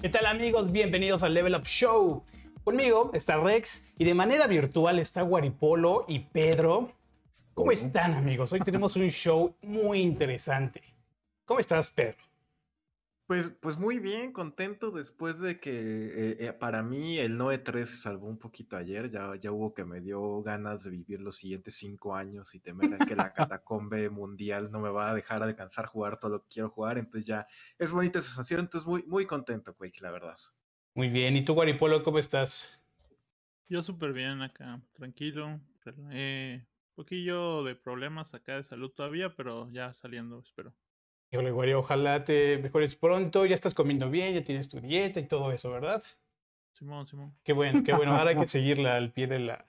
¿Qué tal amigos? Bienvenidos al Level Up Show. Conmigo está Rex y de manera virtual está Guaripolo y Pedro. ¿Cómo están amigos? Hoy tenemos un show muy interesante. ¿Cómo estás Pedro? Pues, pues muy bien, contento después de que eh, eh, para mí el Noe 3 se salvó un poquito ayer, ya, ya hubo que me dio ganas de vivir los siguientes cinco años y temer a que la catacombe mundial no me va a dejar alcanzar jugar todo lo que quiero jugar, entonces ya es bonita sensación, entonces muy, muy contento, Quake, la verdad. Muy bien, ¿y tú Guaripolo cómo estás? Yo súper bien acá, tranquilo, eh, poquillo de problemas acá de salud todavía, pero ya saliendo, espero. Híjole, Guario, ojalá te mejores pronto, ya estás comiendo bien, ya tienes tu dieta y todo eso, ¿verdad? Simón, Simón. Qué bueno, qué bueno. Ahora hay que seguirla al pie de la,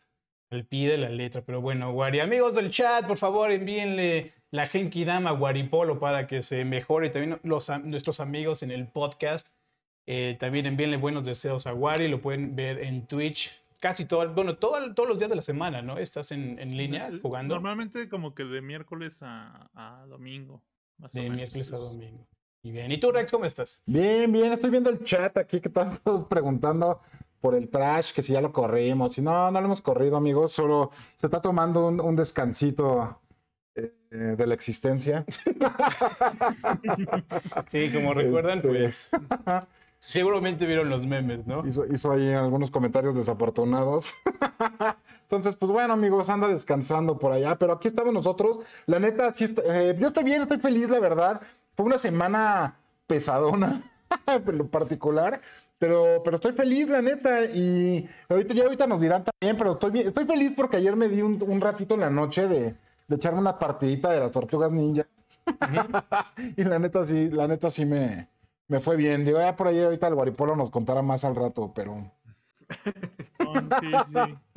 al pie de la letra. Pero bueno, Guari, amigos del chat, por favor, envíenle la Genki Dama a Guaripolo para que se mejore. También los, nuestros amigos en el podcast, eh, también envíenle buenos deseos a Guari. Lo pueden ver en Twitch. Casi todo, bueno, todo, todos los días de la semana, ¿no? Estás en, en línea jugando. Normalmente como que de miércoles a, a domingo de miércoles a domingo. Y bien, ¿y tú Rex, cómo estás? Bien, bien, estoy viendo el chat aquí que están todos preguntando por el trash, que si ya lo corrimos. Si no, no lo hemos corrido, amigos, solo se está tomando un, descansito eh, de la existencia. sí, como recuerdan, este, pues seguramente vieron los memes, ¿no? Hizo, hizo ahí algunos comentarios desafortunados. Entonces, pues bueno, amigos, anda descansando por allá, pero aquí estamos nosotros. La neta, sí, eh, yo estoy bien, estoy feliz, la verdad. Fue una semana pesadona, en lo particular, pero, pero estoy feliz, la neta. Y ahorita ya ahorita nos dirán también, pero estoy, bien, estoy feliz porque ayer me di un, ratito en la noche de, echarme una partidita de las tortugas ninja. y la neta sí, la neta sí me, me fue bien. Digo, ya por ahí ahorita el Guaripolo nos contará más al rato, pero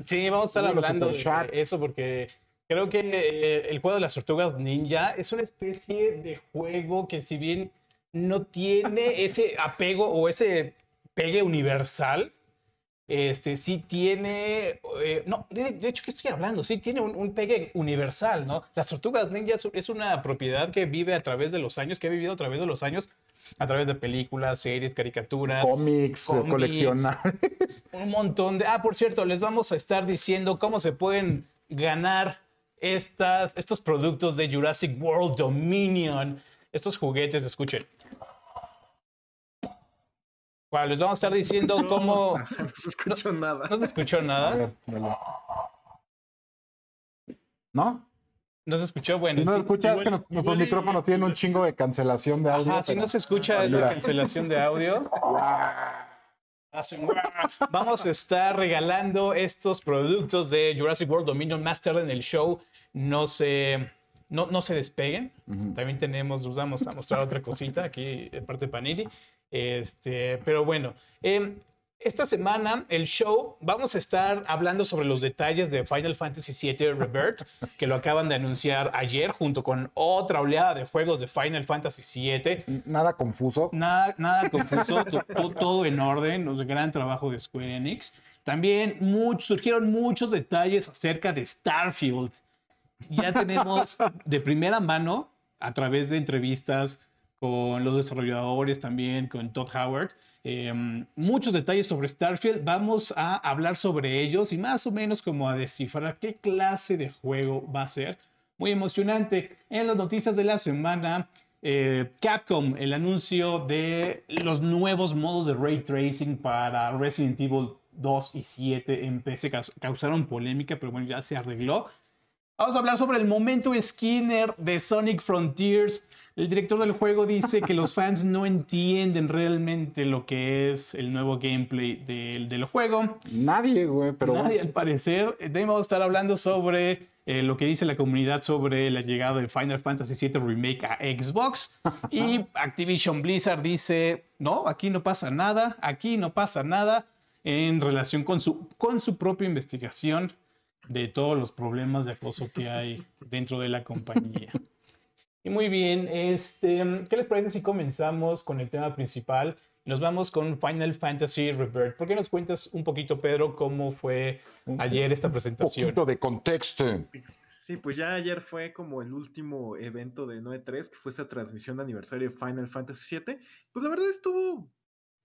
sí, vamos a estar hablando de eso porque creo que eh, el juego de las tortugas ninja es una especie de juego que si bien no tiene ese apego o ese pegue universal, este sí tiene, eh, no, de, hecho, ¿qué estoy hablando? Sí tiene un, pegue universal, ¿no? Las tortugas ninja es una propiedad que vive a través de los años, que ha vivido a través de los años a través de películas, series, caricaturas, cómics, eh, coleccionables. Un montón de... Ah, por cierto, les vamos a estar diciendo cómo se pueden ganar estas, estos productos de Jurassic World Dominion, estos juguetes, escuchen. les vamos a estar diciendo cómo... No se escuchó nada. No se escuchó nada. ¿No? No se escuchó, bueno. Si no se escucha, es que nuestro micrófono tiene un chingo de cancelación de audio. Ah, si no se escucha la cancelación de audio. Vamos a estar regalando estos productos de Jurassic World Dominion Master en el show. No se, no, no se despeguen. También tenemos, usamos a mostrar otra cosita aquí de parte de Panini. Este, pero bueno, eh, esta semana, el show, vamos a estar hablando sobre los detalles de Final Fantasy VII Rebirth, que lo acaban de anunciar ayer, junto con otra oleada de juegos de Final Fantasy VII. Nada confuso. Nada, nada confuso, todo, en orden, un gran trabajo de Square Enix. También surgieron muchos detalles acerca de Starfield. Ya tenemos de primera mano, a través de entrevistas con los desarrolladores también, con Todd Howard, Em, muchos detalles sobre Starfield. Vamos a hablar sobre ellos y más o menos como a descifrar qué clase de juego va a ser. Muy emocionante. En las noticias de la semana, eh, Capcom, el anuncio de los nuevos modos de ray tracing para Resident Evil 2 y 7 en PC causaron polémica, pero bueno, ya se arregló. Vamos a hablar sobre el momento Skinner de Sonic Frontiers. El director del juego dice que los fans no entienden realmente lo que es el nuevo gameplay del, juego. Nadie, güey, pero. Nadie, al parecer. También vamos a estar hablando sobre eh, lo que dice la comunidad sobre la llegada de Final Fantasy VII Remake a Xbox. y Activision Blizzard dice: No, aquí no pasa nada, aquí no pasa nada en relación con su, con su propia investigación de todos los problemas de acoso que hay dentro de la compañía. Y muy bien, este, ¿qué les parece si comenzamos con el tema principal? Nos vamos con Final Fantasy Rebirth. ¿Por qué nos cuentas un poquito, Pedro, cómo fue ayer esta presentación? Un poquito de contexto. Sí, pues ya ayer fue como el último evento de 9.3, que fue esa transmisión de aniversario de Final Fantasy VII. Pues la verdad estuvo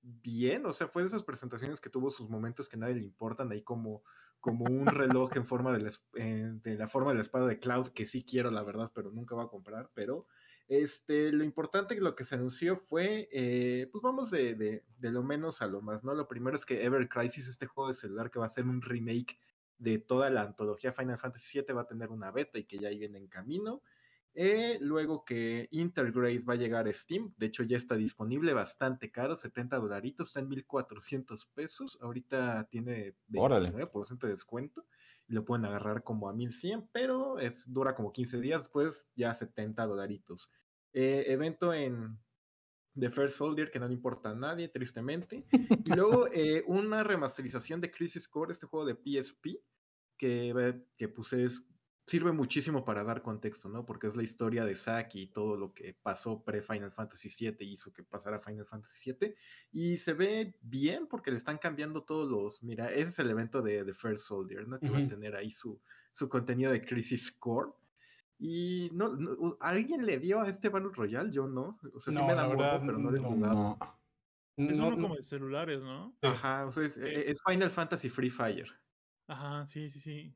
bien, o sea, fue de esas presentaciones que tuvo sus momentos que nadie le importan, ahí como, como un reloj en forma de la, eh, de la forma de la espada de Cloud, que sí quiero, la verdad, pero nunca voy a comprar, pero este, lo importante que lo que se anunció fue, eh, pues vamos de, de- de lo menos a lo más, ¿no? Lo primero es que Ever Crisis, este juego de celular que va a ser un remake de toda la antología Final Fantasy VII, va a tener una beta y que ya ahí viene en camino. Eh, luego que Intergrade va a llegar a Steam, de hecho ya está disponible, bastante caro, 70 dolaritos, está en 1400 pesos, ahorita tiene Órale. 29% de descuento y lo pueden agarrar como a 1100, pero es, dura como 15 días, después ya 70 dolaritos. Eh, evento en The First Soldier que no le importa a nadie, tristemente. Y luego eh, una remasterización de Crisis Core, este juego de PSP, que, ve- que pues es, sirve muchísimo para dar contexto, ¿no? Porque es la historia de Zack y todo lo que pasó pre-Final Fantasy VII y hizo que pasara Final Fantasy VII. Y se ve bien porque le están cambiando todos los... Mira, ese es el evento de The First Soldier, ¿no? Que va a tener ahí su, su contenido de Crisis Core. Y no, no- ¿alguien le dio a este Battle Royale? Yo no. O sea, sí No, me da morbo, verdad, pero no lo he no, jugado. No. Es No, uno no- como de celulares, ¿no? Ajá, o sea, es, es Final Fantasy Free Fire. Ajá, sí, sí, sí.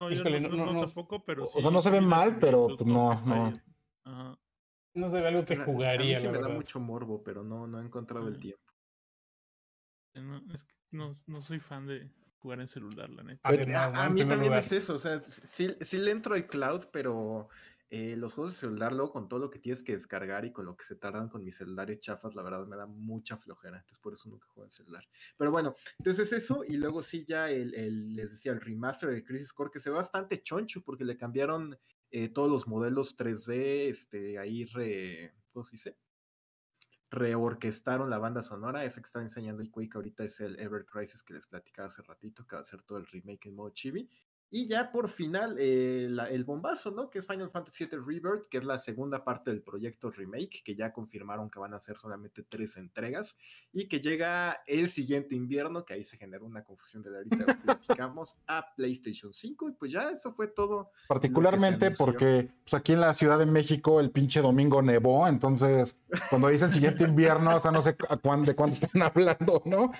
No, Híjole, no, no- tampoco, pero o sí. sea, no se ve mal, pero, pues, no, no. Ajá. no se ve algo que A- a mí jugaría, sí la me da mucho morbo, pero no, no he encontrado el tiempo. No, es que no, no soy fan de jugar en celular, la neta. A mí también lugar. es eso, o sea, sí, sí le entro al cloud, pero eh, los juegos de celular, luego con todo lo que tienes que descargar y con lo que se tardan con mis celulares chafas, la verdad me da mucha flojera, entonces por eso nunca juego en celular. Pero bueno, entonces eso, y luego sí ya el, el- les decía, el remaster de Crisis Core, que se ve bastante choncho, porque le cambiaron eh, todos los modelos 3D, este, ahí re, ¿cómo se dice? reorquestaron la banda sonora. Esa que está enseñando el Quake ahorita es el Ever Crisis que les platicaba hace ratito, que va a ser todo el remake en modo chibi. Y ya por final, eh, la- el bombazo, ¿no? Que es Final Fantasy VII Rebirth, que es la segunda parte del proyecto remake, que ya confirmaron que van a ser solamente tres entregas y que llega el siguiente invierno, que ahí se generó una confusión de la ahorita platicamos, a PlayStation 5. Y pues ya eso fue todo. Particularmente porque pues, aquí en la Ciudad de México el pinche domingo nevó, entonces cuando dicen siguiente invierno, o sea, no sé a cuán- de cuándo están hablando, ¿no?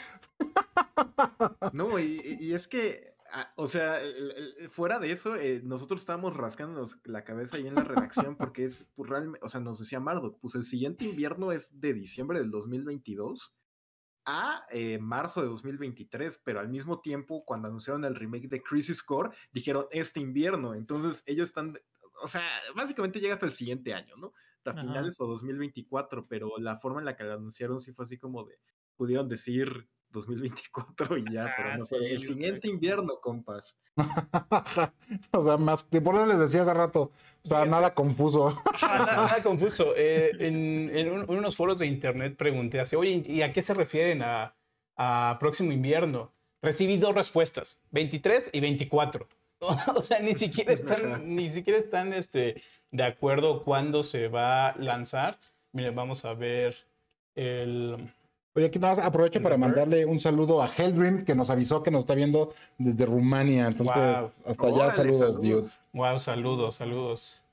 No, y- y es que, ah, o sea, el- fuera de eso, eh, nosotros estábamos rascándonos la cabeza ahí en la redacción porque es, pues realmente, o sea, nos decía Marduk, pues el siguiente invierno es de diciembre del 2022 a eh, marzo de 2023, pero al mismo tiempo, cuando anunciaron el remake de Crisis Core, dijeron este invierno, entonces ellos están, o sea, básicamente llega hasta el siguiente año, ¿no? Hasta Ajá. finales o 2024, pero la forma en la que lo anunciaron sí fue así como de, pudieron decir 2024 y ya, pero Ah, no fue sí, el siguiente invierno, compas. o sea, más, por eso les decía hace rato, o sea, nada confuso. Ajá, nada, nada confuso. Eh, en, en un- unos foros de internet pregunté así, oye, ¿y a qué se refieren a, a próximo invierno? Recibí dos respuestas, 23 y 24. o sea, ni siquiera están, ni siquiera están este, de acuerdo cuándo se va a lanzar. Miren, vamos a ver el... Oye, aquí nada más aprovecho para mandarle un saludo a Heldream, que nos avisó que nos está viendo desde Rumania. Entonces, Wow. hasta allá, Órale, saludos, dude. Wow, saludos, saludos.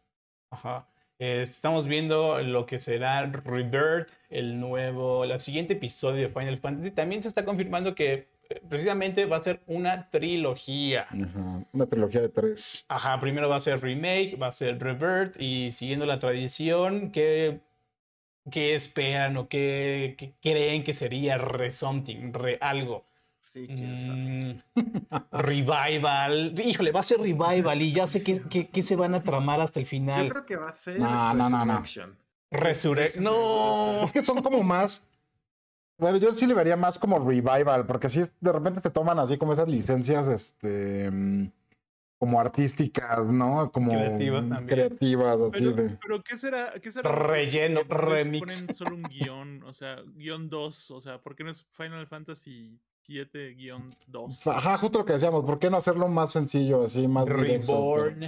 Ajá. Eh, estamos viendo lo que será Rebirth, el nuevo, el siguiente episodio de Final Fantasy. También se está confirmando que eh, precisamente va a ser una trilogía. Ajá, Una trilogía de tres. Ajá, primero va a ser remake, va a ser Rebirth y siguiendo la tradición, ¿qué, qué esperan o qué, qué creen que sería re something, re algo? Sí, quién sabe. Mm, revival. Híjole, va a ser revival y ya sé que, que se van a tramar hasta el Yo final. creo que va a ser No, no, no, no. Resurrection. Resurrect. No. Es que son como más. Bueno, yo sí le vería más como revival, porque si de repente se toman así como esas licencias, este, mm, como artísticas, ¿no? Como Creativas también. creativas, así Pero, de. pero ¿qué será? ¿Qué será? Relleno, ¿Por qué remix. Ponen solo un guion, o sea, guion 2, o sea, ¿por qué no es Final Fantasy 7 guion 2? Ajá, justo lo que decíamos, ¿por qué no hacerlo más sencillo, así, más directo? Reborn.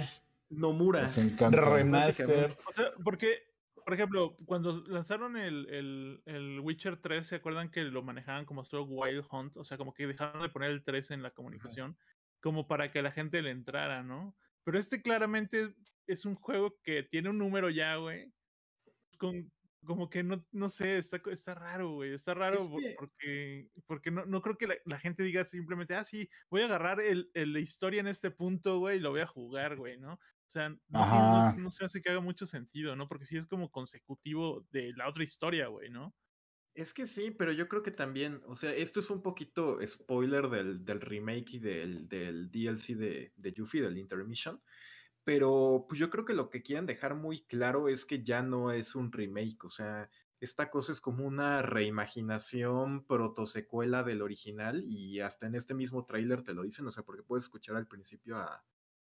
Nomura. Les encanta. Remaster. O sea, porque, por ejemplo, cuando lanzaron el, el, el Witcher 3, ¿se acuerdan que lo manejaban como solo Wild Hunt? O sea, como que dejaron de poner el 3 en la comunicación, como para que la gente le entrara, ¿no? Pero este claramente es un juego que tiene un número ya, güey. Con como que no, no sé, está, está raro, güey. Está raro porque, porque no, no creo que la, gente diga simplemente, ah, sí, voy a agarrar el, la historia en este punto, güey, y lo voy a jugar, güey, ¿no? O sea, no, no, se hace que haga mucho sentido, ¿no? Porque sí es como consecutivo de la otra historia, güey, ¿no? Es que sí, pero yo creo que también, o sea, esto es un poquito spoiler del, del remake y del, del DLC de, de Yuffie, del Intermission. Pero pues yo creo que lo que quieren dejar muy claro es que ya no es un remake, o sea, esta cosa es como una reimaginación protosecuela del original y hasta en este mismo tráiler te lo dicen, o sea, porque puedes escuchar al principio a,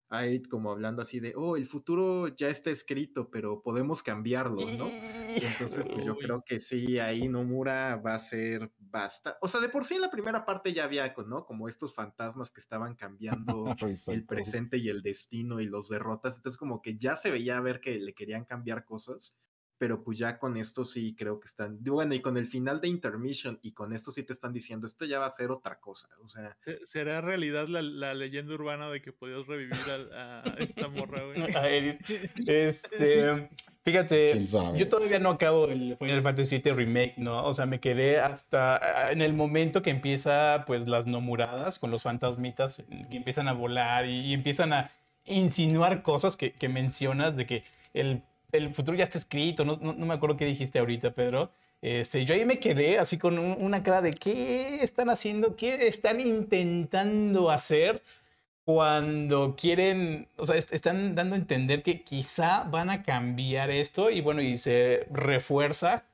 a como hablando así de, oh, el futuro ya está escrito, pero podemos cambiarlo, ¿no? Y entonces, pues yo creo que sí, ahí Nomura va a ser basta. O sea, de por sí en la primera parte ya había, ¿no? Como estos fantasmas que estaban cambiando el presente y el destino y los derrotas. Entonces, como que ya se veía a ver que le querían cambiar cosas pero pues ya con esto sí creo que están, bueno, y con el final de Intermission y con esto sí te están diciendo, esto ya va a ser otra cosa, o sea. ¿Será realidad la, leyenda urbana de que podías revivir a, esta morra, güey? Este, fíjate, yo todavía no acabo el Final Fantasy VII Remake, ¿no? O sea, me quedé hasta en el momento que empieza, pues, las nomuradas con los fantasmitas que empiezan a volar y, empiezan a insinuar cosas que, que mencionas de que el el futuro ya está escrito, no, no, me acuerdo qué dijiste ahorita, Pedro. Este, yo ahí me quedé así con una cara de qué están haciendo, qué están intentando hacer cuando quieren, o sea, están dando a entender que quizá van a cambiar esto y bueno, y se refuerza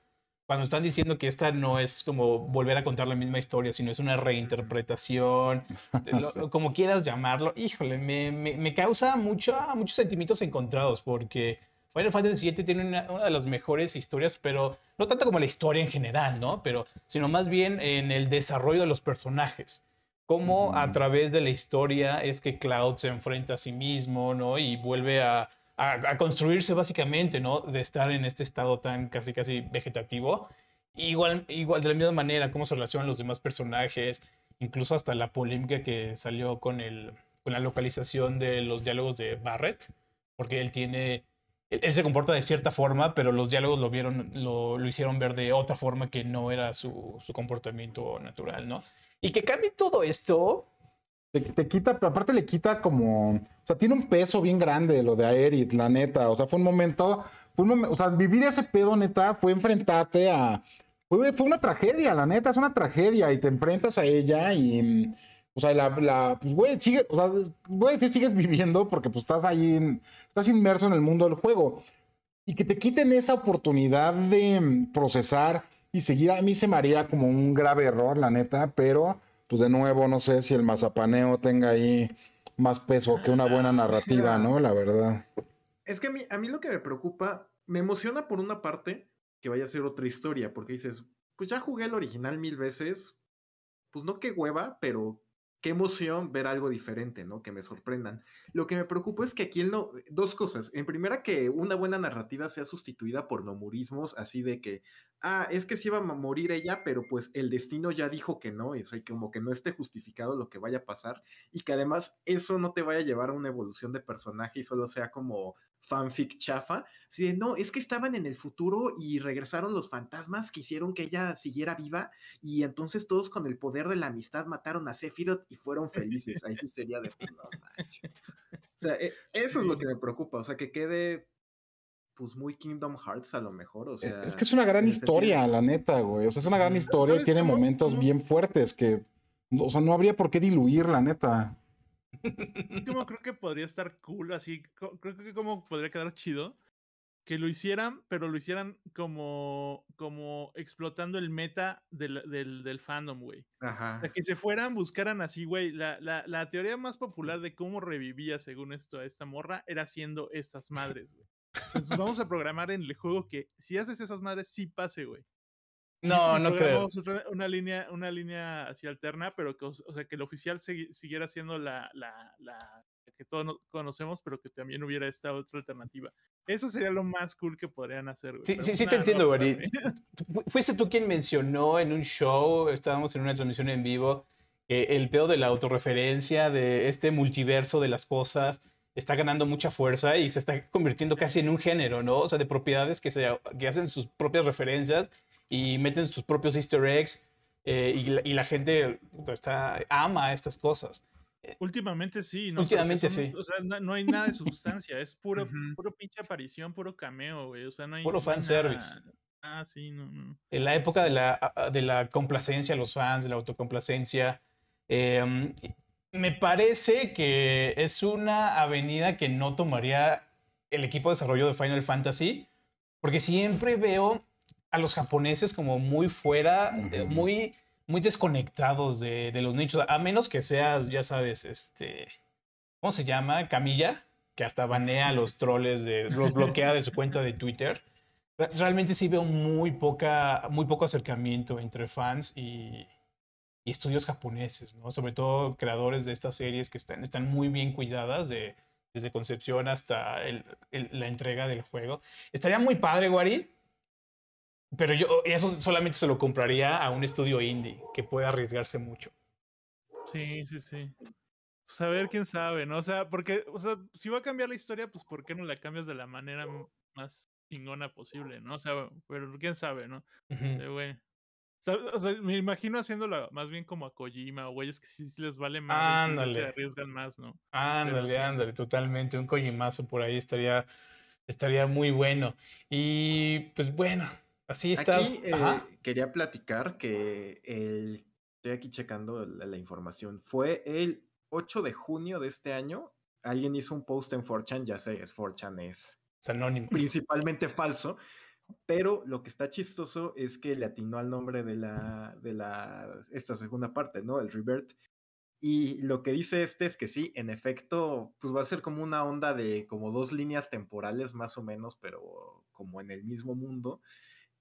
cuando están diciendo que esta no es como volver a contar la misma historia, sino es una reinterpretación, como quieras llamarlo, híjole, me, me, me causa mucho, muchos sentimientos encontrados porque Final Fantasy VII tiene una, de las mejores historias, pero no tanto como la historia en general, ¿no? Pero, sino más bien en el desarrollo de los personajes. Cómo a través de la historia es que Cloud se enfrenta a sí mismo, ¿no? Y vuelve a, a, construirse básicamente, ¿no? De estar en este estado tan casi, casi vegetativo. Igual, igual de la misma manera, cómo se relacionan los demás personajes, incluso hasta la polémica que salió con, el, con la localización de los diálogos de Barrett, porque él tiene él se comporta de cierta forma, pero los diálogos lo vieron, lo, lo hicieron ver de otra forma que no era su, su, comportamiento natural, ¿no? Y que cambie todo esto. Te, te, quita, aparte le quita como, o sea, tiene un peso bien grande lo de Aerith, la neta, o sea, fue un momento, fue un momento, o sea, vivir ese pedo, neta, fue enfrentarte a, fue, fue una tragedia, la neta, es una tragedia, y te enfrentas a ella y o sea, la, la pues, güey, sigue, o sea, voy a decir, sigues viviendo porque pues estás ahí, estás inmerso en el mundo del juego. Y que te quiten esa oportunidad de mm, procesar y seguir, a mí se me haría como un grave error, la neta, pero pues de nuevo, no sé si el mazapaneo tenga ahí más peso que una buena narrativa, ¿no? La verdad. Es que a mí, a mí lo que me preocupa, me emociona por una parte que vaya a ser otra historia, porque dices, pues ya jugué el original mil veces, pues no que hueva, pero qué emoción ver algo diferente, ¿no? Que me sorprendan. Lo que me preocupa es que aquí él no, dos cosas. En primera, que una buena narrativa sea sustituida por nomurismos, así de que, ah, es que sí iba a morir ella, pero pues el destino ya dijo que no, y o como que no esté justificado lo que vaya a pasar, y que además eso no te vaya a llevar a una evolución de personaje y solo sea como fanfic chafa. Así de, no, es que estaban en el futuro y regresaron los fantasmas que hicieron que ella siguiera viva y entonces todos con el poder de la amistad mataron a Sephiroth y fueron felices. Ahí sí sería de... o sea, e, eso es lo que me preocupa, o sea, que quede pues muy Kingdom Hearts a lo mejor, o e, sea... Es que es una gran historia, la neta, güey, o sea, es una gran historia y tiene momentos bien fuertes que, o sea, no habría por qué diluir, la neta. Como creo que podría estar cool, así, creo que como podría quedar chido que lo hicieran, pero lo hicieran como, como explotando el meta del, del, del fandom, güey. Ajá. O sea, que se fueran, buscaran así, güey. La, la, la, teoría más popular de cómo revivía, según esto, a esta morra, era haciendo estas madres, güey. Entonces vamos a programar en el juego que si haces esas madres, sí pase, güey. No, no creo. Una línea, una línea así alterna, pero que, o sea, que el oficial siguiera siendo la, la, la, que todos conocemos, pero que también hubiera esta otra alternativa. Eso sería lo más cool que podrían hacer. Sí, sí, sí te entiendo, güey. Fuiste tú quien mencionó en un show, estábamos en una transmisión en vivo, el pedo de la autorreferencia, de este multiverso de las cosas, está ganando mucha fuerza y se está convirtiendo casi en un género, ¿no? O sea, de propiedades que, se, que hacen sus propias referencias y meten sus propios easter eggs eh, y, la, y, la, gente está, ama estas cosas. Últimamente sí, ¿no? Últimamente son, sí. O sea, no, no, hay nada de sustancia, es puro, uh -huh. puro pinche aparición, puro cameo, güey. O sea, no hay. Puro fanservice. Ah, sí, no, no. En la época de la, de la complacencia a los fans, de la autocomplacencia, eh, me parece que es una avenida que no tomaría el equipo de desarrollo de Final Fantasy, porque siempre veo a los japoneses como muy fuera, uh -huh. muy, muy desconectados de, de, los nichos, a menos que seas, ya sabes, este, ¿cómo se llama? Camilla, que hasta banea a los troles, de, los bloquea de su cuenta de Twitter. Realmente sí veo muy, poca, muy poco acercamiento entre fans y, y estudios japoneses, ¿no? Sobre todo creadores de estas series que están, están muy bien cuidadas de, desde concepción hasta el, el, la entrega del juego. Estaría muy padre, Wari, pero yo eso solamente se lo compraría a un estudio indie que pueda arriesgarse mucho. Sí, sí, sí. Pues a ver quién sabe, ¿no? O sea, porque, o sea, si va a cambiar la historia, pues ¿por qué no la cambias de la manera más chingona posible, ¿no? O sea, pero quién sabe, ¿no? Uh -huh. eh, güey. O sea, me imagino haciéndola más bien como a Kojima o güeyes que sí les vale más. Ándale. Y se arriesgan más, ¿no? Ándale, ándale, totalmente. Un Kojimazo por ahí estaría, estaría muy bueno. Y pues bueno, así está. Aquí eh, quería platicar que el, estoy aquí checando la, la, información. Fue el 8 de junio de este año. Alguien hizo un post en 4chan, ya sé, es 4chan, es, es anónimo. Principalmente falso. Pero lo que está chistoso es que le atinó al nombre de la, de la, esta segunda parte, ¿no? El Revert. Y lo que dice este es que sí, en efecto, pues va a ser como una onda de como dos líneas temporales más o menos, pero como en el mismo mundo.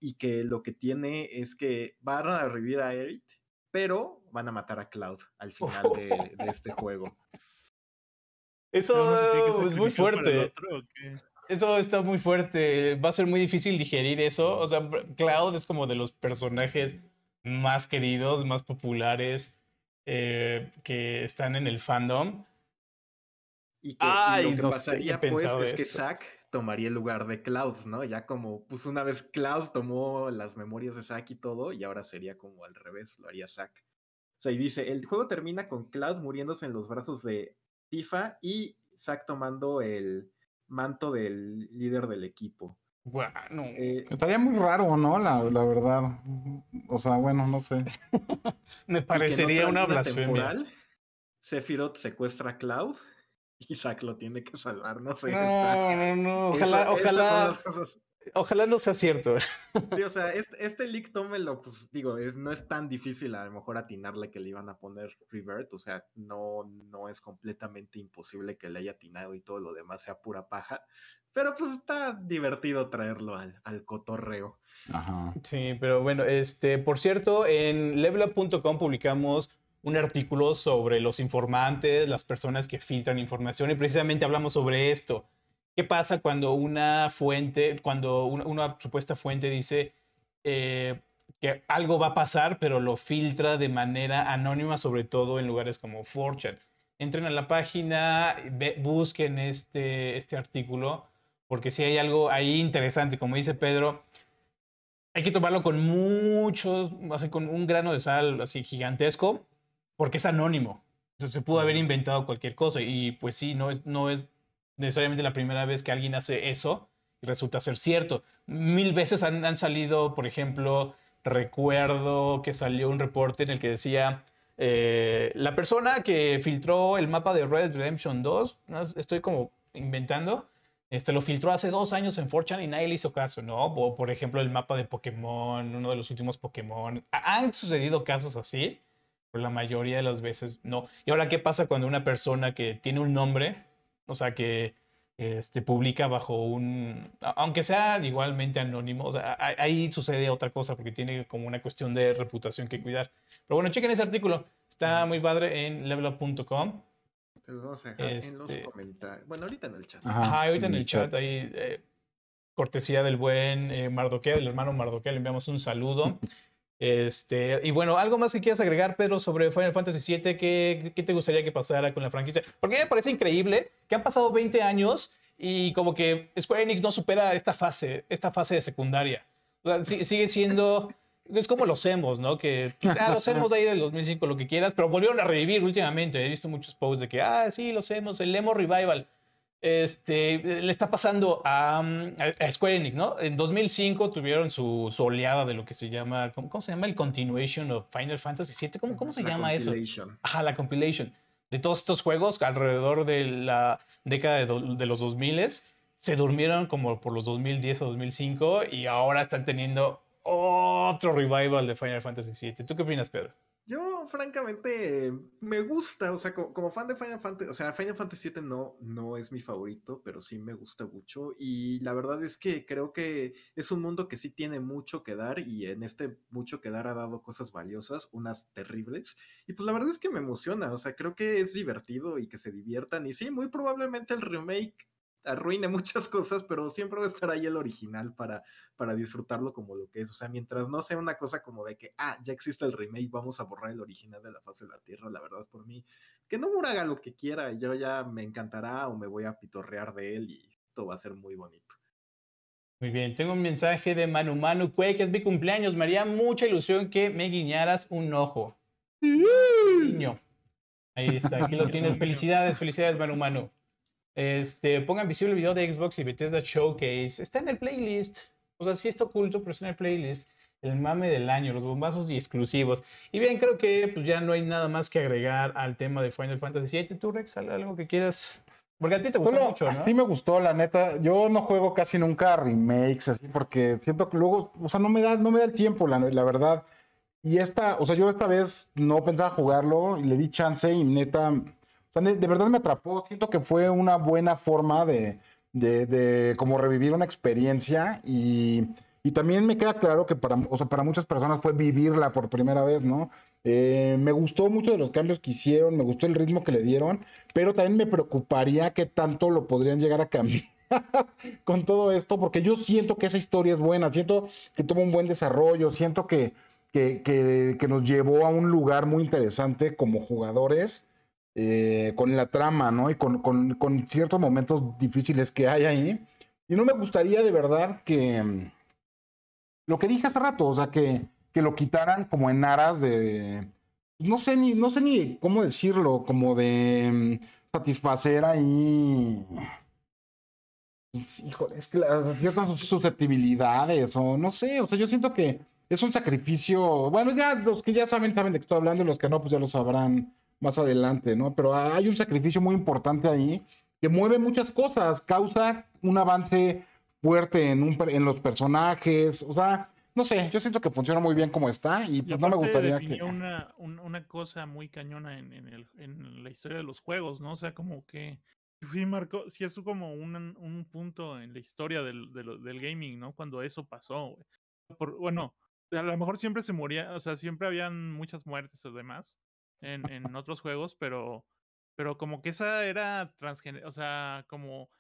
Y que lo que tiene es que van a revivir a Eric, pero van a matar a Cloud al final de, de este juego. Eso no, es muy fuerte. Eso está muy fuerte. Va a ser muy difícil digerir eso. O sea, Cloud es como de los personajes más queridos, más populares eh, que están en el fandom. Y, que, Ay, y lo que no pasaría sé, pues es que Zack tomaría el lugar de Cloud, ¿no? Ya como, pues una vez Cloud tomó las memorias de Zack y todo, y ahora sería como al revés, lo haría Zack. O sea, y dice, el juego termina con Cloud muriéndose en los brazos de Tifa y Zack tomando el manto del líder del equipo. Bueno, eh, estaría muy raro, ¿no? La, la, verdad. O sea, bueno, no sé. Me parecería una blasfemia. Sephiroth secuestra a Cloud Zack lo tiene que salvar, no sé. No, está... no, no, ojalá, Eso, ojalá. Ojalá no sea cierto. Sí, o sea, este, este leak tómelo, pues digo, es, no es tan difícil a lo mejor atinarle que le iban a poner Revert, o sea, no, no es completamente imposible que le haya atinado y todo lo demás sea pura paja, pero pues está divertido traerlo al, al cotorreo. Ajá. Sí, pero bueno, este, por cierto, en levelup.com publicamos un artículo sobre los informantes, las personas que filtran información y precisamente hablamos sobre esto. ¿Qué pasa cuando una fuente, cuando una, supuesta fuente dice eh, que algo va a pasar, pero lo filtra de manera anónima, sobre todo en lugares como 4chan? Entren a la página, ve, busquen este, este artículo, porque si hay algo ahí interesante, como dice Pedro, hay que tomarlo con muchos, así, con un grano de sal así gigantesco, porque es anónimo. Se pudo haber inventado cualquier cosa y pues sí, no es, no es necesariamente la primera vez que alguien hace eso y resulta ser cierto. Mil veces han, han, salido, por ejemplo, recuerdo que salió un reporte en el que decía, eh, la persona que filtró el mapa de Red Redemption 2, estoy como inventando, este, lo filtró hace dos años en 4chan y nadie le hizo caso, ¿no? O, por ejemplo, el mapa de Pokémon, uno de los últimos Pokémon. Han sucedido casos así, la mayoría de las veces no. Y ahora, ¿qué pasa cuando una persona que tiene un nombre, o sea, que este, publica bajo un, aunque sea igualmente anónimo, o sea, ahí sucede otra cosa porque tiene como una cuestión de reputación que cuidar. Pero bueno, chequen ese artículo, está muy padre en levelup.com. Te los vamos a dejar este... en los comentarios. Bueno, ahorita en el chat. Ajá, Ajá ahorita en el chat, chat ahí, eh, cortesía del buen eh, Mardoquea, del hermano Mardoquea, le enviamos un saludo. Este, y bueno, algo más que quieras agregar, Pedro, sobre Final Fantasy VII, ¿qué, qué te gustaría que pasara con la franquicia? Porque me parece increíble que han pasado 20 años y como que Square Enix no supera esta fase, esta fase de secundaria. Sigue siendo, es como los emos, ¿no? Que ah, los emos ahí del 2005, lo que quieras, pero volvieron a revivir últimamente. He visto muchos posts de que, ah, sí, los emos, el emo revival. Este, le está pasando a, um, a- a Square Enix, ¿no? En 2005 tuvieron su, su oleada de lo que se llama, ¿cómo, cómo se llama? El continuation of Final Fantasy VII. ¿Cómo, cómo se La llama eso? compilation. Ajá, la compilation de todos estos juegos alrededor de la década de, do- de los 2000 se durmieron como por los 2010 o 2005 y ahora están teniendo otro revival de Final Fantasy VII. ¿Tú qué opinas, Pedro? Yo, francamente, me gusta, o sea, co- como, fan de Final Fantasy, o sea, Final Fantasy VII no, no es mi favorito, pero sí me gusta mucho. Y la verdad es que creo que es un mundo que sí tiene mucho que dar y en este mucho que dar ha dado cosas valiosas, unas terribles. Y pues la verdad es que me emociona, o sea, creo que es divertido y que se diviertan. Y sí, muy probablemente el remake arruine muchas cosas, pero siempre va a estar ahí el original para, para disfrutarlo como lo que es. O sea, mientras no sea una cosa como de que, ah, ya existe el remake, vamos a borrar el original de la faz de la Tierra, la verdad, por mí, que no haga lo que quiera, yo ya me encantará o me voy a pitorrear de él y todo va a ser muy bonito. Muy bien, tengo un mensaje de Manu Manu Cue, que es mi cumpleaños. Me haría mucha ilusión que me guiñaras un ojo. Niño. Ahí está, aquí lo tienes. Felicidades, felicidades, Manu Manu. Este, pongan visible el video de Xbox y Bethesda Showcase. Está en el playlist. O sea, sí está oculto, pero está en el playlist. El mame del año, los bombazos y exclusivos. Y bien, creo que pues, ya no hay nada más que agregar al tema de Final Fantasy VII. ¿Tú, Rex, al- algo que quieras? Porque a ti te gustó Solo, mucho, ¿no? a mí me gustó, la neta. Yo no juego casi nunca remakes, así, porque siento que luego, o sea, no me da, no me da el tiempo, la, la verdad. Y esta, o sea, yo esta vez no pensaba jugarlo y le di chance y neta, de verdad me atrapó. Siento que fue una buena forma de, de, como revivir una experiencia y, y también me queda claro que para, o sea, para muchas personas fue vivirla por primera vez, ¿no? Eh, me gustó mucho de los cambios que hicieron, me gustó el ritmo que le dieron, pero también me preocuparía qué tanto lo podrían llegar a cambiar con todo esto, porque yo siento que esa historia es buena, siento que tuvo un buen desarrollo, siento que, que- que nos llevó a un lugar muy interesante como jugadores, eh, con la trama, ¿no? Y con, con- con ciertos momentos difíciles que hay ahí. Y no me gustaría de verdad que... mm, Lo que dije hace rato, o sea, que, que lo quitaran como en aras de... No sé ni, no sé ni cómo decirlo, como de mm, satisfacer ahí... Híjole, es que ciertas susceptibilidades, o no sé, o sea, yo siento que es un sacrificio. Bueno, ya los que ya saben, saben de qué estoy hablando, y los que no, pues ya lo sabrán más adelante, ¿no? Pero hay un sacrificio muy importante ahí que mueve muchas cosas, causa un avance fuerte en, un, en los personajes, o sea, no sé, yo siento que funciona muy bien como está y Y pues no me gustaría que... una, un- una cosa muy cañona en, en el- en la historia de los juegos, ¿no? O sea, como que sí marcó, sí es como un, un punto en la historia del, gaming, ¿no? Cuando eso pasó, güey. Por- bueno, a lo mejor siempre se moría, o sea, siempre habían muchas muertes o demás en, en otros juegos, pero, pero como que esa era transgénero, o sea, como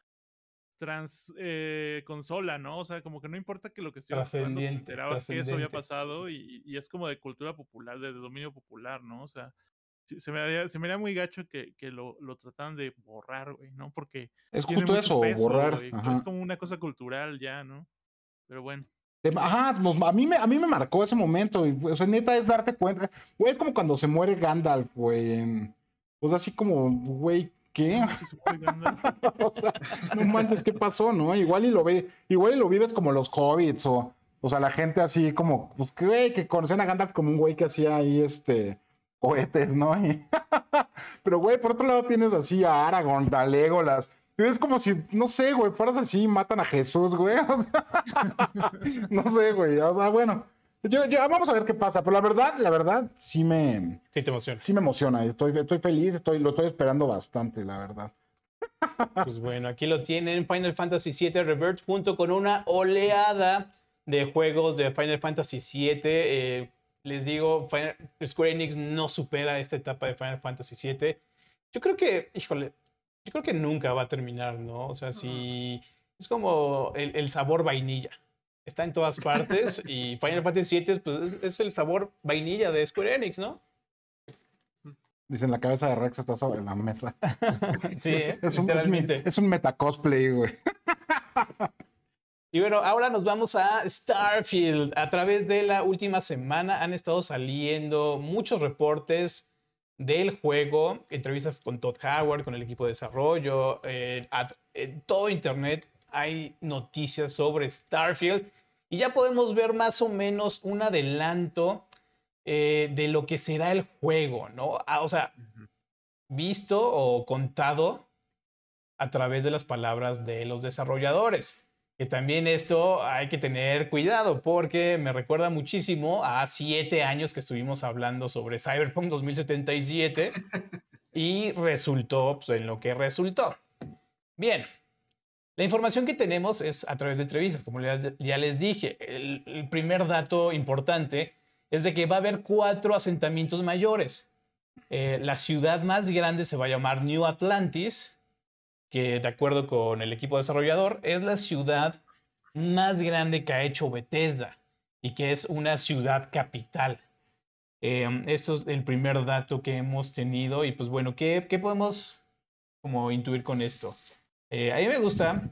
trans eh, consola, ¿no? O sea, como que no importa que lo que estuvieras jugando, te Trascendiente, enterabas que eso había pasado y, y es como de cultura popular, de dominio popular, ¿no? O sea, se me haría, se me haría muy gacho que, que lo, lo trataran de borrar, güey, ¿no? Porque Es justo eso, peso, borrar. güey. Es como una cosa cultural ya, ¿no? Pero bueno. Ajá, nos- a, mí me, a mí me marcó ese momento. Y, o sea, neta, es darte cuenta. Güey, es como cuando se muere Gandalf, güey. en- O sea, así como, güey, ¿qué? o sea, no manches, ¿qué pasó, no? Igual y lo ve, igual y lo vives como los hobbits, o, o sea, la gente así como, pues, que, güey, que conocían a Gandalf como un güey que hacía ahí, este, cohetes, ¿no? Y- Pero, güey, por otro lado tienes así a Aragorn, a Legolas. Es como si, no sé, güey, fueras así y matan a Jesús, güey. o sea, no sé, güey. O sea, bueno. Yo, yo- vamos a ver qué pasa. Pero la verdad, la verdad, sí me, Sí, te emociona. sí me emociona. Estoy, estoy feliz, estoy, lo estoy esperando bastante, la verdad. Pues bueno, aquí lo tienen, Final Fantasy VII Rebirth, junto con una oleada de juegos de Final Fantasy VII. Eh, les digo, Final- Square Enix no supera esta etapa de Final Fantasy VII. Yo creo que, híjole, yo creo que nunca va a terminar, ¿no? O sea, si es como el, el sabor vainilla. está en todas partes y Final Fantasy VII pues, es, es el sabor vainilla de Square Enix, ¿no? Dicen, la cabeza de Rex está sobre la mesa. Sí, ¿eh? Es un, es, literalmente. es un metacosplay, güey. Y bueno, ahora nos vamos a Starfield. A través de la última semana han estado saliendo muchos reportes del juego, entrevistas con Todd Howard, con el equipo de desarrollo, eh, en todo Internet hay noticias sobre Starfield y ya podemos ver más o menos un adelanto eh, de lo que será el juego, ¿no? Ah, o sea, visto o contado a través de las palabras de los desarrolladores. Que también esto hay que tener cuidado porque me recuerda muchísimo a siete años que estuvimos hablando sobre Cyberpunk 2077 y resultó pues, en lo que resultó. Bien, la información que tenemos es a través de entrevistas, como ya les dije. El, el primer dato importante es de que va a haber cuatro asentamientos mayores. Eh, la ciudad más grande se va a llamar New Atlantis, que de acuerdo con el equipo desarrollador es la ciudad más grande que ha hecho Bethesda y que es una ciudad capital. Eh, esto es el primer dato que hemos tenido y pues bueno, ¿qué, qué podemos como intuir con esto? Eh, a mí me gusta...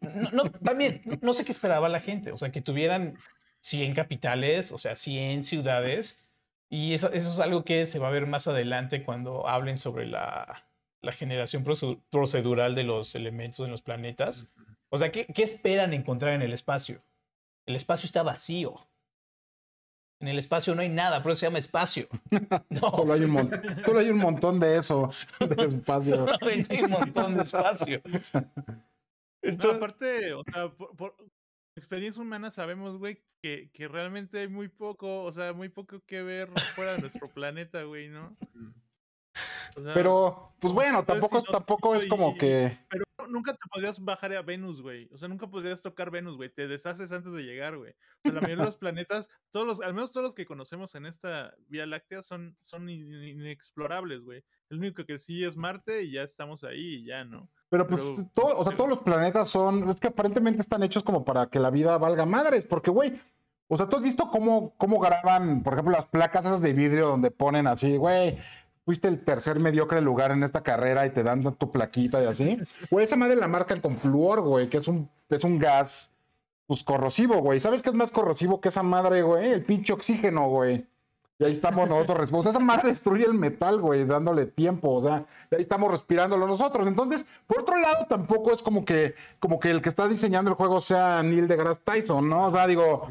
No, también, no sé qué esperaba la gente, o sea, que tuvieran 100 capitales, o sea, 100 ciudades, y eso es algo que se va a ver más adelante cuando hablen sobre la, la generación proce- procedural de los elementos en los planetas. O sea, ¿qué, qué esperan encontrar en el espacio? El espacio está vacío. En el espacio no hay nada, por eso se llama espacio. No, Solo hay un, mon- solo hay un montón de eso, de espacio. solamente hay un montón de espacio. No, Entonces, aparte, o sea, por, por experiencia humana sabemos, güey, que, que realmente hay muy poco, o sea, muy poco que ver fuera de nuestro planeta, güey, ¿no? O sea, Pero, pues bueno, tampoco, si no- tampoco es como y- que. Pero nunca te podrías bajar a Venus, güey. O sea, nunca podrías tocar Venus, güey. Te deshaces antes de llegar, güey. O sea, la mayoría de los planetas, todos los, al menos todos los que conocemos en esta Vía Láctea son, son in- in- inexplorables, güey. El único que sí es Marte y ya estamos ahí y ya, ¿no? Pero pues, Pero- todo- o sea, todos los planetas son, es que aparentemente están hechos como para que la vida valga madres, porque, güey, o sea, ¿tú has visto cómo, cómo graban, por ejemplo, las placas esas de vidrio donde ponen así, güey, fuiste el tercer mediocre lugar en esta carrera y te dan tu plaquita y así? Güey, esa madre la marcan con flúor, güey, que es un, es un gas, pues, corrosivo, güey. ¿Sabes qué es más corrosivo que esa madre, güey? El pinche oxígeno, güey. Y ahí estamos nosotros respirando. Esa madre destruye el metal, güey, dándole tiempo. O sea, y ahí estamos respirándolo nosotros. Entonces, por otro lado, tampoco es como que, como que el que está diseñando el juego sea Neil deGrasse Tyson, ¿no? O sea, digo,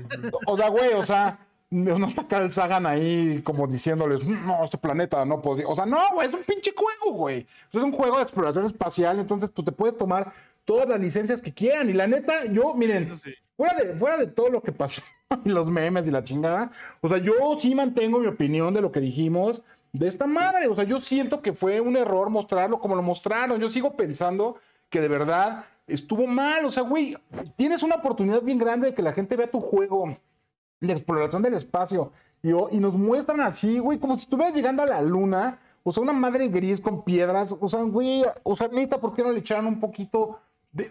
o sea, güey, o sea, no está Carl Sagan ahí como diciéndoles, no, este planeta no podría. O sea, no, güey, es un pinche juego, güey. O sea, es un juego de exploración espacial. Entonces, tú te puedes tomar todas las licencias que quieran. Y la neta, yo, miren, sí. Fuera de, fuera de todo lo que pasó y los memes y la chingada, o sea, yo sí mantengo mi opinión de lo que dijimos de esta madre. O sea, yo siento que fue un error mostrarlo como lo mostraron. Yo sigo pensando que de verdad estuvo mal. O sea, güey, tienes una oportunidad bien grande de que la gente vea tu juego de exploración del espacio y, o- y nos muestran así, güey, como si estuvieras llegando a la luna. O sea, una madre gris con piedras. O sea, güey, o sea, neta, ¿por qué no le echaron un poquito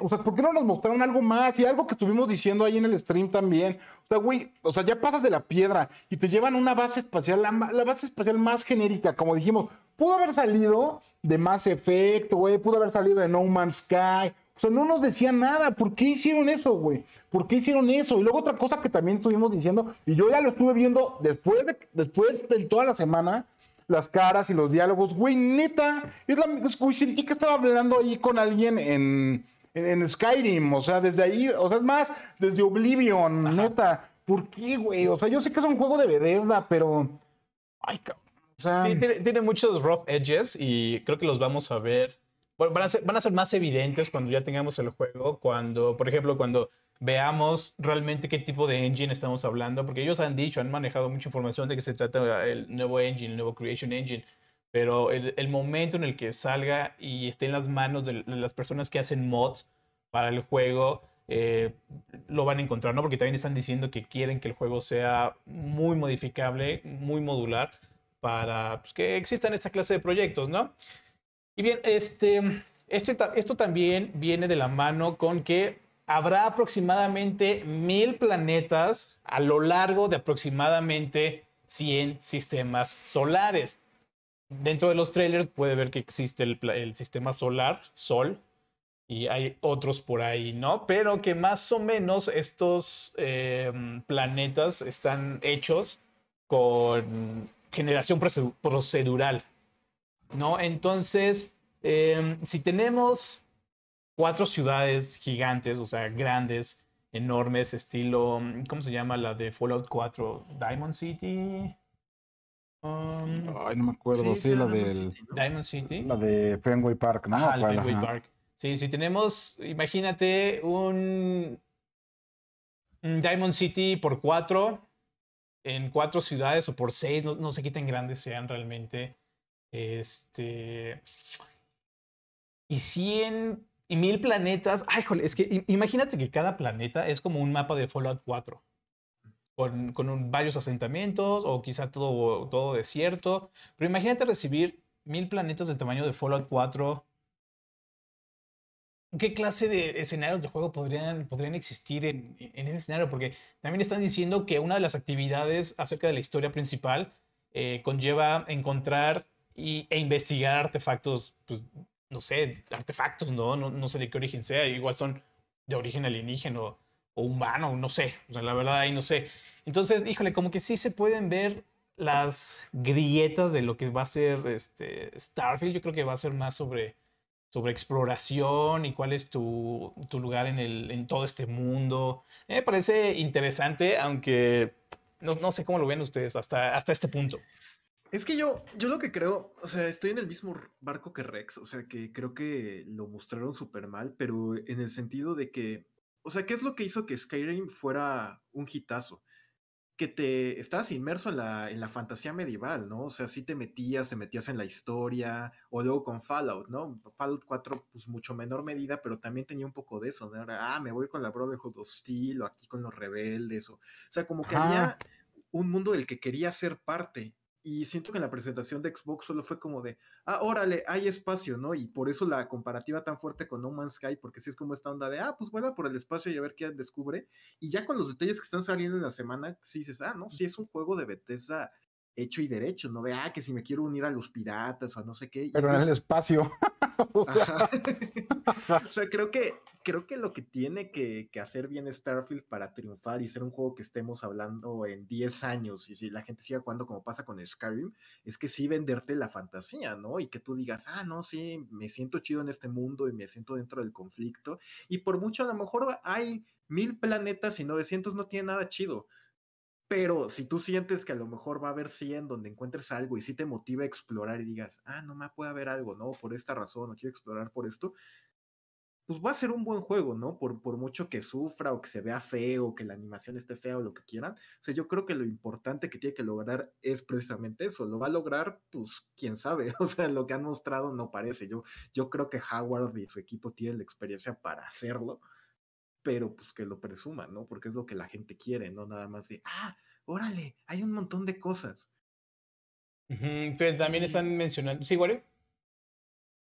o sea, ¿por qué no nos mostraron algo más? Y algo que estuvimos diciendo ahí en el stream también. O sea, güey, o sea, ya pasas de la piedra y te llevan una base espacial, la, la base espacial más genérica, como dijimos. Pudo haber salido de Mass Effect, güey, pudo haber salido de No Man's Sky. O sea, no nos decían nada. ¿Por qué hicieron eso, güey? ¿Por qué hicieron eso? Y luego otra cosa que también estuvimos diciendo, y yo ya lo estuve viendo después de, después de toda la semana, las caras y los diálogos, güey, neta, es la, güey, sentí que estaba hablando ahí con alguien en, en, en Skyrim, o sea, desde ahí, o sea, es más, desde Oblivion, neta, ¿por qué, güey? O sea, yo sé que es un juego de Bethesda, pero, ay, cabrón, o sea, Sí, tiene, tiene muchos rough edges y creo que los vamos a ver. Van, a ser, van a ser más evidentes cuando ya tengamos el juego, cuando, por ejemplo, cuando veamos realmente qué tipo de engine estamos hablando, porque ellos han dicho, han manejado mucha información de que se trata el nuevo engine, el nuevo Creation Engine, pero el, el momento en el que salga y esté en las manos de las personas que hacen mods para el juego, eh, lo van a encontrar, ¿no? Porque también están diciendo que quieren que el juego sea muy modificable, muy modular, para pues, que existan esta clase de proyectos, ¿no? Y bien, este, este, esto también viene de la mano con que habrá aproximadamente mil planetas a lo largo de aproximadamente 100 sistemas solares. Dentro de los trailers puede ver que existe el, sistema solar, Sol, y hay otros por ahí, ¿no? Pero que más o menos estos eh, planetas están hechos con generación proce- procedural, ¿no? Entonces, eh, si tenemos cuatro ciudades gigantes, o sea, grandes, enormes, estilo, ¿cómo se llama la de Fallout 4? Diamond City. Um, Ay, no me acuerdo. Sí, la Diamond del. City, ¿no? Diamond City. La de Fenway Park, ¿no? Fenway Ajá. Park. Sí, si tenemos, imagínate un, un Diamond City por cuatro, en cuatro ciudades o por seis, no, no sé qué tan grandes sean realmente. Este. Y 100 y mil planetas. Ay, jole, es que imagínate que cada planeta es como un mapa de Fallout 4. Con, varios asentamientos o quizá todo, todo desierto. Pero imagínate recibir mil planetas del tamaño de Fallout 4 ¿Qué clase de escenarios de juego podrían, podrían existir en, en ese escenario? Porque también están diciendo que una de las actividades acerca de la historia principal eh, conlleva encontrar y, e investigar artefactos, pues, no sé, artefactos, ¿no? ¿no? No sé de qué origen sea, igual son de origen alienígena o, humano, no sé, la verdad ahí no sé. Entonces, híjole, como que sí se pueden ver las grietas de lo que va a ser este Starfield, yo creo que va a ser más sobre sobre exploración y cuál es tu, tu lugar en, el, en todo este mundo. Me parece interesante, aunque no, no sé cómo lo ven ustedes hasta, hasta este punto. Es que yo, yo lo que creo, o sea, estoy en el mismo barco que Rex, o sea, que creo que lo mostraron súper mal, pero en el sentido de que, o sea, ¿qué es lo que hizo que Skyrim fuera un hitazo? Que te estabas inmerso en la, en la fantasía medieval, ¿no? O sea, sí te metías, te metías en la historia, o luego con Fallout, ¿no? Fallout 4, pues mucho menor medida, pero también tenía un poco de eso, ¿no? Era, ah, me voy con la Brotherhood Steel, o aquí con los rebeldes, o, o sea, como que Ajá. había un mundo del que quería ser parte. Y siento que en la presentación de Xbox solo fue como de, ah, órale, hay espacio, ¿no? Y por eso la comparativa tan fuerte con No Man's Sky, porque sí es como esta onda de, ah, pues vuela por el espacio y a ver qué descubre. Y ya con los detalles que están saliendo en la semana, sí dices, ah, no, sí es un juego de Bethesda hecho y derecho, ¿no? De, ah, que si me quiero unir a los piratas o a no sé qué. Pero en el espacio. o sea, o sea, creo que, creo que lo que tiene que, que hacer bien Starfield para triunfar y ser un juego que estemos hablando en 10 años y si la gente siga jugando como pasa con Skyrim, es que sí venderte la fantasía, ¿no? Y que tú digas, ah, no, sí, me siento chido en este mundo y me siento dentro del conflicto. Y por mucho a lo mejor hay mil planetas y 900 no tiene nada chido. Pero si tú sientes que a lo mejor va a haber 100 donde encuentres algo y si te motiva a explorar y digas, ah, no me puede haber algo, ¿no? Por esta razón, o quiero explorar por esto, pues va a ser un buen juego, ¿no? Por, por mucho que sufra o que se vea feo, que la animación esté fea o lo que quieran. O sea, yo creo que lo importante que tiene que lograr es precisamente eso. Lo va a lograr, pues, quién sabe. O sea, lo que han mostrado no parece. Yo, yo creo que Howard y su equipo tienen la experiencia para hacerlo pero pues que lo presuman, ¿no? Porque es lo que la gente quiere, no nada más de, ah, órale, hay un montón de cosas. Ujú, pero también están mencionando. ¿Sí, Wario?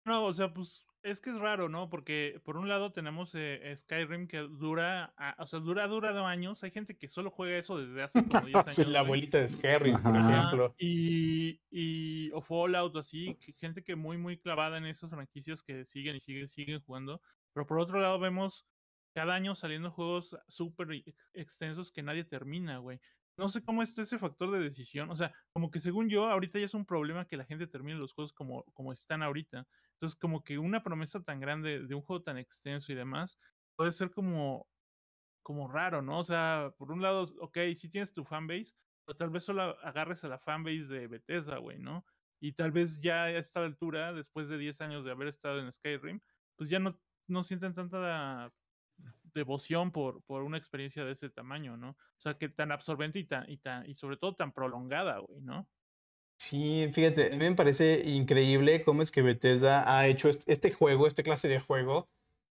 No, o sea, pues es que es raro, ¿no? Porque por un lado tenemos eh, Skyrim que dura, o sea, dura, dura dos años. Hay gente que solo juega eso desde hace como 10 años. La abuelita de Skyrim, por ejemplo. Y, y o Fallout, así, que gente que muy, muy clavada en esas franquicias que siguen y siguen, siguen jugando. Pero por otro lado vemos cada año saliendo juegos súper ex- extensos que nadie termina, güey. No sé cómo está ese factor de decisión. O sea, como que según yo, ahorita ya es un problema que la gente termine los juegos como, como están ahorita. Entonces, como que una promesa tan grande de un juego tan extenso y demás, puede ser como, como raro, ¿no? O sea, por un lado, ok, sí tienes tu fanbase, pero tal vez solo agarres a la fanbase de Bethesda, güey, ¿no? Y tal vez ya a esta altura, después de 10 años de haber estado en Skyrim, pues ya no, no sienten tanta devoción por, por una experiencia de ese tamaño, ¿no? O sea, que tan absorbente y tan, y tan, y sobre todo tan prolongada, güey, ¿no? Sí, fíjate, a mí me parece increíble cómo es que Bethesda ha hecho est- este juego, este clase de juego,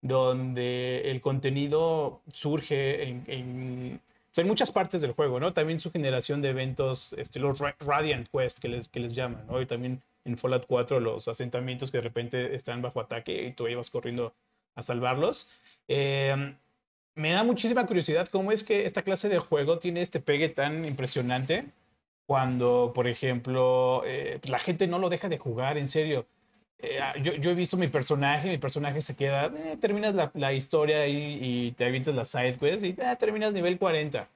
donde el contenido surge en, en, sea, en muchas partes del juego, ¿no? También su generación de eventos, este, los Ra- Radiant Quest que les, que les llaman, ¿no? Y también en Fallout 4 los asentamientos que de repente están bajo ataque y tú ibas corriendo a salvarlos. Eh, me da muchísima curiosidad cómo es que esta clase de juego tiene este pegue tan impresionante cuando, por ejemplo, eh, la gente no lo deja de jugar, en serio. Eh, ah, yo, yo, he visto mi personaje, mi personaje se queda, eh, terminas la, la historia y, y, te avientas la side quest y ah, terminas nivel 40.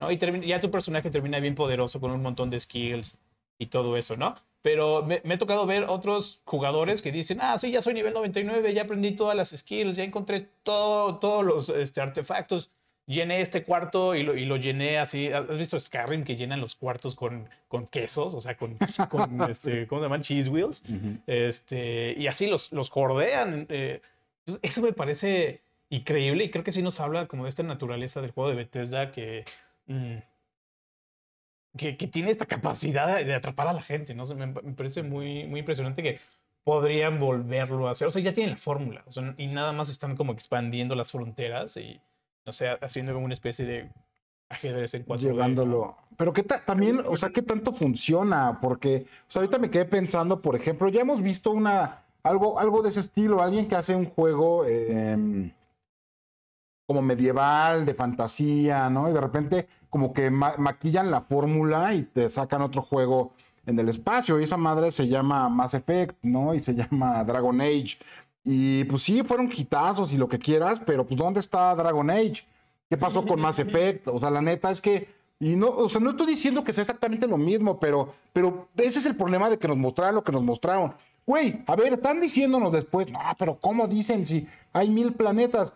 ¿no? Y termina, ya tu personaje termina bien poderoso con un montón de skills y todo eso, ¿no? Pero me, me, ha tocado ver otros jugadores que dicen, ah, sí, ya soy nivel 99, ya aprendí todas las skills, ya encontré todo, todos los este, artefactos, llené este cuarto y lo, y lo, llené así. ¿Has visto Skyrim que llenan los cuartos con, con quesos? O sea, con, con este, ¿cómo se llaman? Cheese wheels. Uh -huh. este, y así los, los jordean. Eh, entonces, eso me parece increíble y creo que sí nos habla como de esta naturaleza del juego de Bethesda que... Mm, que, que, tiene esta capacidad de atrapar a la gente, ¿no? Me, me, parece muy, muy impresionante que podrían volverlo a hacer. O sea, ya tienen la fórmula. O sea, y nada más están como expandiendo las fronteras y, o sea, haciendo como una especie de ajedrez en cuatro Llevándolo. Pero que también, o sea, ¿qué tanto funciona? Porque, o sea, ahorita me quedé pensando, por ejemplo, ya hemos visto una, algo, algo de ese estilo, alguien que hace un juego eh, como medieval, de fantasía, ¿no? Y de repente como que ma maquillan la fórmula y te sacan otro juego en el espacio. Y esa madre se llama Mass Effect, ¿no? Y se llama Dragon Age. Y pues sí, fueron hitazos y lo que quieras, pero pues ¿dónde está Dragon Age? ¿Qué pasó con Mass Effect? O sea, la neta es que, y no, o sea, no estoy diciendo que sea exactamente lo mismo, pero, pero ese es el problema de que nos mostraron lo que nos mostraron. Güey, a ver, están diciéndonos después, no, pero ¿cómo dicen si hay mil planetas?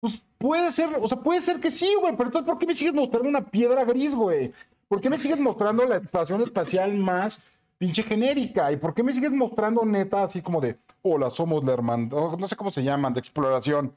Pues puede ser, o sea, puede ser que sí, güey, pero entonces, ¿por qué me sigues mostrando una piedra gris, güey? ¿Por qué me sigues mostrando la estación espacial más pinche genérica? ¿Y por qué me sigues mostrando neta así como de, hola, somos la hermandad, no sé cómo se llaman, de exploración?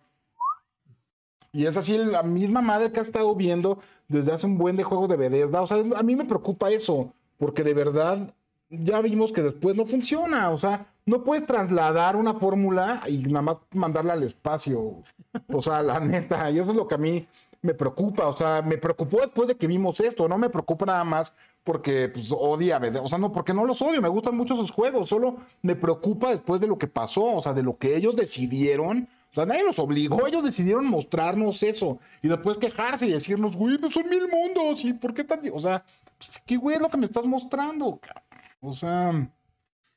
Y es así la misma madre que ha estado viendo desde hace un buen de juego de Bethesda. O sea, a mí me preocupa eso, porque de verdad ya vimos que después no funciona. O sea, no puedes trasladar una fórmula y nada más mandarla al espacio. O sea, la neta, y eso es lo que a mí me preocupa. O sea, me preocupó después de que vimos esto. No me preocupa nada más porque pues, odia, o sea, no, porque no los odio, me gustan mucho sus juegos. Solo me preocupa después de lo que pasó, o sea, de lo que ellos decidieron. O sea, nadie los obligó, ellos decidieron mostrarnos eso. Y después quejarse y decirnos, güey, pues son mil mundos. ¿Y por qué tan.? O sea, ¿qué güey es lo que me estás mostrando? O sea.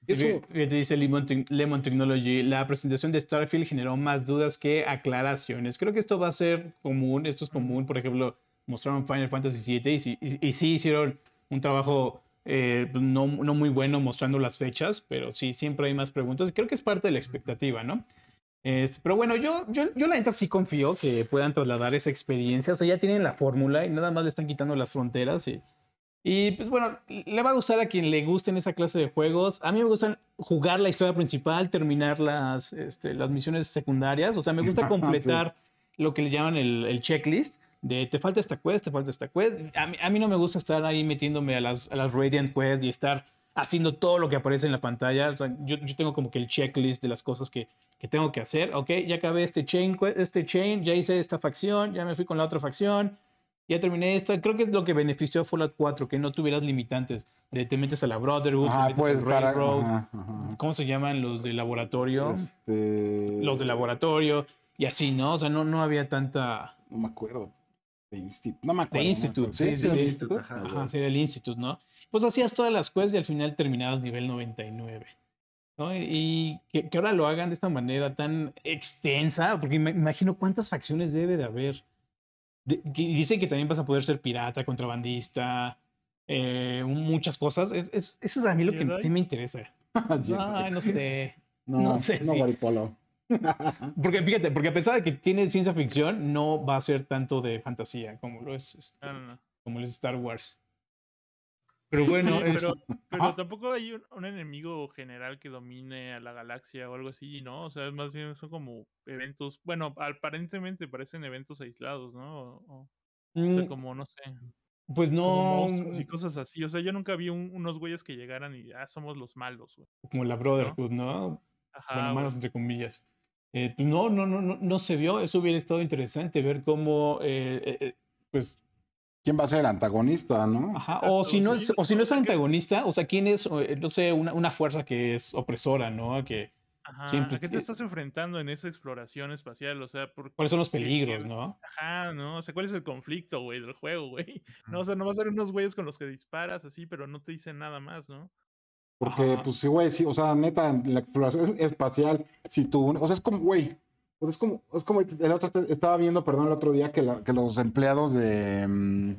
Eso... Te dice Lemon, Lemon, Technology, la presentación de Starfield generó más dudas que aclaraciones. Creo que esto va a ser común, esto es común, por ejemplo, mostraron Final Fantasy VII y, y, y sí hicieron un trabajo eh, no, no, muy bueno mostrando las fechas, pero sí, siempre hay más preguntas. Creo que es parte de la expectativa, ¿no? Es, pero bueno, yo, yo, yo la neta sí confío que puedan trasladar esa experiencia. O sea, ya tienen la fórmula y nada más le están quitando las fronteras y y pues bueno, le va a gustar a quien le gusten esa clase de juegos. A mí me gustan jugar la historia principal, terminar las, este, las misiones secundarias. O sea, me gusta completar sí. lo que le llaman el, el, checklist de te falta esta quest, te falta esta quest. A mí, a mí no me gusta estar ahí metiéndome a las, a las Radiant Quest y estar haciendo todo lo que aparece en la pantalla. O sea, yo, yo, tengo como que el checklist de las cosas que, que tengo que hacer. Ok, ya acabé este chain, este chain, ya hice esta facción, ya me fui con la otra facción ya terminé esta. Creo que es lo que benefició a Fallout 4, que no tuvieras limitantes. De te metes a la Brotherhood, te pues, al Railroad. Ajá, ajá. ¿Cómo se llaman los de laboratorio? Este... Los de laboratorio. Y así, ¿no? O sea, no, no había tanta. No me acuerdo. De Institute. No me acuerdo. De Institute, no sí, sí. sí. Institute, ajá, ajá, sí, era el Institute, ¿no? Pues hacías todas las quests y al final terminabas nivel 99. ¿no? Y que, que, ahora lo hagan de esta manera tan extensa, porque me imagino cuántas facciones debe de haber. De, que dicen que también vas a poder ser pirata, contrabandista, eh, muchas cosas. Es, es, eso es a mí lo que sí me interesa. Ay, no sé. No, no sé. No, sí. Maripolo. porque fíjate, porque a pesar de que tiene ciencia ficción, no va a ser tanto de fantasía como lo es, este, no, no, no. como lo es Star Wars. Pero bueno, es- pero, pero tampoco hay un, un enemigo general que domine a la galaxia o algo así, ¿no? O sea, más bien son como eventos, bueno, aparentemente parecen eventos aislados, ¿no? O, sea, Mm, como, no sé, pues no, y cosas así. O sea, yo nunca vi un- unos güeyes que llegaran y, ah, somos los malos, güey. como la Brotherhood, ¿no? Ajá, bueno, malos entre comillas. Eh, pues no, no, no, no, no se vio. Eso hubiera estado interesante ver cómo, eh, eh, eh, pues, ¿Quién va a ser el antagonista, no? ajá. O si no es, o si no es antagonista, o sea, quién es, eh, no sé, una, una fuerza que es opresora, ¿no? Que, Ajá, Siempre ¿A qué te estás enfrentando en esa exploración espacial? O sea, ¿por ¿Cuáles son los peligros, no? Ajá, ¿no? O sea, ¿cuál es el conflicto, güey, del juego, güey? No, o sea, no va a ser unos güeyes con los que disparas así, pero no te dicen nada más, ¿no? Porque, Ajá. pues sí, güey, sí, o sea, neta, la exploración espacial, si tú, o sea, es como, güey, sea, es como, es como, el otro, estaba viendo, perdón, el otro día que, la- que los empleados de, mm,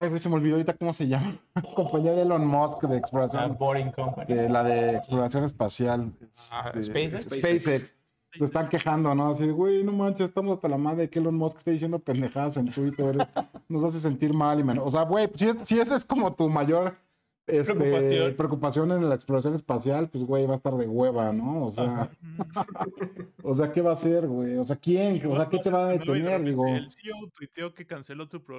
ay, se me olvidó ahorita cómo se llama, compañía de Elon Musk de Ah, exploración, Boring Company. de la de exploración espacial, Ah, este, SpaceX. SpaceX, se están quejando, ¿no? Así, güey, no manches, estamos hasta la madre de que Elon Musk esté diciendo pendejadas en Twitter, nos hace sentir mal y menos, o sea, güey, si, es- si esa es como tu mayor este, Preocupación. preocupación. en la exploración espacial, pues, güey, va a estar de hueva, ¿no? O sea, o sea, ¿qué va a hacer, güey? O sea, ¿quién? O sea, ¿qué te va a detener? Digo, El CEO tuiteó que canceló tu, tu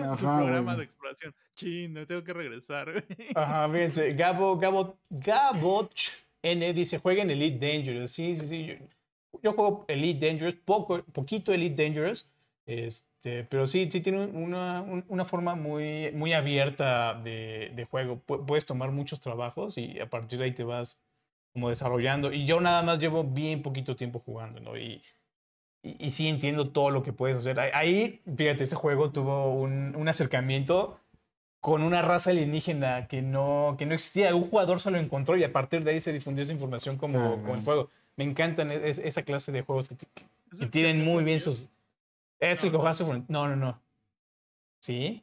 Ajá, programa güey. de exploración. Chin, me tengo que regresar, güey. Ajá, fíjense, Gabo, Gabo, Gaboch N dice, jueguen Elite Dangerous. Sí, sí, sí. Yo, yo juego Elite Dangerous, poco, poquito Elite Dangerous. Este, pero sí, sí tiene una, un- una forma muy, muy abierta de, de juego. Pu- puedes tomar muchos trabajos y a partir de ahí te vas como desarrollando. Y yo nada más llevo bien poquito tiempo jugando, ¿no? Y, y, y sí entiendo todo lo que puedes hacer. Ahí- fíjate, este juego tuvo un, un acercamiento con una raza alienígena que no, que no existía. Un jugador se lo encontró y a partir de ahí se difundió esa información como, Ah, como el juego. Me encantan es- esa clase de juegos que, que ¿Es el que tienen muy bien sus... Es el No, que no. hace No, no, no. ¿Sí?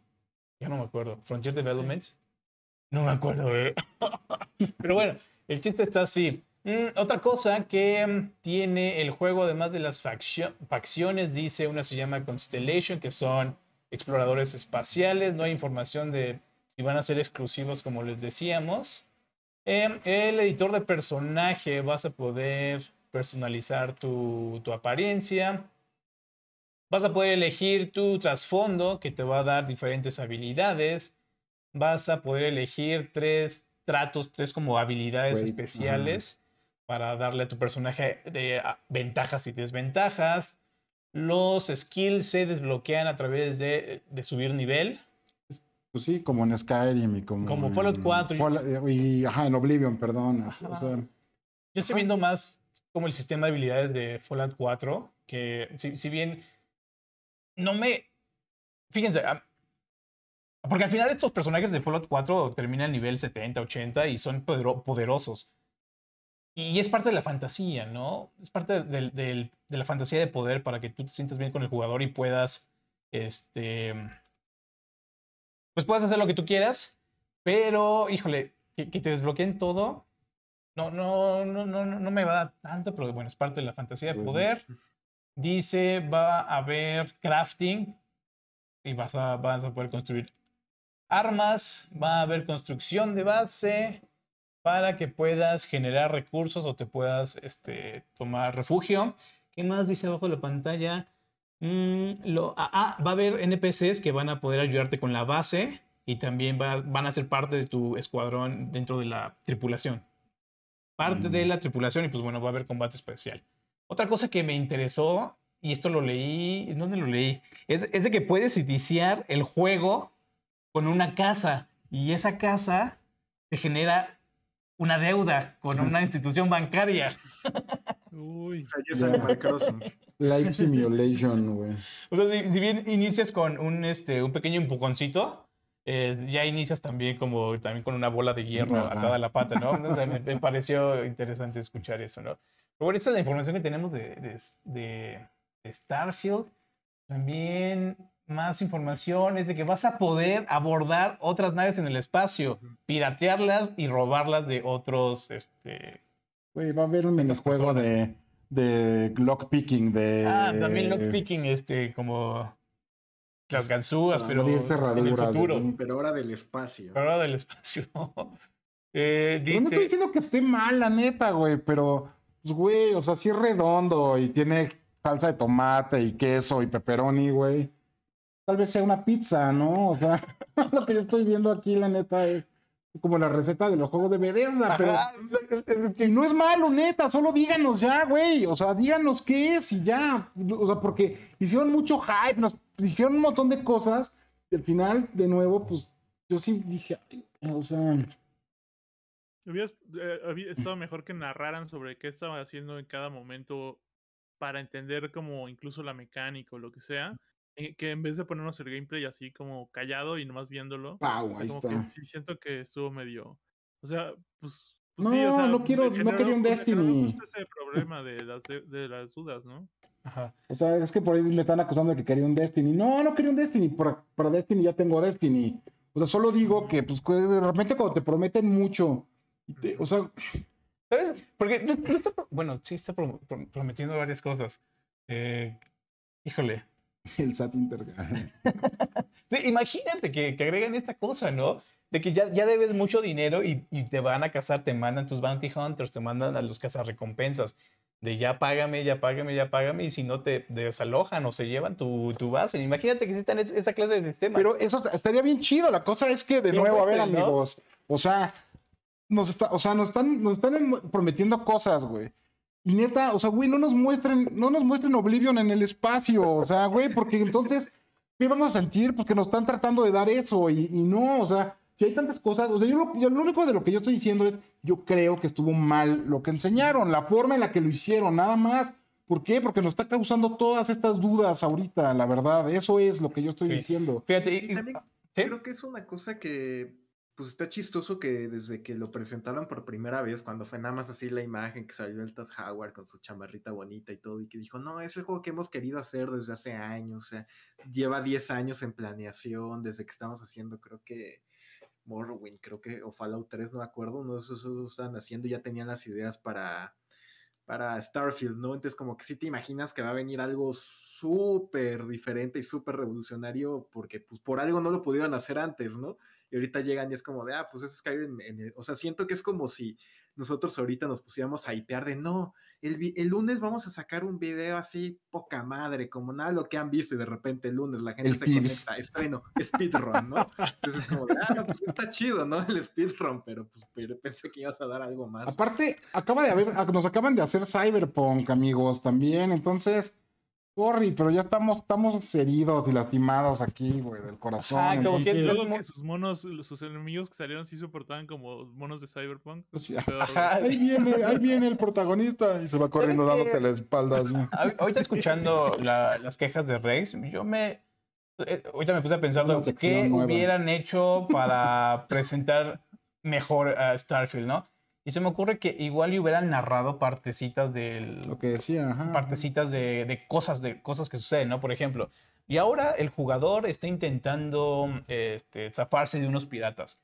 Yo no me acuerdo. ¿Frontier Development? No me acuerdo. eh. Pero bueno, el chiste está así. Mm, otra cosa que mm, tiene el juego, además de las faccio- facciones, dice, una se llama Constellation, que son exploradores espaciales. No hay información de si van a ser exclusivos, como les decíamos. Em, el editor de personaje, vas a poder personalizar tu, tu apariencia. Vas a poder elegir tu trasfondo, que te va a dar diferentes habilidades. Vas a poder elegir tres tratos, tres como habilidades especiales para darle a tu personaje de ah, ventajas y desventajas. Los skills se desbloquean a través de, de subir nivel. pues sí, como en Skyrim y como. Como Fallout en 4 y- Fallout- y, ajá, en Oblivion, perdón. o sea, Ajá. Yo estoy Ajá. viendo más como el sistema de habilidades de Fallout 4, que si, si bien no me... Fíjense, porque al final estos personajes de Fallout 4 terminan nivel 70, 80 y son podero- poderosos. Y es parte de la fantasía, ¿no? Es parte del- de la fantasía de poder para que tú te sientas bien con el jugador y puedas, este, pues puedas hacer lo que tú quieras, pero, híjole, que, que te desbloqueen todo, no, no, no, no, no no me va a dar tanto, pero bueno, es parte de la fantasía de poder. Dice, va a haber crafting y vas a, vas a poder construir armas, va a haber construcción de base para que puedas generar recursos o te puedas este, tomar refugio. ¿Qué más dice abajo de la pantalla? Mm, lo, ah, ah, va a haber NPCs que van a poder ayudarte con la base y también va- van a ser parte de tu escuadrón dentro de la tripulación. Parte de Mm. la tripulación y pues bueno, va a haber combate especial. Otra cosa que me interesó, y esto lo leí, ¿en dónde lo leí? Es, es de que puedes iniciar el juego con una casa y esa casa te genera una deuda con una institución bancaria. Uy. Life Simulation, güey. O sea, si, si bien inicias con un, este, un pequeño empujoncito, eh, ya inicias también como también con una bola de hierro Ajá. atada a la pata, ¿no? me, me- me pareció interesante escuchar eso, ¿no? Pero bueno, esta es la información que tenemos de, de- de- de Starfield. También más información es de que vas a poder abordar otras naves en el espacio, piratearlas y robarlas de otros, este... Güey, va a haber un minijuego de, de lockpicking, de. Ah, también lockpicking, este, como las ganzúas, para pero en el futuro. Pero ahora del espacio. Pero ahora del espacio. Eh, Pues no estoy diciendo que esté mal, la neta, güey, pero, pues, güey, o sea, sí es redondo y tiene salsa de tomate y queso y pepperoni, güey. Tal vez sea una pizza, ¿no? O sea, lo que yo estoy viendo aquí, la neta, es como la receta de los juegos de Bethesda, pero... Y no es malo, neta, solo díganos ya, güey. O sea, díganos qué es y ya. O sea, porque hicieron mucho hype, nos dijeron un montón de cosas. Y al final, de nuevo, pues yo sí dije, o sea, Eh, había estado mejor que narraran sobre qué estaba haciendo en cada momento para entender como incluso la mecánica o lo que sea, eh, que en vez de ponernos el gameplay así como callado y nomás viéndolo, Wow, ahí como que está. sí siento que estuvo medio, o sea, pues, pues No, sí, o sea, no quiero- me no generó- quería un generó Destiny. ese problema de las, de, de las dudas, ¿no? Ajá. O sea, es que por ahí me están acusando de que quería un Destiny. No, no quería un Destiny. Para, para Destiny ya tengo Destiny. O sea, solo digo que, pues, que de repente cuando te prometen mucho, o sea, ¿Sabes? Porque no, no está, bueno, sí está pro- pro- prometiendo varias cosas. Eh, híjole. el SAT inter... Sí, imagínate que, que agregan esta cosa, ¿no? De que ya, ya debes mucho dinero y, y te van a cazar, te mandan tus bounty hunters, te mandan a los cazarrecompensas. De ya págame, ya págame, ya págame, y si no te desalojan o se llevan tu, tu base. Imagínate que existan es- esa clase de sistemas. Pero eso estaría bien chido. La cosa es que, de nuevo, a ver, amigos. O sea, nos, está, o sea, nos están, nos están prometiendo cosas, güey. Y neta, o sea, güey, no nos muestren, no nos muestren Oblivion en el espacio. O sea, güey, porque entonces, ¿qué vamos a sentir? Porque nos están tratando de dar eso. Y, y no, o sea, si hay tantas cosas. O sea, yo lo, yo lo único de lo que yo estoy diciendo es, yo creo que estuvo mal lo que enseñaron, la forma en la que lo hicieron, nada más. ¿Por qué? Porque nos está causando todas estas dudas ahorita, la verdad. Eso es lo que yo estoy Sí. diciendo. Fíjate, Y, y- y también ¿sí? creo que es una cosa que, pues está chistoso que desde que lo presentaron por primera vez, cuando fue nada más así la imagen que salió el Todd Howard con su chamarrita bonita y todo, y que dijo, no, es el juego que hemos querido hacer desde hace años, o sea, lleva 10 años en planeación, desde que estamos haciendo, creo que Morrowind, creo que, o Fallout 3, no me acuerdo, uno de esos estaban haciendo, ya tenían las ideas para para Starfield, ¿no? Entonces como que sí te imaginas que va a venir algo súper diferente y súper revolucionario porque pues por algo no lo pudieron hacer antes, ¿no? Y ahorita llegan y es como de, ah, pues es Skyrim. en el-". O sea, siento que es como si nosotros ahorita nos pusiéramos a hipear de, no, el, lunes vamos a sacar un video así poca madre, como nada lo que han visto y de repente el lunes la gente El se conecta, estreno, speedrun, ¿no? Entonces es como de, ah, no, pues está chido, ¿no? El speedrun, pero pues pero pensé que ibas a dar algo más. Aparte, acaba de haber, nos acaban de hacer Cyberpunk, amigos, también. Entonces, sorry, pero ya estamos, estamos heridos y lastimados aquí, güey, del corazón. Ajá, como que es- que sus monos, sus enemigos que salieron sí se portaban como monos de Cyberpunk. pues, sí, ahí viene, ahí viene el protagonista y se va corriendo ¿Sabes qué? dándote la espalda así. Ahorita escuchando la- las quejas de Rex, yo me. eh, Ahorita me puse a pensar nueva. hubieran hecho para presentar mejor a Starfield, ¿no? Y se me ocurre que igual y hubieran narrado partecitas del. Lo que decía, ajá. partecitas de, de cosas, de cosas que suceden, ¿no? Por ejemplo, y ahora el jugador está intentando este, zafarse de unos piratas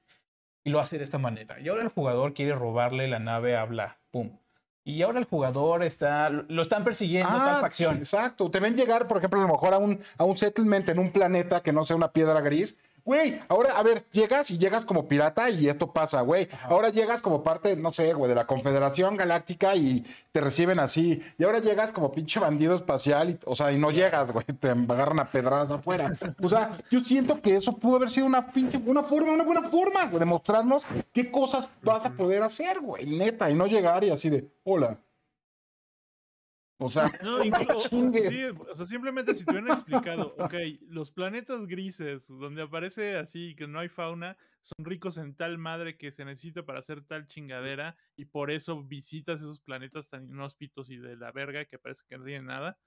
y lo hace de esta manera. Y ahora el jugador quiere robarle la nave a Bla, pum. Y ahora el jugador está, lo están persiguiendo tal facción. Ah, Exacto. Te ven llegar, por ejemplo, a lo mejor a un, a un settlement en un planeta que no sea una piedra gris. Güey, ahora, a ver, llegas y llegas como pirata y esto pasa, güey. Ahora llegas como parte, no sé, güey, de la Confederación Galáctica y te reciben así. Y ahora llegas como pinche bandido espacial, y, o sea, y no llegas, güey, te agarran a pedradas afuera. O sea, yo siento que eso pudo haber sido una pinche, una forma, una buena forma, güey, de mostrarnos qué cosas vas a poder hacer, güey, neta, y no llegar y así de, hola. O sea, No, incluso, chingues. sí, o sea, simplemente si te hubieran explicado, ok, los planetas grises, donde aparece así que no hay fauna, son ricos en tal madre que se necesita para hacer tal chingadera, y por eso visitas esos planetas tan inhóspitos y de la verga que parece que no tienen nada,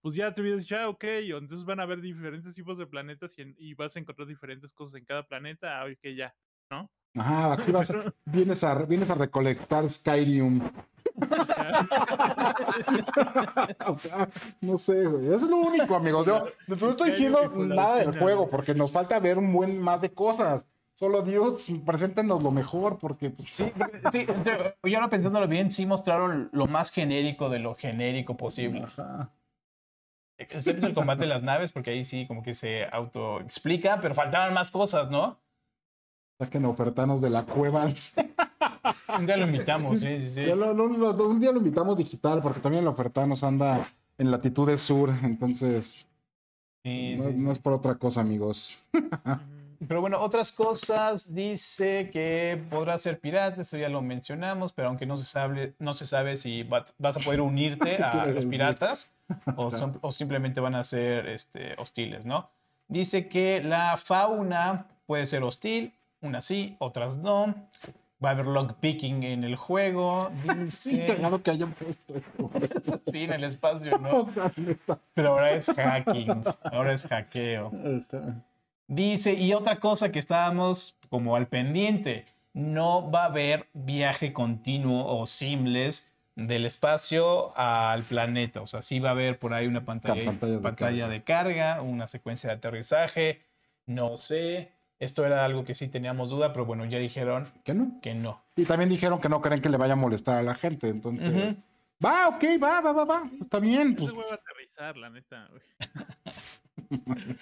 pues ya te hubieras dicho, ah, ok, entonces van a haber diferentes tipos de planetas y, en- y vas a encontrar diferentes cosas en cada planeta, ah, ok, ya, ¿no? Ajá, aquí vas a- vienes, a, vienes a recolectar Skyrium. o sea, no sé, güey. Eso es lo único, amigos. Yo no estoy Skyrim diciendo nada del juego porque nos falta ver un buen más de cosas. Solo Dios, preséntenos lo mejor porque pues, Sí, porque- sí, yo- y ahora pensándolo bien, sí mostraron lo más genérico de lo genérico posible. ajá. Excepto el combate de las naves, porque ahí sí como que se autoexplica, pero faltaban más cosas, ¿no? Saquen ofertanos de la cueva. Un día lo invitamos, sí, sí, sí. Ya lo- lo- lo- un día lo invitamos digital porque también el ofertanos anda en latitudes sur, entonces Sí, no, sí, sí. no es por otra cosa, amigos. Pero bueno, otras cosas, dice que podrá ser pirata, eso ya lo mencionamos, pero aunque no se sabe, no se sabe si va- vas a poder unirte ¿Qué a los piratas o, son- o simplemente van a ser este, hostiles, ¿no? Dice que la fauna puede ser hostil, unas sí, otras no. Va a haber lockpicking en el juego. Sí, Dice. cagado que hayan puesto esto. Sí, en el espacio, ¿no? Pero ahora es hacking. Ahora es hackeo. Dice, y otra cosa que estábamos como al pendiente, no va a haber viaje continuo o seamless del espacio al planeta. O sea, sí va a haber por ahí una pantalla, de pantalla carga. de carga, una secuencia de aterrizaje. No sé. Esto era algo que sí teníamos duda, pero bueno, ya dijeron ¿Qué no? que no. Y también dijeron que no creen que le vaya a molestar a la gente. Entonces, va, ok, va, va, va, va. Está bien. Pues, va a aterrizar, la neta.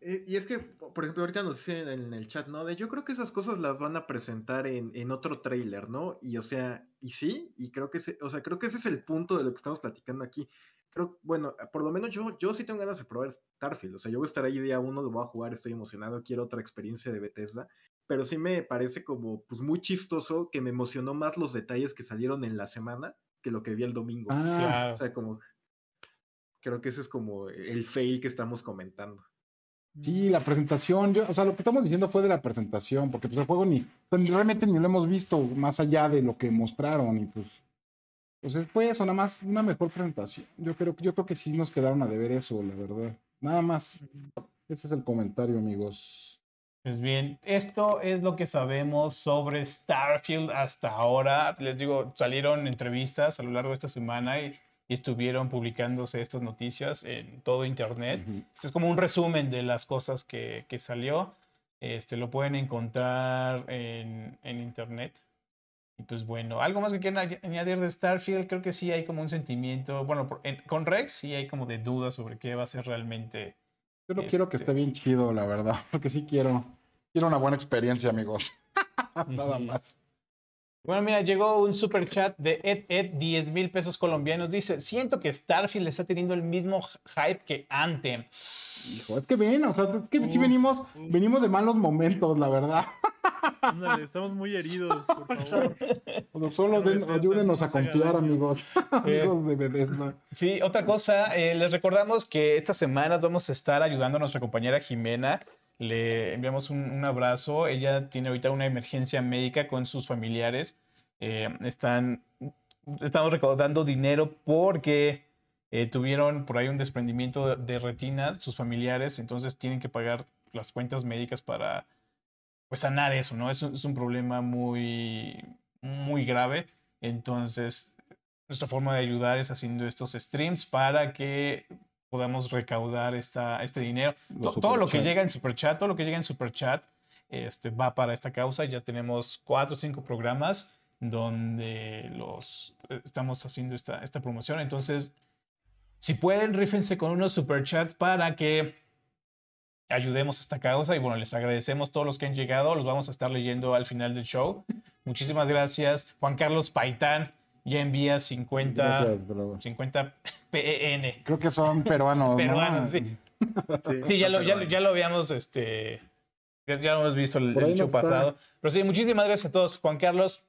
Eh, Y es que, po- por ejemplo, ahorita nos dicen en el chat, ¿no? De yo creo que esas cosas las van a presentar en, en otro tráiler, ¿no? Y o sea, y sí, y creo que ese, o sea, creo que ese es el punto de lo que estamos platicando aquí. Creo, bueno, por lo menos yo, yo sí tengo ganas de probar Starfield. O sea, yo voy a estar ahí día uno, lo voy a jugar, estoy emocionado, quiero otra experiencia de Bethesda. Pero sí me parece como, pues, muy chistoso que me emocionó más los detalles que salieron en la semana que lo que vi el domingo. ah, Claro. O sea, como, creo que ese es como el fail que estamos comentando. sí, la presentación. Yo, o sea, lo que estamos diciendo fue de la presentación, porque pues el juego ni, ni realmente ni lo hemos visto más allá de lo que mostraron. Y pues, pues es pues eso, nada más una mejor presentación. Yo creo, yo creo que sí nos quedaron a deber eso, la verdad. Nada más. Ese es el comentario, amigos. Pues bien, esto es lo que sabemos sobre Starfield hasta ahora. Les digo, salieron entrevistas a lo largo de esta semana y, y estuvieron publicándose estas noticias en todo Internet. Ujú. Este es como un resumen de las cosas que, que salió. Este, lo pueden encontrar en, en Internet. Y pues bueno, algo más que quieran añ- añadir de Starfield, creo que sí hay como un sentimiento, bueno, por- en- con Rex sí hay como de dudas sobre qué va a ser realmente. Yo no quiero que Este- esté bien chido, la verdad, porque sí quiero, quiero una buena experiencia, amigos. Nada más. Bueno, mira, llegó un super chat de Ed Ed, 10 mil pesos colombianos. Dice, siento que Starfield está teniendo el mismo hype que Anthem. Hijo, es que ven, o sea, es que sí Uf, venimos, venimos de malos momentos, la verdad. Ándale, estamos muy heridos, por favor. Solo den- ayúdenos no a confiar, amigos. amigos de Bethesda. Sí, otra cosa, eh, les recordamos que estas semanas vamos a estar ayudando a nuestra compañera Jimena. Le enviamos un, un abrazo. Ella tiene ahorita una emergencia médica con sus familiares. Eh, están, estamos recaudando dinero porque eh, tuvieron por ahí un desprendimiento de, retinas, sus familiares, entonces tienen que pagar las cuentas médicas para pues, sanar eso, ¿no? Es un, es un problema muy, muy grave. Entonces, nuestra forma de ayudar es haciendo estos streams para que podamos recaudar esta, este dinero. Los To- todo lo que llega en Superchat, todo lo que llega en Superchat este, va para esta causa. Ya tenemos cuatro o cinco programas donde los eh, estamos haciendo esta, esta promoción. Entonces, si pueden, rífense con unos Superchats para que ayudemos a esta causa. Y bueno, les agradecemos todos los que han llegado. Los vamos a estar leyendo al final del show. Muchísimas gracias. Juan Carlos Paitán ya envía 50, Gracias, bro. 50 PEN. Creo que son peruanos. ¿no? Peruanos, sí. Sí, ya lo, ya, lo- ya lo habíamos, este, ya, ya lo hemos visto el, el show pasado. Pero sí, muchísimas gracias a todos. Juan Carlos,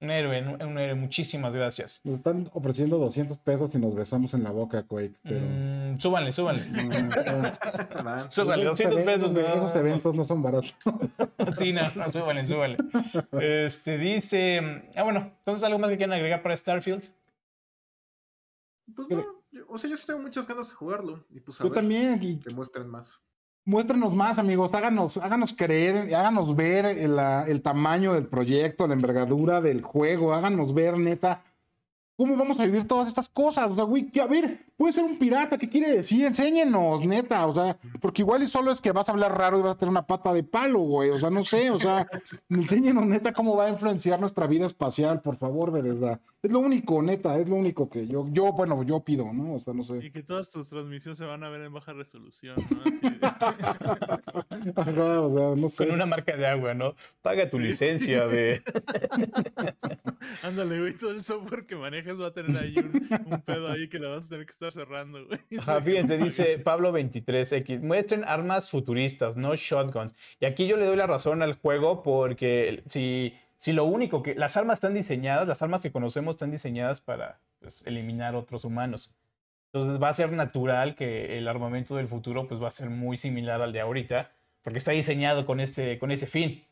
un héroe, un, un héroe. Muchísimas gracias. Nos están ofreciendo 200 pesos y nos besamos en la boca, Quake. Pero... Mm, súbanle, súbanle. Súbanle, Esos 200 pesos. Esos más. eventos no son baratos. Sí, no, no, súbanle, súbanle. Este, dice, ah, bueno, entonces algo más que quieran agregar para Starfield. Pues no, o sea, yo sí tengo muchas ganas de jugarlo. Y pues a Yo ver, también. y que muestren más. Muéstrenos más, amigos. Háganos, háganos creer, háganos ver el, el tamaño del proyecto, la envergadura del juego. Háganos ver, neta, cómo vamos a vivir todas estas cosas. O sea, güey, que, a ver, puede ser un pirata. ¿Qué quiere decir? Enséñenos, neta. O sea, porque igual y solo es que vas a hablar raro y vas a tener una pata de palo, güey. O sea, no sé. O sea, enséñenos, neta, cómo va a influenciar nuestra vida espacial, por favor, verdad. Es lo único, neta, es lo único que yo, yo, bueno, yo pido, ¿no? O sea, no sé. Y que todas tus transmisiones se van a ver en baja resolución, ¿no? De- Ajá, o sea, no sé. Con una marca de agua, ¿no? Paga tu licencia de... Ándale, güey, todo el software que va a tener ahí un, un pedo ahí que le vas a tener que estar cerrando, güey. Ajá, fíjense, dice Pablo 23X, muestren armas futuristas, no shotguns. Y aquí yo le doy la razón al juego porque si, si lo único que... Las armas están diseñadas, las armas que conocemos están diseñadas para pues, eliminar otros humanos. Entonces va a ser natural que el armamento del futuro pues va a ser muy similar al de ahorita porque está diseñado con este, con ese fin.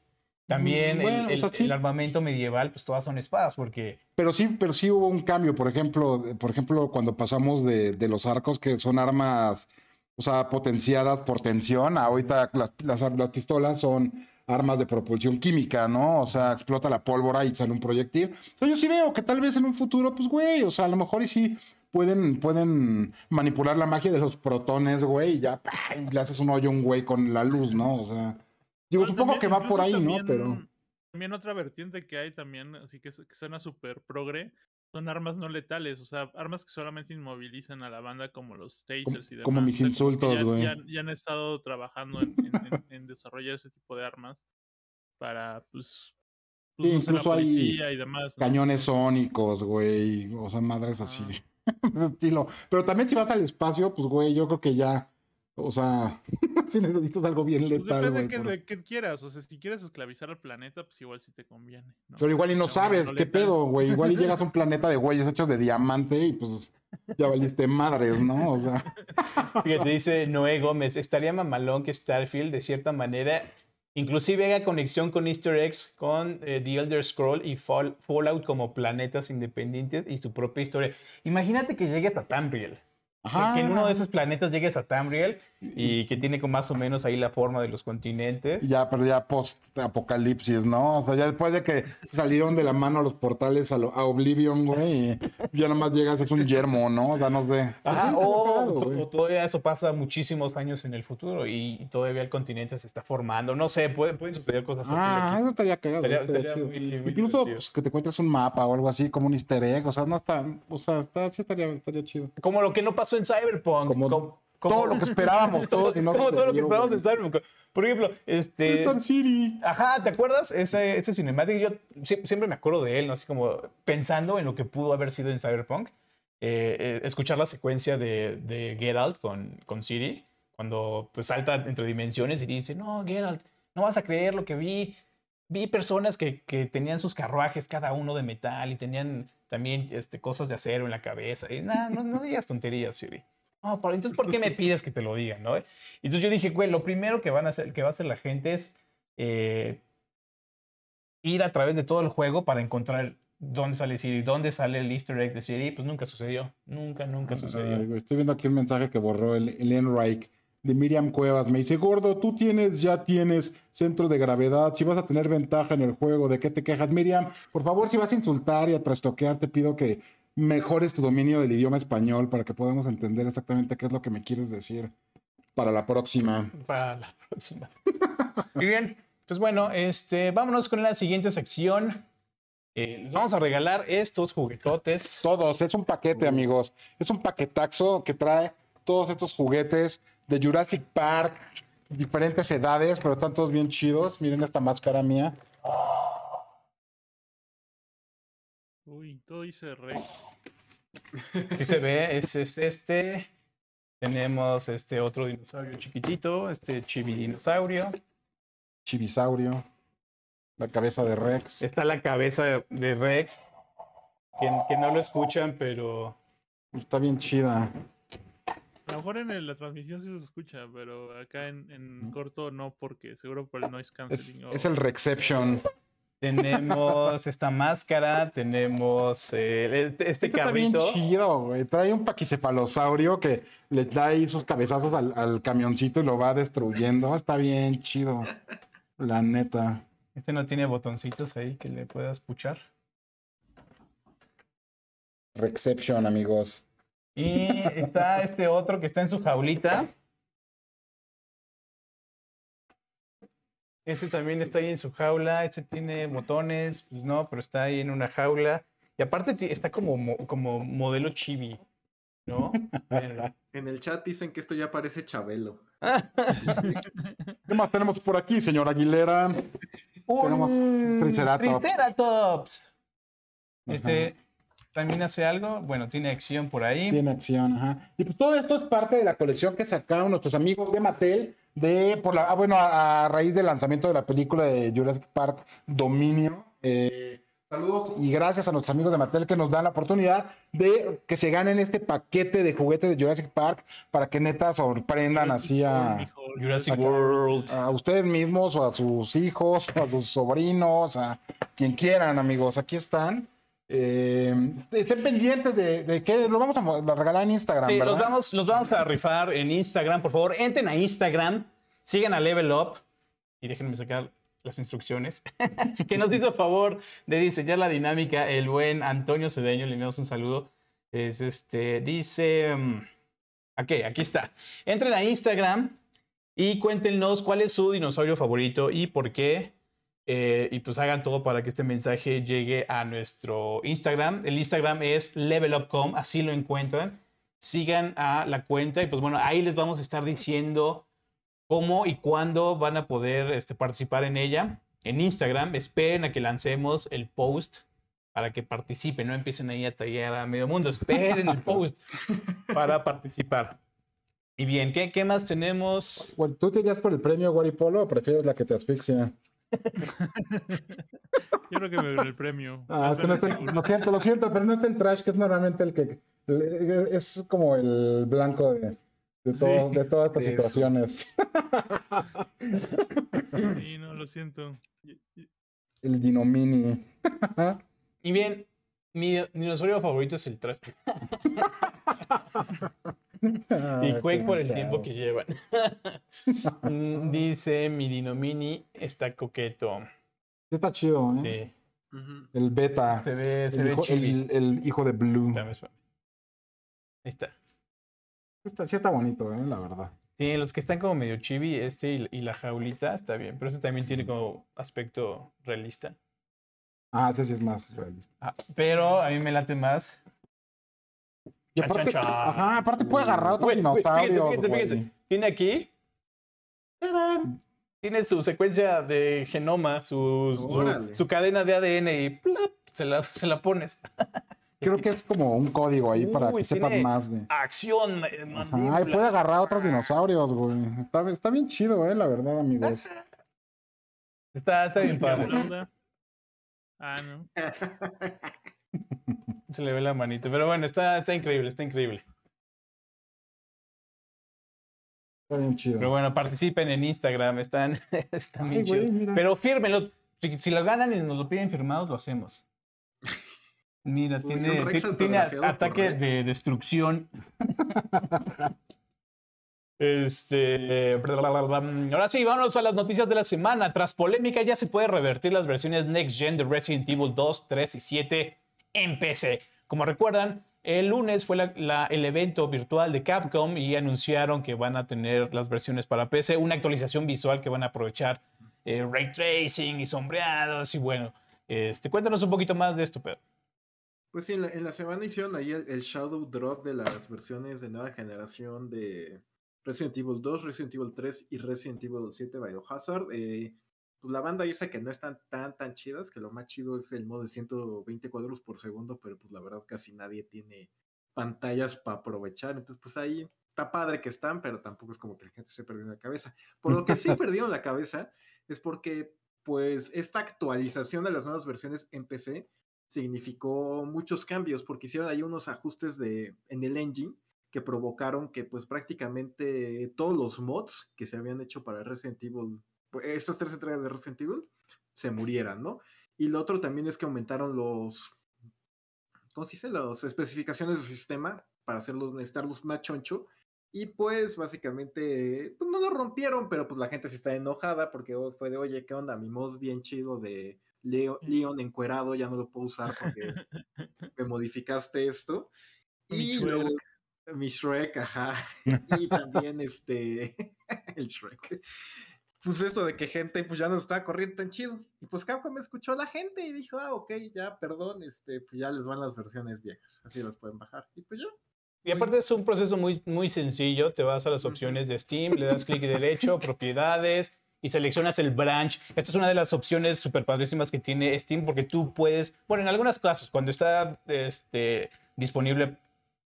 También el- o el, sea, sí. el armamento medieval, pues todas son espadas, porque Pero sí, pero sí hubo un cambio, por ejemplo, por ejemplo, cuando pasamos de, de los arcos que son armas, o sea, potenciadas por tensión, ahorita las, las, pistolas son armas de propulsión química, ¿no? O sea, explota la pólvora y sale un proyectil. O sea, yo sí veo que tal vez en un futuro, pues, güey, o sea, a lo mejor y sí pueden, pueden manipular la magia de los protones, güey, y ya, ¡pah! y le haces un hoyo a un güey con la luz, ¿no? O sea, digo, supongo también- que va por ahí, ¿no? Pero... También otra vertiente que hay también, así que, su- que suena súper progre, son armas no letales, o sea, armas que solamente inmovilizan a la banda como los tasers y demás. como mis o sea, que insultos, ya- güey. Ya, ya han estado trabajando en, en- en- en desarrollar ese tipo de armas para, pues, pues, Sí, no incluso hay y demás. ¿no? cañones sónicos, güey, o sea, madres así, ese estilo. Pero también si vas al espacio, pues, güey, yo creo que ya, o sea, si necesitas algo bien Pues letal, depende que, por- de qué quieras, o sea, si quieres esclavizar al planeta, pues igual sí te conviene. ¿no? Pero igual y no sabes no qué pedo, güey. Igual y llegas a un planeta de güeyes hechos de diamante y pues ya valiste madres, ¿no? O sea, Fíjate, dice Noé Gómez, estaría mamalón que Starfield de cierta manera inclusive haga conexión con Easter eggs, con eh, The Elder Scroll y Fall- Fallout como planetas independientes y su propia historia. Imagínate que llegues a Tamriel. Ajá. Que en uno de esos planetas llegues a Tamriel y que tiene más o menos ahí la forma de los continentes. Ya, pero ya post-apocalipsis, ¿no? O sea, ya después de que salieron de la mano los portales a, lo- a Oblivion, güey, y ya nomás llegas, es un yermo, ¿no? O sea, no sé. Ajá, o, o todavía eso pasa muchísimos años en el futuro y, todavía el continente se está formando. No sé, puede- pueden suceder cosas Ah, así. eso estaría cagado. Estaría- estaría muy- muy Incluso pues, que te encuentres un mapa o algo así, como un easter egg, o sea, no está, o sea, está, sí estaría, estaría chido. Como lo que no pasó en Cyberpunk. Como como- como- Todo lo que esperábamos todos y no como todo lo que esperábamos en. Cyberpunk. Por ejemplo, este... Star City. Ajá, ¿te acuerdas? Ese, ese cinematic, yo sie- siempre me acuerdo de él, ¿no? Así como pensando en lo que pudo haber sido en Cyberpunk. Eh, eh, escuchar la secuencia de, de Geralt con, con Ciri, cuando pues salta entre dimensiones y dice, no, Geralt, no vas a creer lo que vi. Vi personas que, que tenían sus carruajes, cada uno de metal, y tenían también este, cosas de acero en la cabeza. Y "Nah, no, no digas tonterías, Siri. No, pero entonces, ¿por qué me pides que te lo diga, no? Entonces yo dije, güey, lo primero que, van a hacer, que va a hacer la gente es eh, ir a través de todo el juego para encontrar dónde sale Siri, dónde sale el easter egg de Siri. Pues nunca sucedió. Nunca, nunca sucedió. Ay, estoy viendo aquí un mensaje que borró el, el Enrique de Miriam Cuevas. Me dice, gordo, tú tienes, ya tienes centro de gravedad. Si vas a tener ventaja en el juego, ¿de qué te quejas? Miriam, por favor, si vas a insultar y a trastoquear, te pido que mejores tu dominio del idioma español para que podamos entender exactamente qué es lo que me quieres decir para la próxima. Para la próxima. Muy bien. Pues bueno, este, vámonos con la siguiente sección. Eh, les vamos a regalar estos juguetotes. Todos, es un paquete, amigos. Es un paquetaxo que trae todos estos juguetes de Jurassic Park, diferentes edades, pero están todos bien chidos. Miren esta máscara mía. Uy, todo dice Rex. Si se ve, es, es este. Tenemos este otro dinosaurio chiquitito, este chividinosaurio. Chivisaurio. La cabeza de Rex. Está la cabeza de- de Rex, que, que no lo escuchan, pero Está bien chida. A lo mejor en el- la transmisión sí se escucha, pero acá en, en corto no, porque seguro por el noise Es, canceling. o- es el Rexception. Tenemos esta máscara, tenemos eh, este, este Este está bien carrito. chido, güey. Trae un paquicefalosaurio que le da ahí sus cabezazos al, al camioncito y lo va destruyendo. Está bien chido. La neta. Este no tiene botoncitos ahí que le puedas puchar. Rexception, amigos. Y está este otro que está en su jaulita. Ese también está ahí en su jaula. Este tiene botones, pues no, pero está ahí en una jaula. Y aparte está como, mo- como modelo chibi, ¿no? En el chat dicen que esto ya parece Chabelo. ¿Qué más tenemos por aquí, señor Aguilera? Tenemos Un Triceratops. Triceratops. Este también hace algo. Bueno, tiene acción por ahí. Tiene acción, ajá. Y pues todo esto es parte de la colección que sacaron nuestros amigos de Mattel, de, por la, ah, bueno, a, a raíz del lanzamiento de la película de Jurassic Park Dominio. eh, Saludos y gracias a nuestros amigos de Mattel que nos dan la oportunidad de que se ganen este paquete de juguetes de Jurassic Park para que neta sorprendan así a, Jurassic. World. a ustedes mismos o a sus hijos o a sus sobrinos, a quien quieran, amigos. Aquí están. Eh, estén pendientes de, de que lo vamos a regalar en Instagram, Sí, ¿verdad? los vamos, los vamos a rifar en Instagram. Por favor, entren a Instagram, sigan a Level Up y déjenme sacar las instrucciones. que nos hizo favor de diseñar la dinámica el buen Antonio Cedeño. Le enviamos un saludo. Es este, dice. mm, Ok, aquí está. Entren a Instagram y cuéntenos cuál es su dinosaurio favorito y por qué. Eh, y pues hagan todo para que este mensaje llegue a nuestro Instagram. El Instagram es levelupcom, así lo encuentran. Sigan a la cuenta y pues bueno, ahí les vamos a estar diciendo cómo y cuándo van a poder este, participar en ella. En Instagram, esperen a que lancemos el post para que participen, no empiecen ahí a tallar a medio mundo, esperen el post para participar. Y bien, ¿qué, qué más tenemos? Bueno, ¿Tú te irías por el premio Guaripolo o prefieres la que te asfixia? Yo creo que me el premio. Ah, es que no está, lo siento, lo siento, pero no está el trash, que es normalmente el que es como el blanco de, de, todo- Sí, de todas estas de situaciones. Sí, no, lo siento. El Dinomini. Y bien, mi dinosaurio favorito es el trash. Y Quake por el tiempo que llevan. Mm, Dice mi Dinomini está coqueto. Está chido, ¿eh? Sí. El beta. se ve, se el, ve hijo, el- el hijo de Blue. Espérame, espérame. Ahí está. Está, sí está bonito, ¿eh? La verdad. Sí, los que están como medio chibi, este y, y la jaulita está bien, pero este también tiene como aspecto realista. Ah, ese sí es más realista. Ah, pero a mí me late más. Y Chan, aparte, chan, chan. ajá, aparte puede agarrar güey, dinosaurios. Fíjense, fíjense, fíjense. Tiene aquí. ¡tarán! Tiene su secuencia de genoma, su, su- Órale. su cadena de ADN y ¡plap! se la, se la pones. Creo que es como un código ahí para Uy, que sepas tiene más de. Acción. eh, Ajá, y mandíbula. puede agarrar otros dinosaurios, güey. Está, está bien chido, eh, la verdad, amigos. Está, está bien ¿Qué padre. Ah, no. Se le ve la manita. Pero bueno, está, está increíble, está increíble. Está bien chido. Pero bueno, participen en Instagram, están, están Ay, bien güey, mira. Pero fírmenlo. Si, si lo ganan y nos lo piden firmados, lo hacemos. Mira, Uy, tiene, tiene ataque Rex. de destrucción. Este. Ahora sí, vámonos a las noticias de la semana. Tras polémica, ya se puede revertir las versiones Next Gen de Resident Evil 2, 3 y 7 en PC. Como recuerdan, el lunes fue el evento virtual de Capcom y anunciaron que van a tener las versiones para PC, una actualización visual que van a aprovechar eh, ray tracing y sombreados. Y bueno, este, cuéntanos un poquito más de esto, Pedro. Pues sí, en la, semana hicieron ahí el, el Shadow Drop de las versiones de nueva generación de Resident Evil 2, Resident Evil 3 y Resident Evil 7 Biohazard. Eh, pues la banda dice que no están tan tan chidas, que lo más chido es el modo de 120 cuadros por segundo, pero pues la verdad casi nadie tiene pantallas para aprovechar. Entonces pues ahí está padre que están, pero tampoco es como que la gente se perdió la cabeza. Por lo que sí perdieron la cabeza es porque pues esta actualización de las nuevas versiones en PC significó muchos cambios porque hicieron ahí unos ajustes de, en el engine que provocaron que pues prácticamente todos los mods que se habían hecho para Resident Evil, pues, estas tres entregas de Resident Evil, se murieran, ¿no? Y lo otro también es que aumentaron los, ¿cómo se dice? Las especificaciones del sistema para hacerlos, necesitarlos más choncho. Y pues básicamente, pues no lo rompieron, pero pues la gente sí está enojada porque fue de, oye, ¿qué onda? Mi mod bien chido de Leo, Leon encuerado ya no lo puedo usar porque me modificaste esto. Mi Y Shrek. luego, mi Shrek, ajá. Y también este, el Shrek. Pues esto de que gente pues ya no está corriendo tan chido. Y pues Capcom escuchó a la gente y dijo, ah, ok, ya, perdón, este, pues ya les van las versiones viejas. Así las pueden bajar. Y pues ya. Y aparte es un proceso muy, muy sencillo. Te vas a las opciones de Steam, le das clic derecho, propiedades y seleccionas el branch. Esta es una de las opciones súper padrísimas que tiene Steam porque tú puedes, bueno, en algunos casos, cuando está este, disponible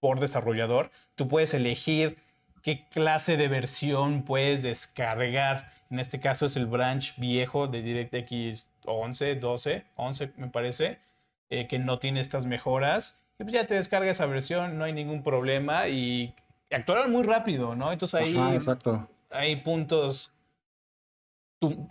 por desarrollador, tú puedes elegir qué clase de versión puedes descargar. En este caso es el branch viejo de DirectX 11, 12, 11 me parece, eh, que no tiene estas mejoras. Y pues ya te descarga esa versión, no hay ningún problema y actuaron muy rápido, ¿no? Entonces ahí Ajá, exacto. hay puntos,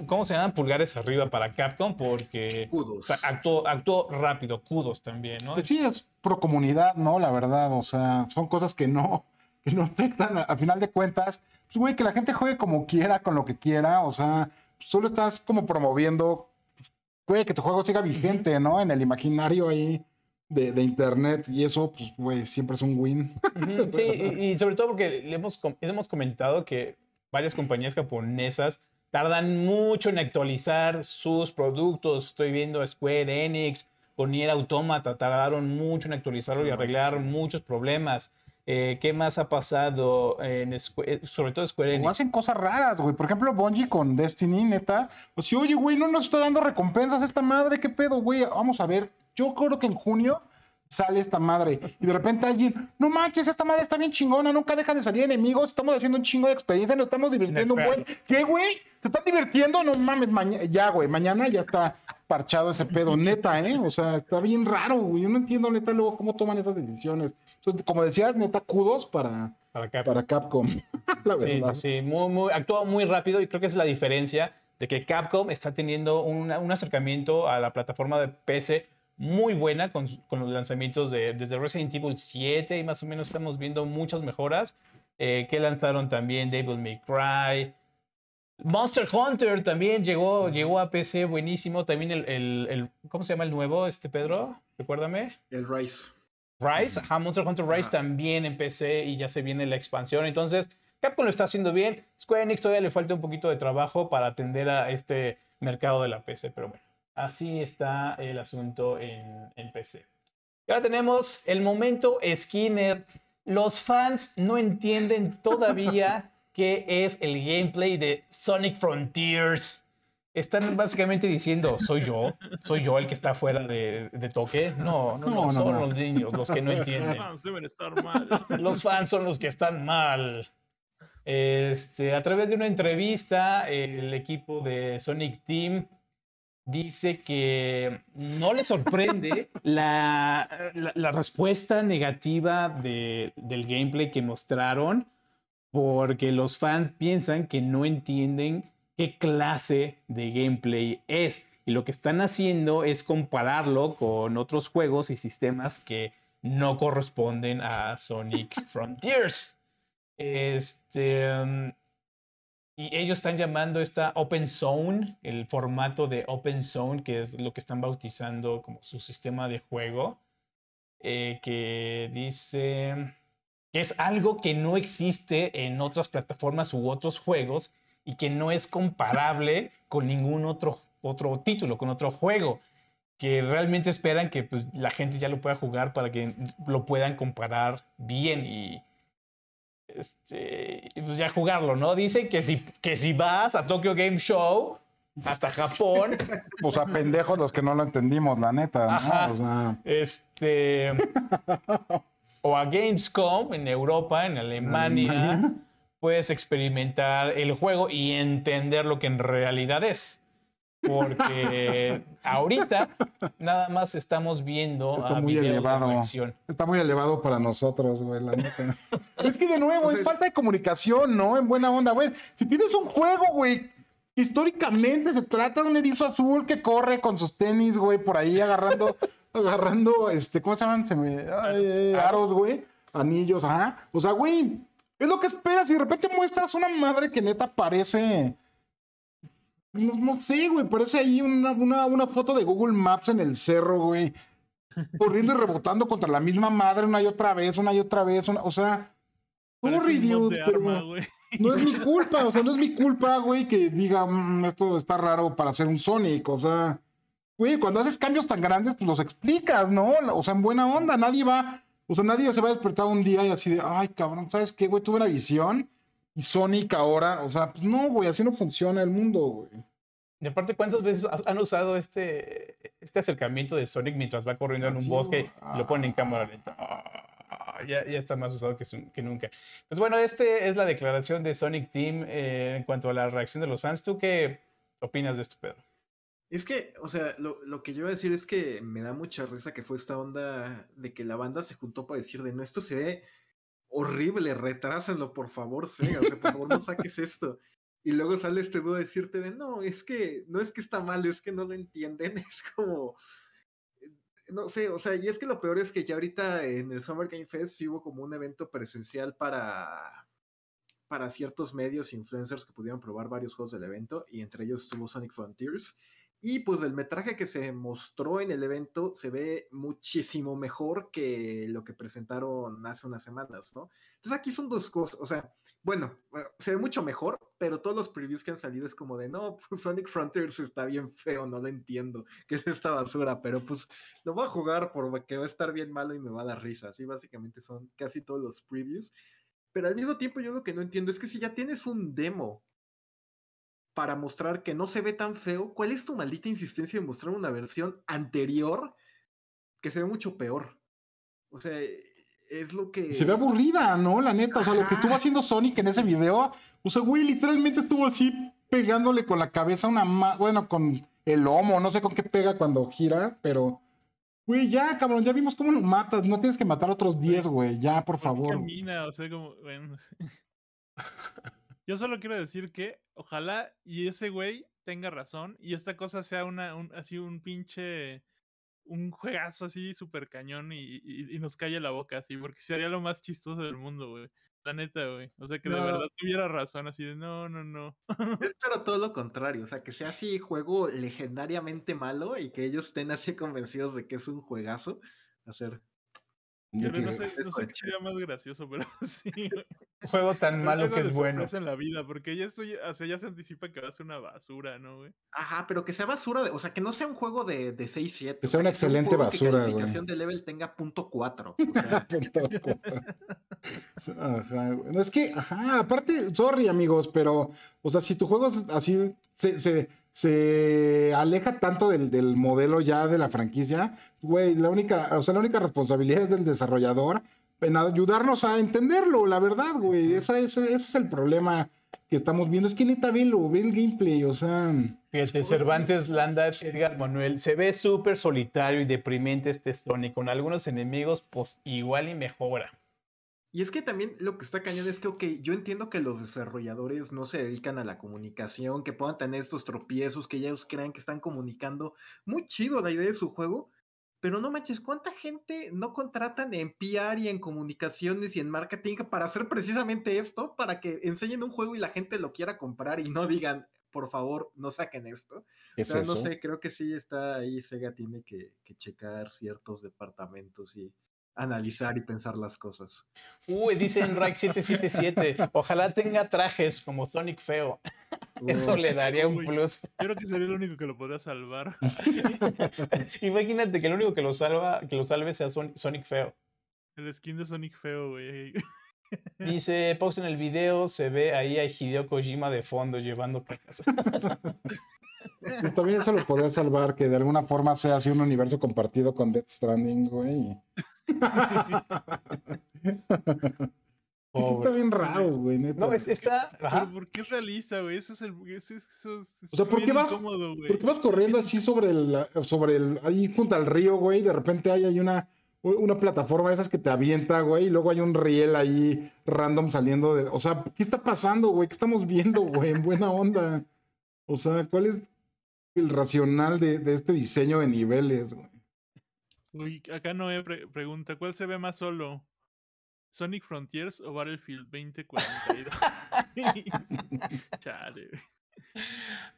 ¿cómo se llaman? Pulgares arriba para Capcom porque Kudos. o sea, actuó, actuó rápido, kudos también, ¿no? Pues sí, es pro comunidad, ¿no? La verdad, o sea, son cosas que no, que no afectan. A, a final de cuentas, pues güey, que la gente juegue como quiera, con lo que quiera, o sea, solo estás como promoviendo, pues, güey, que tu juego siga vigente, ¿no? En el imaginario ahí de, de internet, y eso, pues, güey, siempre es un win. Sí, y, y sobre todo porque le hemos, hemos comentado que varias compañías japonesas tardan mucho en actualizar sus productos. Estoy viendo Square Enix, Nier Automata, tardaron mucho en actualizarlo y arreglar muchos problemas. Eh, ¿Qué más ha pasado en eh, sobre todo Square O Enix? hacen cosas raras, güey. Por ejemplo, Bungie con Destiny, neta. O sea, oye, güey, no nos está dando recompensas esta madre, ¿qué pedo, güey? Vamos a ver. Yo creo que en junio sale esta madre. Y de repente alguien, no manches, esta madre está bien chingona, nunca dejan de salir enemigos, estamos haciendo un chingo de experiencia, nos estamos divirtiendo un buen. ¿Qué, güey? ¿Se están divirtiendo? No mames, ya, güey, mañana ya está parchado ese pedo, neta, ¿eh? O sea, está bien raro, güey. Yo no entiendo, neta, luego cómo toman esas decisiones. Entonces, como decías, neta, kudos para, Para Capcom. para Capcom. La Sí, verdad. sí, sí, muy, muy, actúa muy rápido y creo que es la diferencia de que Capcom está teniendo una- un acercamiento a la plataforma de PC muy buena con, con los lanzamientos de, desde Resident Evil 7 y más o menos estamos viendo muchas mejoras eh, que lanzaron también Devil May Cry. Monster Hunter también llegó, llegó a PC buenísimo. También el, el- el- ¿cómo se llama el nuevo, este Pedro? Recuérdame. El Rice. Rise, ajá, Monster Hunter Rise Ajá. también en PC y ya se viene la expansión. Entonces, Capcom lo está haciendo bien. Square Enix todavía le falta un poquito de trabajo para atender a este mercado de la PC, pero bueno, así está el asunto en, en PC. Y ahora tenemos el momento Skinner. Los fans no entienden todavía qué es el gameplay de Sonic Frontiers. Están básicamente diciendo, soy yo, soy yo el que está fuera de, de toque. No, no, no, No, no, son no. los niños los que no Los entienden. fans deben estar mal. Los fans son los que están mal. Este, a través de una entrevista, el equipo de Sonic Team dice que no le sorprende la, la- la respuesta negativa de- del gameplay que mostraron, porque los fans piensan que no entienden qué clase de gameplay es. Y lo que están haciendo es compararlo con otros juegos y sistemas que no corresponden a Sonic Frontiers. Este. um, y ellos están llamando esta Open Zone, el formato de Open Zone, que es lo que están bautizando como su sistema de juego, eh, que dice es algo que no existe en otras plataformas u otros juegos y que no es comparable con ningún otro, otro título, con otro juego que realmente esperan que pues, la gente ya lo pueda jugar para que lo puedan comparar bien y, este, pues, ya jugarlo, ¿no? Dicen que si, que si vas a Tokyo Game Show, hasta Japón, O sea, pendejos los que no lo entendimos, la neta, ¿no? Ajá. O sea, este, o a Gamescom en Europa, en Alemania, Alemania. puedes experimentar el juego y entender lo que en realidad es. Porque ahorita nada más estamos viendo Está a muy videos elevado. de reacción. está muy elevado para nosotros, güey, la neta. es que de nuevo, es falta de comunicación, ¿no? En buena onda, güey. Si tienes un juego, güey, históricamente se trata de un erizo azul que corre con sus tenis, güey, por ahí agarrando, agarrando, este, ¿cómo se llaman? Se me, ay, aros, güey, anillos, ajá. O sea, güey, es lo que esperas y de repente muestras una madre que neta parece... No, no sé, güey, parece ahí una, una, una foto de Google Maps en el cerro, güey. Corriendo y rebotando contra la misma madre una y otra vez, una y otra vez. una- o sea, sorry, de pero arma, no es mi culpa, o sea, no es mi culpa, güey, que diga, "Mm, esto está raro para hacer un Sonic, o sea, güey, cuando haces cambios tan grandes, pues los explicas, ¿no? O sea, en buena onda, nadie va, o sea, nadie se va a despertar un día y así de, ay, cabrón, ¿sabes qué, güey? Tuve una visión y Sonic ahora, o sea, pues no, güey, así no funciona el mundo, güey. Y aparte, ¿cuántas veces han usado este, este acercamiento de Sonic mientras va corriendo en un bosque y lo ponen en cámara lenta? ya, ya está más usado que, nunca. Pues bueno, este es la declaración de Sonic Team eh, en cuanto a la reacción de los fans. ¿Tú qué opinas de esto, Pedro? Es que, o sea, lo, lo que yo iba a decir es que me da mucha risa que fue esta onda de que la banda se juntó para decir de no, esto se ve horrible, retrásenlo, por favor, Sega, o sea, por favor, no saques esto. Y luego sale este duda a decirte de no, es que no es que está mal, es que no lo entienden, es como. No sé, o sea, y es que lo peor es que ya ahorita en el Summer Game Fest sí hubo como un evento presencial para, para ciertos medios influencers que pudieron probar varios juegos del evento, y entre ellos estuvo Sonic Frontiers. Y pues el metraje que se mostró en el evento se ve muchísimo mejor que lo que presentaron hace unas semanas, ¿no? Entonces aquí son dos cosas, o sea, bueno, se ve mucho mejor, pero todos los previews que han salido es como de, no, pues Sonic Frontiers está bien feo, no lo entiendo, que es esta basura, pero pues lo voy a jugar porque va a estar bien malo y me va a dar risa, así básicamente son casi todos los previews. Pero al mismo tiempo yo lo que no entiendo es que si ya tienes un demo para mostrar que no se ve tan feo, ¿cuál es tu maldita insistencia en mostrar una versión anterior que se ve mucho peor? O sea, es lo que... Se ve aburrida, ¿no? La neta, o sea, lo que estuvo haciendo Sonic en ese video, o sea, güey, literalmente estuvo así pegándole con la cabeza una ma- bueno, con el lomo, no sé con qué pega cuando gira, pero, güey, ya, cabrón, ya vimos cómo lo matas, no tienes que matar a otros 10, güey, ya, por ¿Por qué favor. camina? O sea, como, bueno, no sé. Yo solo quiero decir que ojalá y ese güey tenga razón y esta cosa sea una, un, así un pinche, un juegazo así súper cañón y, y- y nos calle la boca así, porque sería lo más chistoso del mundo, güey. La neta, güey. O sea, que de verdad tuviera razón así de, no, no, no. Yo espero todo lo contrario, o sea, que sea así juego legendariamente malo y que ellos estén así convencidos de que es un juegazo. Hacer. Pero no sé, no sé es qué sería más gracioso, pero sí. Güey. Juego tan malo que es bueno. en la vida, porque ya estoy, o sea, ya se anticipa que va a ser una basura, ¿no, güey? Ajá, pero que sea basura, de- o sea, que no sea un juego de, de 6-7. Que o sea una un excelente basura, Que güey. calificación de level tenga punto 4. O sea, Punto. Ajá, güey. No, es que, ajá, aparte, sorry amigos, pero, o sea, si tu juego es así, se, se, se aleja tanto del, del modelo ya de la franquicia, güey, la única, o sea, la única responsabilidad es del desarrollador en ayudarnos a entenderlo, la verdad, güey. Esa, ese, ese es el problema que estamos viendo. Es que neta, velo, ve el gameplay, o sea... Fíjate, Cervantes Landa, Edgar Manuel, se ve súper solitario y deprimente este Sonic. Con algunos enemigos, pues igual y mejora. Y es que también lo que está cañón es que, ok, yo entiendo que los desarrolladores no se dedican a la comunicación, que puedan tener estos tropiezos, que ellos crean que están comunicando. Muy chido la idea de su juego, pero no manches, ¿cuánta gente no contratan en PR y en comunicaciones y en marketing para hacer precisamente esto? Para que enseñen un juego y la gente lo quiera comprar y no digan, por favor, no saquen esto. ¿qué O sea, no sé, creo que sí está ahí, Sega tiene que, que checar ciertos departamentos y analizar y pensar las cosas. Uy, dice en Rack 777, ojalá tenga trajes como Sonic feo. Eso le daría un Uy. plus. Creo que sería el único que lo podría salvar. Imagínate que el único que lo salva, que lo salve sea Son- Sonic feo. El skin de Sonic feo, güey. Dice, pausa en el video, se ve ahí a Hideo Kojima de fondo llevando cajas. Y también eso lo podría salvar, que de alguna forma sea así un universo compartido con Death Stranding, güey. Está bien raro, güey, neta. No, es- está. ajá. Pero ¿por qué es realista, güey? Eso es el. Eso es, eso es- O sea, ¿por qué vas- incómodo, güey. Porque vas corriendo así sobre el, sobre el, ahí junto al río, güey, y de repente hay, hay una, una plataforma de esas que te avienta, güey, y luego hay un riel ahí random saliendo de, o sea, ¿qué está pasando, güey? ¿Qué estamos viendo, güey? En buena onda. O sea, ¿cuál es el racional de, de este diseño de niveles, güey? Uy, acá Noé pre- pregunta: ¿Cuál se ve más solo? ¿Sonic Frontiers o Battlefield 2042? Chale.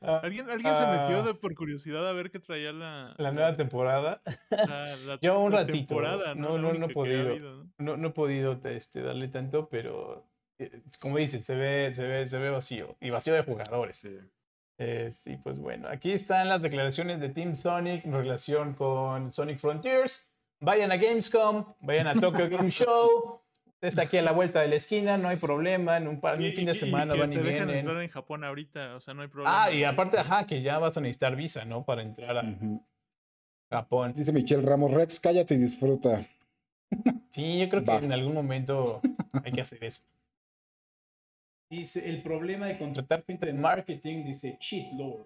Ah, ¿Alguien, alguien se metió ah, de- por curiosidad a ver qué traía la, La nueva temporada. la- la- Yo un la ratito, temporada, no, La no, no he podido. habido, ¿no? No, no he podido este, darle tanto, pero eh, como dices, se ve, se ve, se ve vacío. Y vacío de jugadores. Sí. Eh, sí, pues bueno, aquí están las declaraciones de Team Sonic en relación con Sonic Frontiers. Vayan a Gamescom, vayan a Tokyo Game Show. Está aquí a la vuelta de la esquina, no hay problema. En un, par- fin y- de y semana van y te dejan vienen. entrar en Japón ahorita, o sea, no hay problema. Ah, y aparte, ajá, que ya vas a necesitar visa, ¿no? Para entrar a. Japón. Dice Michelle Ramos Rex, cállate y disfruta. Sí, yo creo que Va. en algún momento hay que hacer eso. Dice, el problema de contratar gente de marketing, dice Cheat Lord.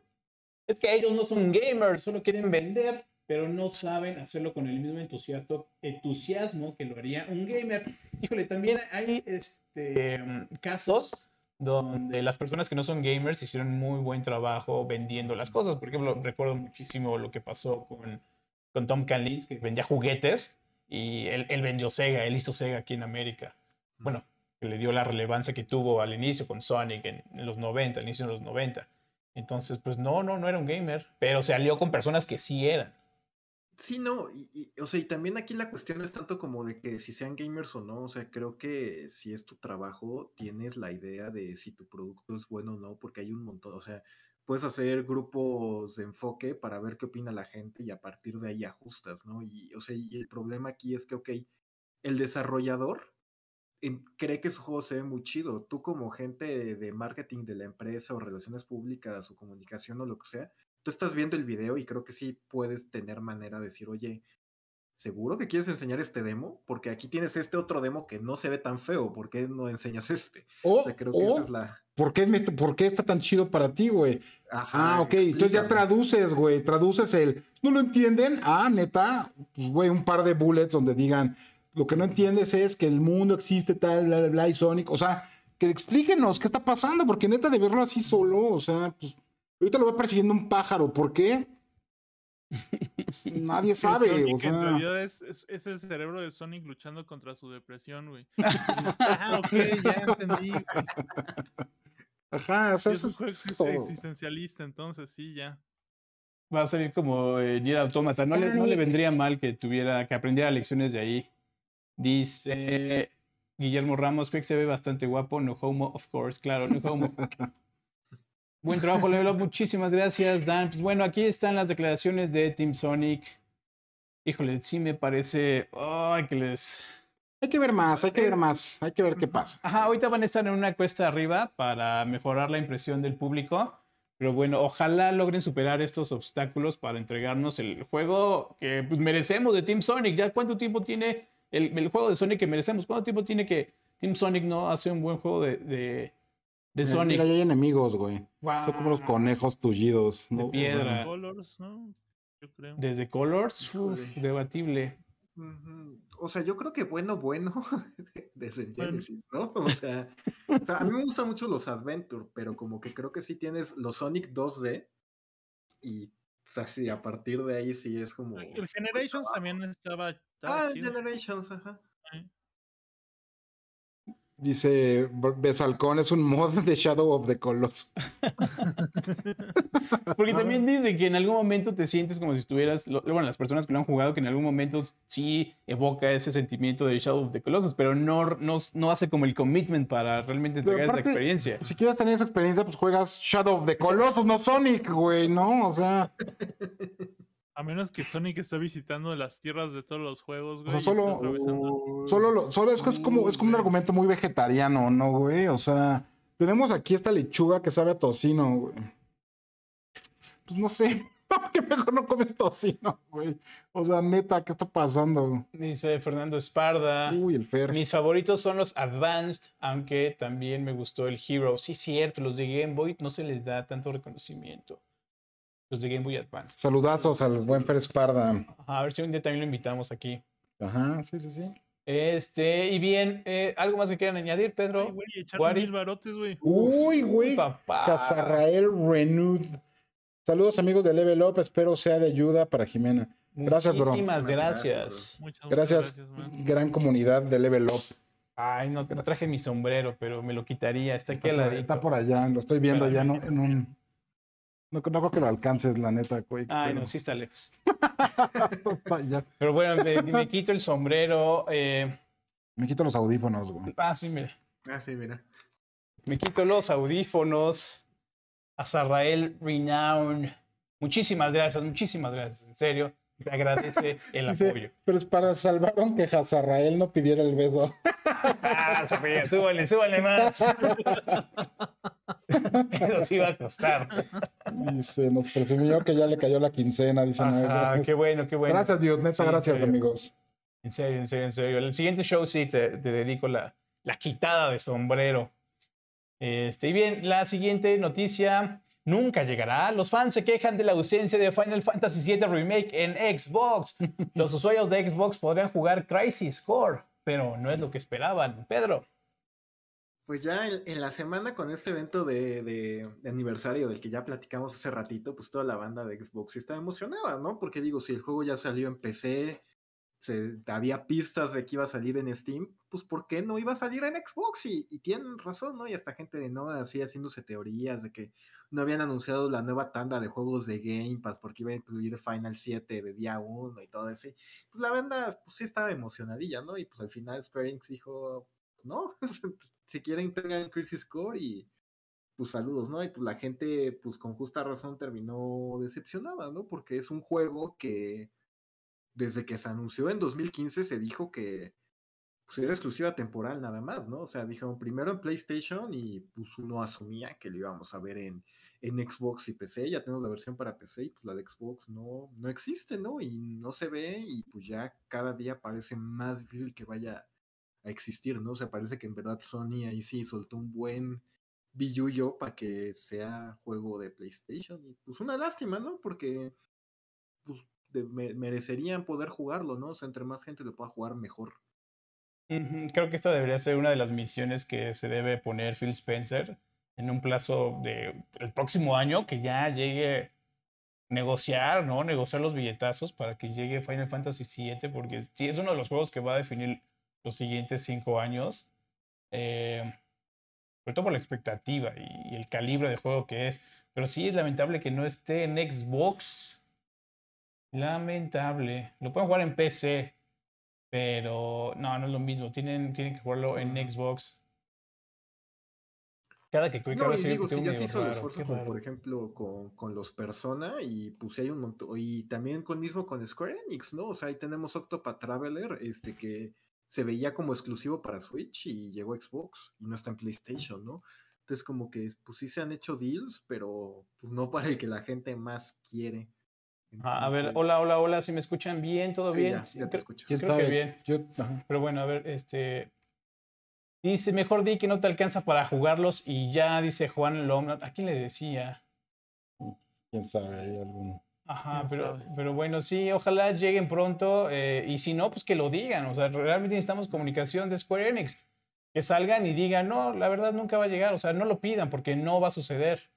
Es que ellos no son gamers, solo quieren vender, pero no saben hacerlo con el mismo entusiasmo, entusiasmo que lo haría un gamer. Híjole, también hay este, mm, casos donde las personas que no son gamers hicieron muy buen trabajo vendiendo las cosas. Por ejemplo, recuerdo muchísimo lo que pasó con, con Tom Kalinske, que vendía juguetes y él, él vendió Sega, él hizo Sega aquí en América. Bueno, que le dio la relevancia que tuvo al inicio con Sonic en, los 90, al inicio de los 90. Entonces, pues no, no, no era un gamer, pero se alió con personas que sí eran. Sí, no, y, o sea, y también aquí la cuestión es tanto como de que si sean gamers o no, o sea, creo que si es tu trabajo, tienes la idea de si tu producto es bueno o no, porque hay un montón, o sea, puedes hacer grupos de enfoque para ver qué opina la gente y a partir de ahí ajustas, ¿no? Y, o sea, y el problema aquí es que, ok, el desarrollador cree que su juego se ve muy chido. Tú como gente de marketing de la empresa o relaciones públicas o comunicación o lo que sea, tú estás viendo el video y creo que sí puedes tener manera de decir, oye, ¿seguro que quieres enseñar este demo? Porque aquí tienes este otro demo que no se ve tan feo, ¿por qué no enseñas este? O, O sea, creo que o, esa es la... ¿por, qué me- ¿por qué está tan chido para ti, güey? Ajá, Ah, ok. Entonces ya traduces, güey. Traduces el. ¿No lo entienden? Ah, neta. Pues, güey, un par de bullets donde digan. Lo que no entiendes es que el mundo existe tal, bla, bla, bla, y Sonic. O sea, que explíquenos qué está pasando, porque neta de verlo así solo, o sea, pues. Ahorita lo va persiguiendo un pájaro. ¿Por qué? Nadie sabe, Sonic o en sea. realidad es, es, es el cerebro de Sonic luchando contra su depresión, güey. Ah, ok, ya entendí. Ajá, o sea, eso es, todo. existencialista, entonces sí, ya. Va a salir como eh, Nier Automata. No le, no le vendría mal que tuviera, que aprendiera lecciones de ahí. Dice Guillermo Ramos, Quick se ve bastante guapo. No homo, of course. Claro, no homo. Buen trabajo, Level Up. Muchísimas gracias, Dan. Pues bueno, aquí están las declaraciones de Team Sonic. Híjole, sí me parece. Ay, que les. Hay que ver más, hay que ver más, hay que ver qué pasa. Ajá, ahorita van a estar en una cuesta arriba para mejorar la impresión del público. Pero bueno, ojalá logren superar estos obstáculos para entregarnos el juego que pues, merecemos de Team Sonic. ¿Ya cuánto tiempo tiene el, el juego de Sonic que merecemos? ¿Cuánto tiempo tiene que Team Sonic no hace un buen juego de, de, de Mira, Sonic? Mira, ya hay enemigos, güey. Son como los conejos tullidos. De piedra. Colors, ¿no? Yo creo. Desde Colors, uf, debatible. O sea, yo creo que bueno, bueno, desde. Genesis, ¿no? O sea, o sea, a mí me gustan mucho los Adventure, pero como que creo que sí tienes los Sonic 2D y, o sea, sí, a partir de ahí sí es como... El Generations también estaba. estaba Ah, chido. Generations, ajá. Dice Besalcón, es un mod de Shadow of the Colossus. Porque también dice que en algún momento te sientes como si estuvieras, bueno, las personas que lo han jugado, que en algún momento sí evoca ese sentimiento de Shadow of the Colossus, pero no, no, no hace como el commitment para realmente entregar esa experiencia. Si quieres tener esa experiencia, pues juegas Shadow of the Colossus, no Sonic, güey, ¿no? O sea, A menos que Sonic esté visitando las tierras de todos los juegos, o güey. sea esté solo, solo, lo- solo es que es como, es como un argumento muy vegetariano, ¿no, güey? O sea, tenemos aquí esta lechuga que sabe a tocino, güey. Pues no sé, que mejor no comes tocino, güey. O sea, neta, ¿qué está pasando? Dice Fernando Esparda. Uy, el Fer. Mis favoritos son los Advanced, aunque también me gustó el Hero. Sí, cierto, los de Game Boy no se les da tanto reconocimiento. Los de Game Boy Advance. Saludazos al buen Fer Esparda. Ajá, a ver si un día también lo invitamos aquí. Ajá, sí, sí, sí. Este, y bien, eh, ¿algo más que quieran añadir, Pedro? Ay, güey, mil barotes, güey. Uy, güey. papá. Casarrael Renud. Saludos amigos de Level Up, espero sea de ayuda para Jimena. Gracias, bro. Muchísimas gracias, gracias. Muchas, Gracias, man. gran comunidad de Level Up. Ay, no, no traje mi sombrero, pero me lo quitaría. Está aquí al ladito. Está por allá, lo estoy viendo ya ¿no? en un... No, no creo que lo alcances, la neta, güey. Ay, pero- no, sí está lejos. Pero bueno, me, me quito el sombrero. eh, Me quito los audífonos, güey. ah, sí, mira. Ah, sí, mira. Me quito los audífonos. Azarrael Renown. Muchísimas gracias, muchísimas gracias. En serio, se agradece el Dice, apoyo. pero es para salvaron que Hazarrael no pidiera el beso. Ah, Sofía, súbale, súbale más. Nos iba a costar. Dice, nos presumió que ya le cayó la quincena, dice Gracias. qué bueno, qué bueno. Gracias, Dios, neta, Sí, gracias, amigos. En serio, en serio, en serio. El siguiente show sí te, te dedico la, la quitada de sombrero. Este, y bien, la siguiente noticia nunca llegará. Los fans se quejan de la ausencia de Final Fantasy VII Remake en Xbox. Los usuarios de Xbox podrían jugar Crisis Core, pero no es lo que esperaban. Pedro. Pues ya en, en la semana con este evento de, de- de aniversario del que ya platicamos hace ratito, pues toda la banda de Xbox estaba emocionada, ¿no? Porque digo, si el juego ya salió en PC, se, había pistas de que iba a salir en Steam, pues ¿por qué no iba a salir en Xbox? Y, y tienen razón, ¿no? Y hasta gente de no así haciéndose teorías de que no habían anunciado la nueva tanda de juegos de Game Pass porque iba a incluir Final 7 de día 1 y todo eso. Pues la banda pues sí estaba emocionadilla, ¿no? Y pues al final Square Enix dijo, no, si quieren tengan Crisis Core y pues saludos, ¿no? Y pues la gente pues con justa razón terminó decepcionada, ¿no? Porque es un juego que desde que se anunció en 2015 se dijo que pues era exclusiva temporal nada más, ¿no? O sea, dijeron primero en PlayStation y pues uno asumía que lo íbamos a ver en, en Xbox y PC, ya tenemos la versión para PC y pues la de Xbox no, no existe, ¿no? Y no se ve y pues ya cada día parece más difícil que vaya a existir, ¿no? O sea, parece que en verdad Sony ahí sí soltó un buen billuyo para que sea juego de PlayStation y pues una lástima, ¿no? Porque pues merecerían poder jugarlo, ¿no? O sea, entre más gente lo pueda jugar mejor. Creo que esta debería ser una de las misiones que se debe poner Phil Spencer en un plazo de el próximo año, que ya llegue negociar, ¿no? Negociar los billetazos para que llegue Final Fantasy VII, porque sí es uno de los juegos que va a definir los siguientes cinco años. Eh, sobre todo por la expectativa y el calibre de juego que es. Pero sí es lamentable que no esté en Xbox. Lamentable. Lo pueden jugar en PC, pero no, no es lo mismo. Tienen, tienen que jugarlo en. Xbox. Cada que que no, digo, si ya se hizo el esfuerzo, por ejemplo, con, con los Persona y pues hay un montón, y también con mismo con Square Enix, ¿no? O sea, ahí tenemos Octopath Traveler, este que se veía como exclusivo para Switch y llegó a Xbox y no está en PlayStation, ¿no? Entonces como que pues sí se han hecho deals, pero pues no para el que la gente más quiere. Ah, a ver, hola, hola, hola, si me escuchan bien, todo Sí, bien. ya, Sí, ya te creo- escucho. ¿Quién creo que bien. Yo. Pero bueno, a ver, este. Dice, mejor di que no te alcanza para jugarlos y ya, dice Juan Lom. ¿A quién le decía? quién sabe, hay algún. Ajá, ¿Quién pero, pero bueno, sí, ojalá lleguen pronto eh, y si no, pues que lo digan. O sea, realmente necesitamos comunicación de Square Enix. Que salgan y digan, no, la verdad nunca va a llegar. O sea, no lo pidan porque no va a suceder.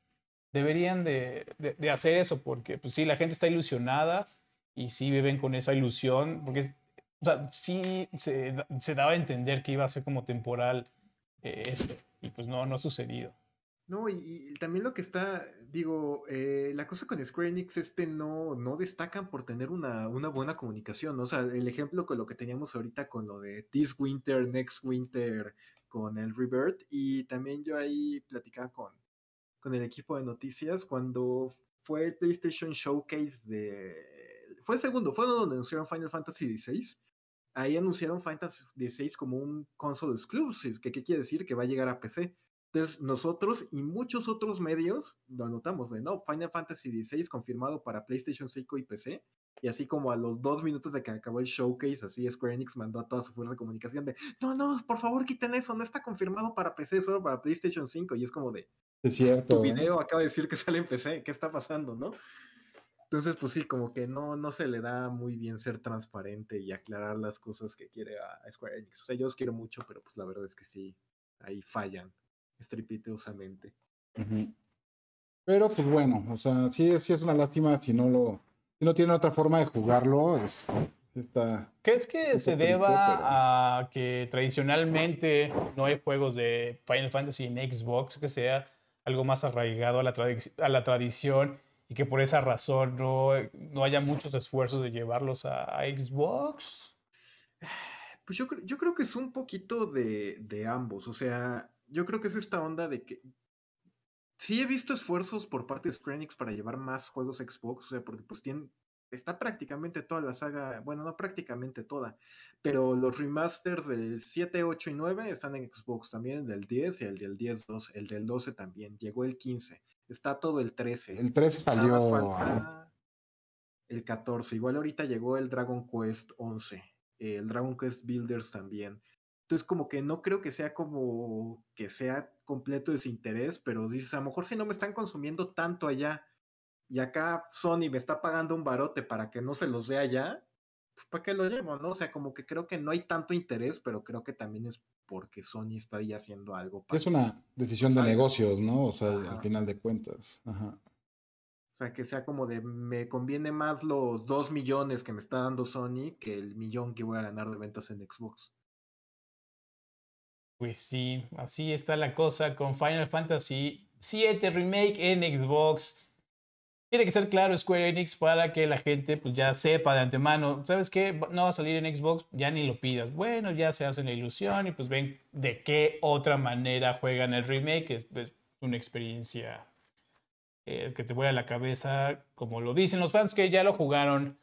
Deberían de, de- hacer eso porque, pues sí, la gente está ilusionada y sí viven con esa ilusión. Porque, es- o sea, sí se, da- se daba a entender que iba a ser como temporal eh, esto. Y pues no, no ha sucedido. No, y, y también lo que está, digo, eh, la cosa con Square Enix este no, no destacan por tener una, una buena comunicación, ¿no? O sea, el ejemplo con lo que teníamos ahorita con lo de This Winter, Next Winter, con el Rebirth, y también yo ahí platicaba con, con el equipo de noticias cuando fue el PlayStation Showcase de... Fue el segundo, fue donde anunciaron Final Fantasy XVI. Ahí anunciaron Final Fantasy XVI como un console exclusive, que qué quiere decir que va a llegar a PC. Entonces, nosotros y muchos otros medios lo anotamos de no, Final Fantasy XVI confirmado para PlayStation 5 y PC. Y así como a los dos minutos de que acabó el showcase, así Square Enix mandó a toda su fuerza de comunicación de no, no, por favor quiten eso, no está confirmado para PC, solo para PlayStation 5. Y es como de Es cierto. tu ¿eh? video acaba de decir que sale en PC, ¿qué está pasando, no? Entonces, pues sí, como que no, no se le da muy bien ser transparente y aclarar las cosas que quiere a, Square Enix. O sea, yo los quiero mucho, pero pues la verdad es que sí, ahí fallan estrepitosamente. Pero pues bueno, o sea, sí, sí es una lástima si no lo, si no tiene otra forma de jugarlo, es, está. ¿Crees que se triste, deba pero- a que tradicionalmente no hay juegos de Final Fantasy en Xbox, que sea algo más arraigado a la, tradición y que por esa razón no, no haya muchos esfuerzos de llevarlos a, Xbox? Pues yo, yo creo que es un poquito de, de ambos. O sea, yo creo que es esta onda de que. Sí he visto esfuerzos por parte de Square para llevar más juegos a Xbox. O sea, porque pues tienen. Está prácticamente toda la saga. Bueno, no prácticamente toda. Pero los remasters del 7, 8 y 9 están en Xbox. También el del 10 y el del 10, 12. El del 12 también. Llegó el 15. Está todo el 13. El 13 Nada más salió. falta el 14. Igual ahorita llegó el Dragon Quest 11. el Dragon Quest Builders también. Entonces, como que no creo que sea como que sea completo desinterés, pero dices, a lo mejor si no me están consumiendo tanto allá y acá Sony me está pagando un barote para que no se los dé allá, pues ¿para qué lo llevo, no? O sea, como que creo que no hay tanto interés, pero creo que también es porque Sony está ahí haciendo algo. es una decisión de negocios, ¿no? O sea, al final de cuentas. Ajá. O sea, que sea como de, me conviene más los dos millones que me está dando Sony que el millón que voy a ganar de ventas en Xbox. Pues sí, así está la cosa con Final Fantasy VII Remake en Xbox. Tiene que ser claro Square Enix para que la gente pues, ya sepa de antemano, ¿sabes qué? No va a salir en Xbox, ya ni lo pidas. Bueno, ya se hacen la ilusión y pues ven de qué otra manera juegan el remake. Es pues, una experiencia eh, que te vuela la cabeza, como lo dicen los fans que ya lo jugaron.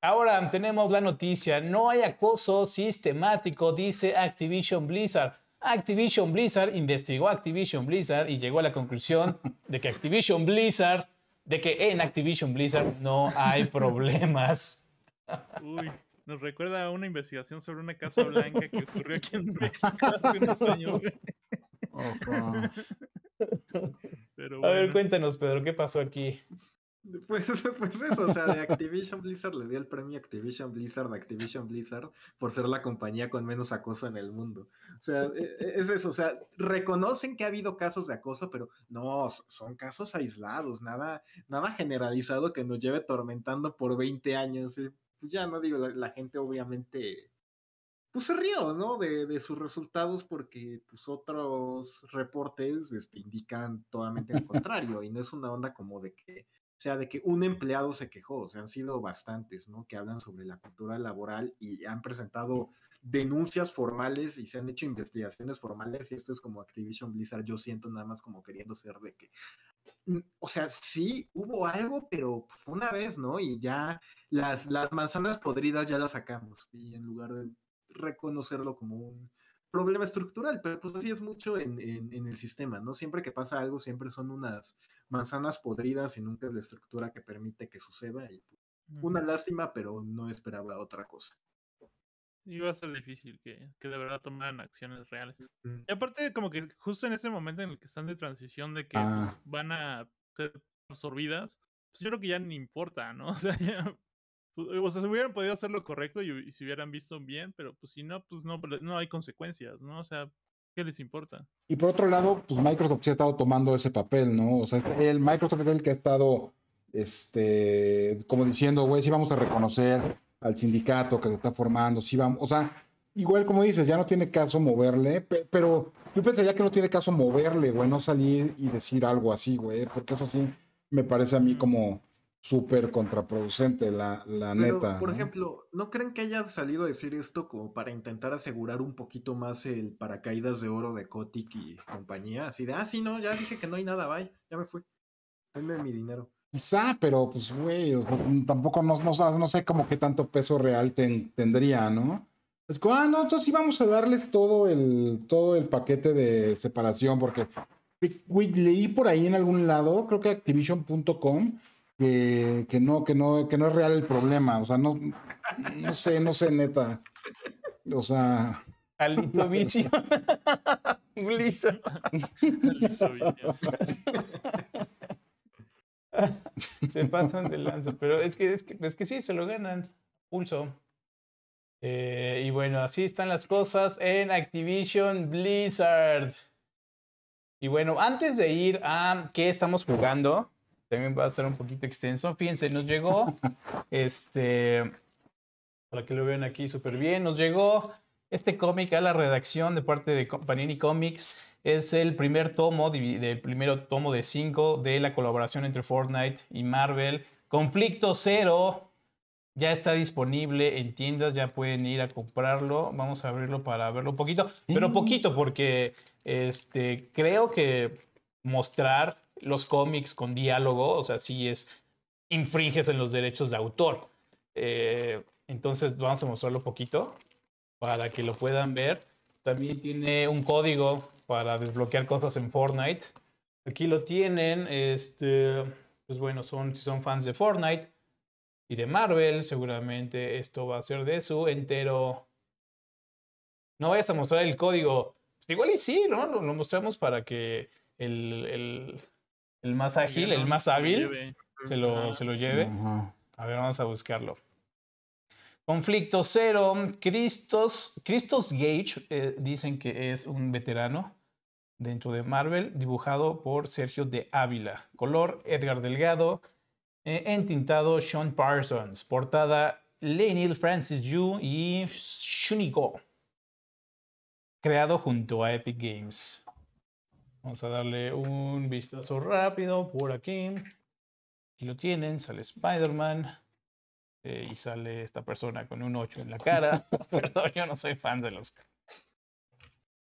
Ahora tenemos la noticia, no hay acoso sistemático, dice Activision Blizzard. Activision Blizzard investigó Activision Blizzard y llegó a la conclusión de que Activision Blizzard, de que en Activision Blizzard no hay problemas. Uy, nos recuerda a una investigación sobre una casa blanca que ocurrió aquí en México hace unos años. A ver, cuéntanos, Pedro, ¿qué pasó aquí? Pues, pues eso, o sea, de Activision Blizzard le dio el premio Activision Blizzard Activision Blizzard por ser la compañía con menos acoso en el mundo. O sea, e, e, es eso, o sea, reconocen que ha habido casos de acoso, pero no, son casos aislados, nada, nada generalizado que nos lleve tormentando por 20 años. Pues ya no digo, la, gente obviamente pues se rió, ¿no? De, de, sus resultados porque pues otros reportes este, indican totalmente lo contrario y no es una onda como de que o sea, de que un empleado se quejó, o sea, han sido bastantes, ¿no? Que hablan sobre la cultura laboral y han presentado denuncias formales y se han hecho investigaciones formales y esto es como Activision Blizzard, yo siento nada más como queriendo ser de que, mm, o sea, sí hubo algo, pero fue una vez, ¿no? Y ya las, las manzanas podridas ya las sacamos y en lugar de reconocerlo como un problema estructural, pero pues así es mucho en, en, el sistema, ¿no? Siempre que pasa algo, siempre son unas manzanas podridas y nunca es la estructura que permite que suceda. Y pues, una lástima, pero no esperaba otra cosa. Iba a ser difícil que, que de verdad tomaran acciones reales. Y aparte, como que justo en ese momento en el que están de transición de que ah. van a ser absorbidas, pues yo creo que ya ni importa, ¿no? O sea, ya o sea, se hubieran podido hacer lo correcto y, y, se hubieran visto bien, pero pues si no, pues no, no hay consecuencias, ¿no? O sea, ¿qué les importa? Y por otro lado, pues Microsoft sí ha estado tomando ese papel, ¿no? O sea, el Microsoft es el que ha estado, este, como diciendo, güey, sí vamos a reconocer al sindicato que se está formando, sí vamos, o sea, igual como dices, ya no tiene caso moverle, pero yo pensaría que no tiene caso moverle, güey, no salir y decir algo así, güey, porque eso sí me parece a mí como súper contraproducente, la, la neta. Por ejemplo, ¿no creen que haya salido a decir esto como para intentar asegurar un poquito más el paracaídas de oro de Kotick y compañía? Así de, ah, sí, no, ya dije que no hay nada, bye, ya me fui. Denme mi dinero. Quizá, pero pues, güey, tampoco no, no, no, sé como qué tanto peso real tendría, ¿no? Es como, ah, no, entonces sí vamos a darles todo el, todo el paquete de separación, porque, leí por ahí en algún lado, creo que activision.com, que, que, no, que, no, que no es real el problema. O sea, no, no sé, no sé, neta. O sea. Alito vicio. se pasan de lanza, pero es que, es que, es que sí, se lo ganan. Pulso. Eh, y bueno, así están las cosas en Activision Blizzard. Y bueno, antes de ir a qué estamos jugando, también va a ser un poquito extenso. Fíjense, nos llegó, este, para que lo vean aquí súper bien, nos llegó este cómic a la redacción de parte de Panini Comics. Es el primer tomo, del primero tomo de cinco de la colaboración entre Fortnite y Marvel. Conflicto Cero ya está disponible en tiendas, ya pueden ir a comprarlo. Vamos a abrirlo para verlo un poquito, pero poquito porque este, creo que mostrar los cómics con diálogo, o sea, sí es, infringes en los derechos de autor. Eh, entonces vamos a mostrarlo poquito para que lo puedan ver. También tiene un código para desbloquear cosas en Fortnite. Aquí lo tienen. Este, pues bueno, son, si son fans de Fortnite, y de Marvel. Seguramente esto va a ser de su entero. No vayas a mostrar el código. Pues igual y sí, ¿no? Lo, lo mostramos para que el, el- el más ágil, el más hábil, se lo, se lo lleve. A ver, vamos a buscarlo. Conflicto cero. Cristos, Cristos Gage eh, dicen que es un veterano dentro de Marvel, dibujado por Sergio de Ávila. Color Edgar Delgado. eh, entintado Sean Parsons. Portada Lenil Francis Yu y Shunigo. Creado junto a Epic Games. Vamos a darle un vistazo rápido por aquí. Aquí lo tienen, sale Spider-Man. eh, y sale esta persona con un 8 en la cara. Perdón, yo no soy fan de los.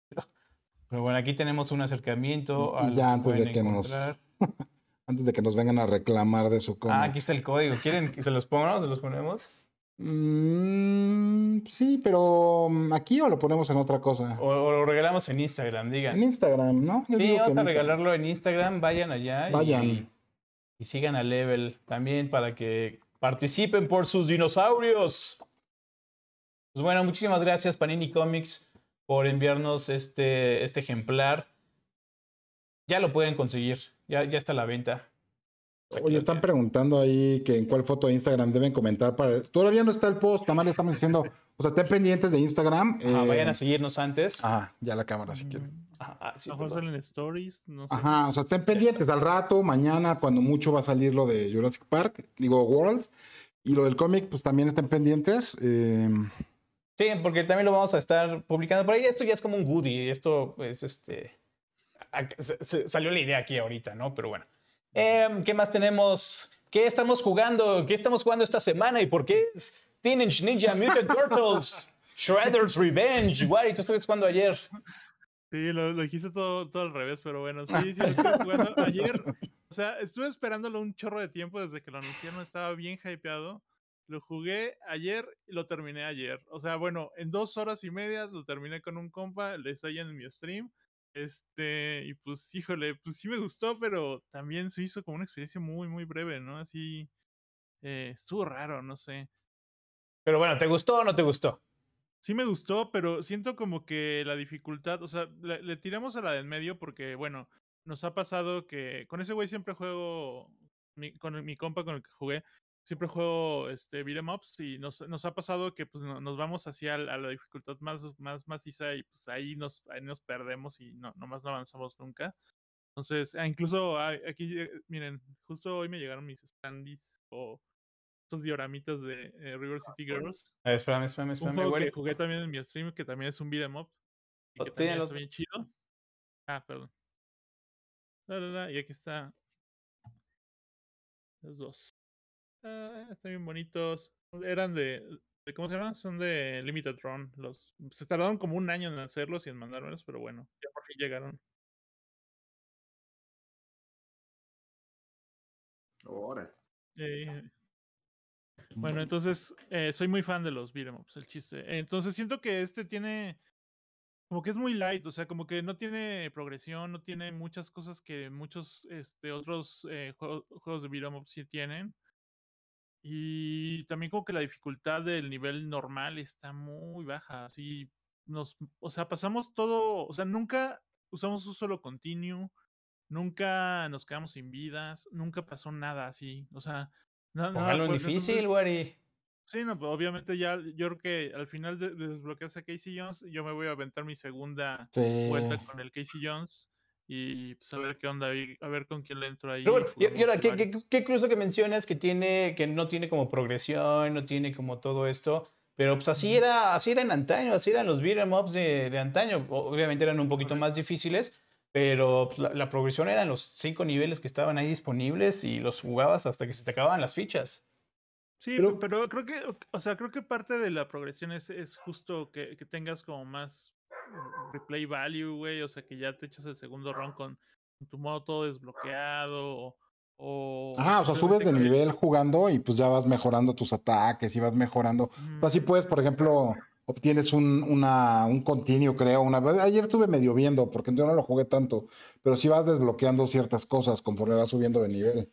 Pero, pero bueno, aquí tenemos un acercamiento. Y- y a ya antes de que nos- encontrar. Antes de que nos vengan a reclamar de su cómic. Ah, aquí está el código. ¿Quieren que se los pongamos? ¿Se los ponemos? Mm, sí, pero mm, aquí o lo ponemos en otra cosa. O, o lo regalamos en Instagram, En digan. Instagram, ¿no? Yo Sí, vamos en a regalarlo en Instagram. Vayan allá. y- Vayan. Y, sigan a Level también para que participen por sus dinosaurios. Pues bueno, muchísimas gracias Panini Comics por enviarnos este, este ejemplar. Ya lo pueden conseguir. Ya, ya está a la venta. Oye, están preguntando ahí que en cuál foto de Instagram deben comentar para. Todavía no está el post, nada más le estamos diciendo. O sea, estén pendientes de Instagram. Ajá, eh, vayan a seguirnos antes. Ajá, ya la cámara si quieren. Ajá, ah, sí, A lo mejor salen stories, no sé. Ajá, o sea, estén pendientes al rato, mañana, cuando mucho va a salir lo de Jurassic Park, digo World. Y lo del cómic, pues también estén pendientes. eh, Sí, porque también lo vamos a estar publicando por ahí. Esto ya es como un goodie. Esto, pues, este. a- se- se- salió la idea aquí ahorita, ¿no? Pero bueno. Em, ¿Qué más tenemos? ¿Qué estamos jugando? ¿Qué estamos jugando esta semana? ¿Y por qué es Teenage Ninja Mutant Turtles? Shredder's Revenge. Igual, y tú estuviste jugando ayer. Sí, lo, lo dijiste todo, todo al revés, pero bueno, sí, sí, lo estuve jugando ayer. O sea, estuve esperándolo un chorro de tiempo desde que lo anunciaron, estaba bien hypeado. Lo jugué ayer y lo terminé ayer. O sea, bueno, en dos horas y media lo terminé con un compa, le estoy en mi stream. Este, y pues, híjole, pues sí me gustó, pero también se hizo como una experiencia muy, muy breve, ¿no? Así, eh, estuvo raro, no sé. Pero bueno, ¿te gustó o no te gustó? Sí me gustó, pero siento como que la dificultad, o sea, le, le tiramos a la del medio porque, bueno, nos ha pasado que con ese güey siempre juego, mi- con mi compa con el que jugué, siempre juego este beat'em ups y nos, nos ha pasado que pues no- nos vamos hacia a la dificultad más, más maciza y pues ahí nos, ahí nos perdemos y no, nomás no avanzamos nunca. Entonces, ah, incluso ah, aquí, eh, miren, justo hoy me llegaron mis standees o estos dioramitas de eh, River City Girls A ver, espérame, espérame, un espérame, juego que jugué también en mi stream, que también es un beat'em up. Y Oh, que también está bien chido. Ah, perdón. La, la, la, y aquí está. Los dos. Ah, están bien bonitos. Eran de, de- ¿Cómo se llaman? Son de Limited Run. Los, se tardaron como un año en hacerlos y en mandármelos, pero bueno, ya por fin llegaron. Ahora. Eh, Bueno, entonces eh, soy muy fan de los beat'em ups, el chiste. Entonces siento que este tiene como que es muy light, o sea, como que no tiene progresión, no tiene muchas cosas que muchos este, otros eh, juego- juegos de beat'em up sí tienen. Y también como que la dificultad del nivel normal está muy baja, así nos, o sea, pasamos todo, o sea, nunca usamos un solo continuo, nunca nos quedamos sin vidas, nunca pasó nada así, o sea, na- nada difícil, güey. Sí, no, pues obviamente ya, yo creo que al final de, de desbloquearse a Casey Jones, yo me voy a aventar mi segunda sí. vuelta con el Casey Jones y pues a ver qué onda, y a ver con quién le entro ahí. Pero bueno, y, ahora, ¿qué, qué, qué curioso que mencionas que tiene, que no tiene como progresión, no tiene como todo esto. Pero pues así era, así era en antaño, así eran los beat'em ups de, de antaño. Obviamente eran un poquito más difíciles, pero pues, la, la progresión eran los cinco niveles que estaban ahí disponibles y los jugabas hasta que se te acababan las fichas. Sí, Pero- pero, creo que, o sea, creo que parte de la progresión es, es justo que, que tengas como más replay value, güey, o sea, que ya te echas el segundo round con, con tu modo todo desbloqueado o... o Ajá, o sea, subes de nivel jugando y pues ya vas mejorando tus ataques y vas mejorando. Así puedes, por ejemplo, obtienes un, una, un continuo, creo. Una. Ayer estuve medio viendo, porque yo no lo jugué tanto, pero sí vas desbloqueando ciertas cosas conforme vas subiendo de nivel.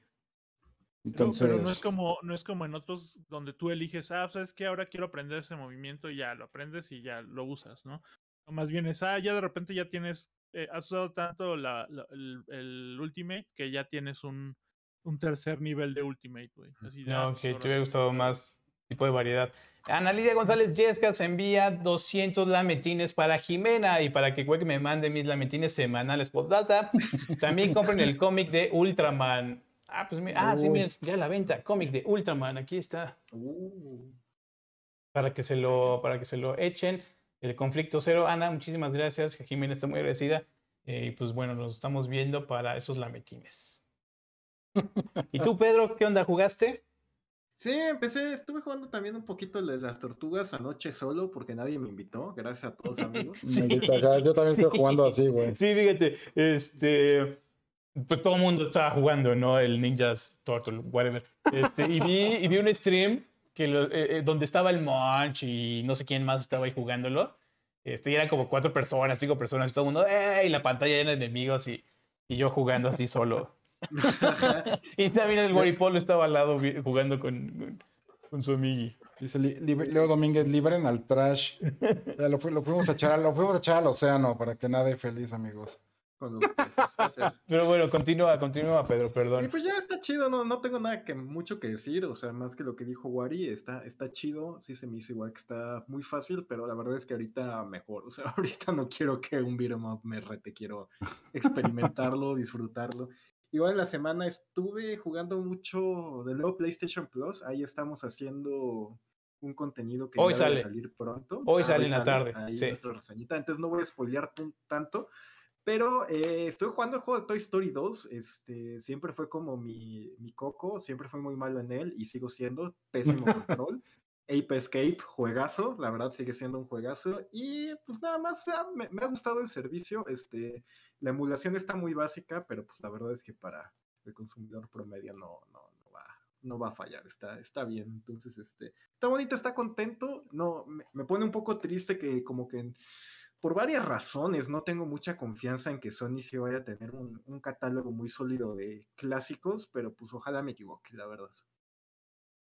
Entonces, pero no es como no es como en otros donde tú eliges, ah, sabes que ahora quiero aprender ese movimiento y ya lo aprendes y ya lo usas, ¿no? O más bien es, ah, ya de repente ya tienes, eh, has usado tanto la, la- el, el Ultimate que ya tienes un, un tercer nivel de Ultimate, güey. Ah, No, pues que te hubiera gustado más tipo de variedad. Ana Lidia González Yesca se envía 200 lametines para Jimena y para que Cueque me mande mis lametines semanales por data. También compren el cómic de Ultraman. Ah, pues mira, ah, sí, miren, ya la venta, cómic de Ultraman, aquí está. Uh, Para que se lo, para que se lo echen. El conflicto cero. Ana, muchísimas gracias. Jimena está muy agradecida. Eh, Y pues bueno, nos estamos viendo para esos lametines. ¿Y tú, Pedro, qué onda? ¿Jugaste? Sí, empecé, estuve jugando también un poquito de las tortugas anoche solo porque nadie me invitó, gracias a todos amigos. Sí. maldita yo también estoy jugando así, güey. Sí, fíjate, este, pues todo el mundo estaba jugando, ¿no? El Ninjas Turtle, whatever. Este, y vi, y vi un stream que lo- eh, eh, donde estaba el Munch y no sé quién más estaba ahí jugándolo. Este, y eran como cuatro personas, cinco personas, y todo el mundo, ¡eh! Y la pantalla llena de enemigos y, y yo jugando así solo. y también el Guaripolo estaba al lado jugando con, con, con su amigui. Dice Li- Li- Leo Domínguez, liberen al trash. Ya lo, fu- lo fuimos a echar, al- lo fuimos a echar al océano para que nade feliz, amigos. Con los peces, va a ser. Pero bueno, continúa, continúa, Pedro, Y perdón. pues ya está chido, no, no tengo nada que mucho que decir, o sea, más que lo que dijo Wari, está, está chido, sí se me hizo igual que está muy fácil, pero la verdad es que ahorita mejor, o sea, ahorita no quiero que un beat'em up me rete, quiero experimentarlo, disfrutarlo. Igual en la semana estuve jugando mucho de nuevo PlayStation Plus, ahí estamos haciendo un contenido que Hoy ya debe sale. salir pronto. Hoy sale en la sale, tarde, ahí sí. nuestra reseñita, entonces no voy a spoilear tanto, pero eh, estoy jugando el juego de Toy Story 2. Este, siempre fue como mi, mi coco, siempre fui muy malo en él y sigo siendo pésimo control. Ape Escape, juegazo, la verdad sigue siendo un juegazo. Y pues nada más, o sea, me, me ha gustado el servicio. Este, la emulación está muy básica, pero pues la verdad es que para el consumidor promedio no, no, no va, no va a fallar, está, está bien. Entonces, este, está bonito, está contento. No, me, me pone un poco triste que como que en- por varias razones no tengo mucha confianza en que Sony se vaya a tener un, un catálogo muy sólido de clásicos, pero pues ojalá me equivoque, la verdad.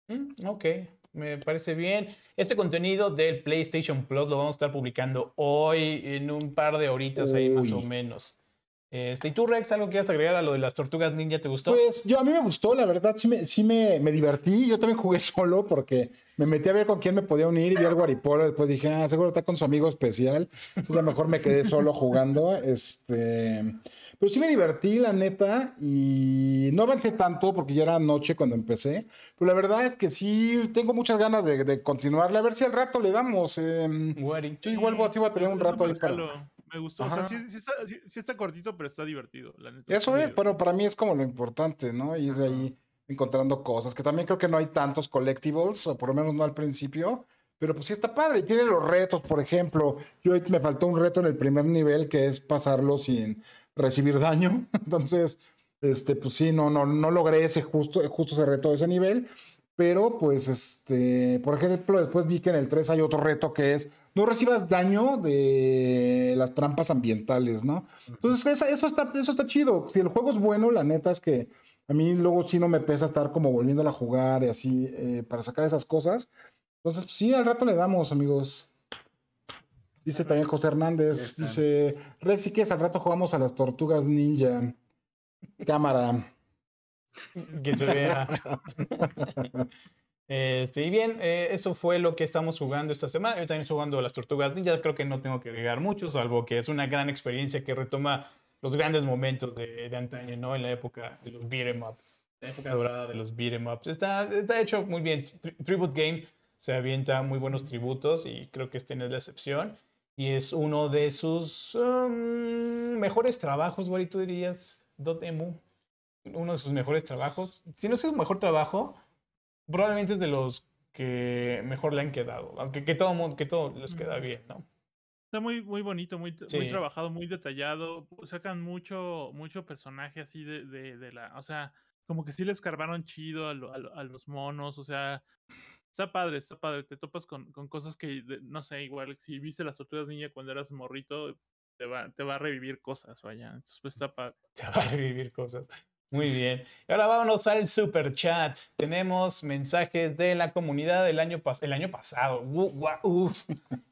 Mm, Ok, me parece bien. Este contenido del PlayStation Plus lo vamos a estar publicando hoy en un par de horitas ahí más o menos. Este, ¿Y tú, Rex, algo quieras agregar a lo de las tortugas ninja? ¿Te gustó? Pues yo a mí me gustó, la verdad, sí me, sí me, me divertí. Yo también jugué solo porque me metí a ver con quién me podía unir y vi al Guaripolo. Después dije, ah, seguro está con su amigo especial. Entonces ya mejor me quedé solo jugando. Este, pero sí me divertí, la neta, y no avancé tanto porque ya era noche cuando empecé. Pero la verdad es que sí tengo muchas ganas de, de continuarle. A ver si al rato le damos. Guari. yo igual voy, a tener un rato ahí para. Me gustó. O Ajá. sea, sí, sí está, sí- sí está cortito, pero está divertido. La neta. Eso es, pero para mí es como lo importante, ¿no? Ir ahí encontrando cosas, que también creo que no hay tantos collectibles, o por lo menos no al principio, pero pues sí está padre. Y tiene los retos, por ejemplo, yo me faltó un reto en el primer nivel que es pasarlo sin recibir daño. Entonces, este, pues sí, no, no, no logré ese justo, justo ese reto de ese nivel. Pero, pues, este, por ejemplo, después vi que en el 3 hay otro reto que es no recibas daño de las trampas ambientales, ¿no? Entonces, eso, está, eso está chido. Si el juego es bueno, la neta es que a mí luego sí no me pesa estar como volviéndola a jugar y así eh, para sacar esas cosas. Entonces, pues, sí, al rato le damos, amigos. Dice también José Hernández, dice, Rex, si quieres, al rato jugamos a las tortugas ninja. Cámara. Que se vea. Este, y bien, eh, eso fue lo que estamos jugando esta semana. Yo también estoy jugando a las Tortugas Ninja. Creo que no tengo que agregar mucho, salvo que es una gran experiencia que retoma los grandes momentos de, de antaño, ¿no? En la época de los beat'em ups, la época dorada de los beat'em ups. Está, está hecho muy bien. Tri- Tribute Game se avienta muy buenos tributos y creo que este no es la excepción. Y es uno de sus um, mejores trabajos, güey, tú dirías, Dotemu. Uno de sus mejores trabajos. Si no es su mejor trabajo, probablemente es de los que mejor le han quedado. Aunque que todo mundo, que todo les queda bien, ¿no? Está muy, muy bonito, muy, muy trabajado, muy detallado. Sacan mucho, mucho personaje así de, de, de la. O sea, como que sí le escarbaron chido a, lo- a lo- a los monos. O sea, está padre, está padre. Te topas con, con cosas que, no sé, igual si viste las tortugas niña cuando eras morrito, te va, te va a revivir cosas, vaya. Entonces, pues está padre. Te va a revivir cosas. Muy bien. Y ahora vámonos al super chat. Tenemos mensajes de la comunidad del año, pas- el año pasado. Uh,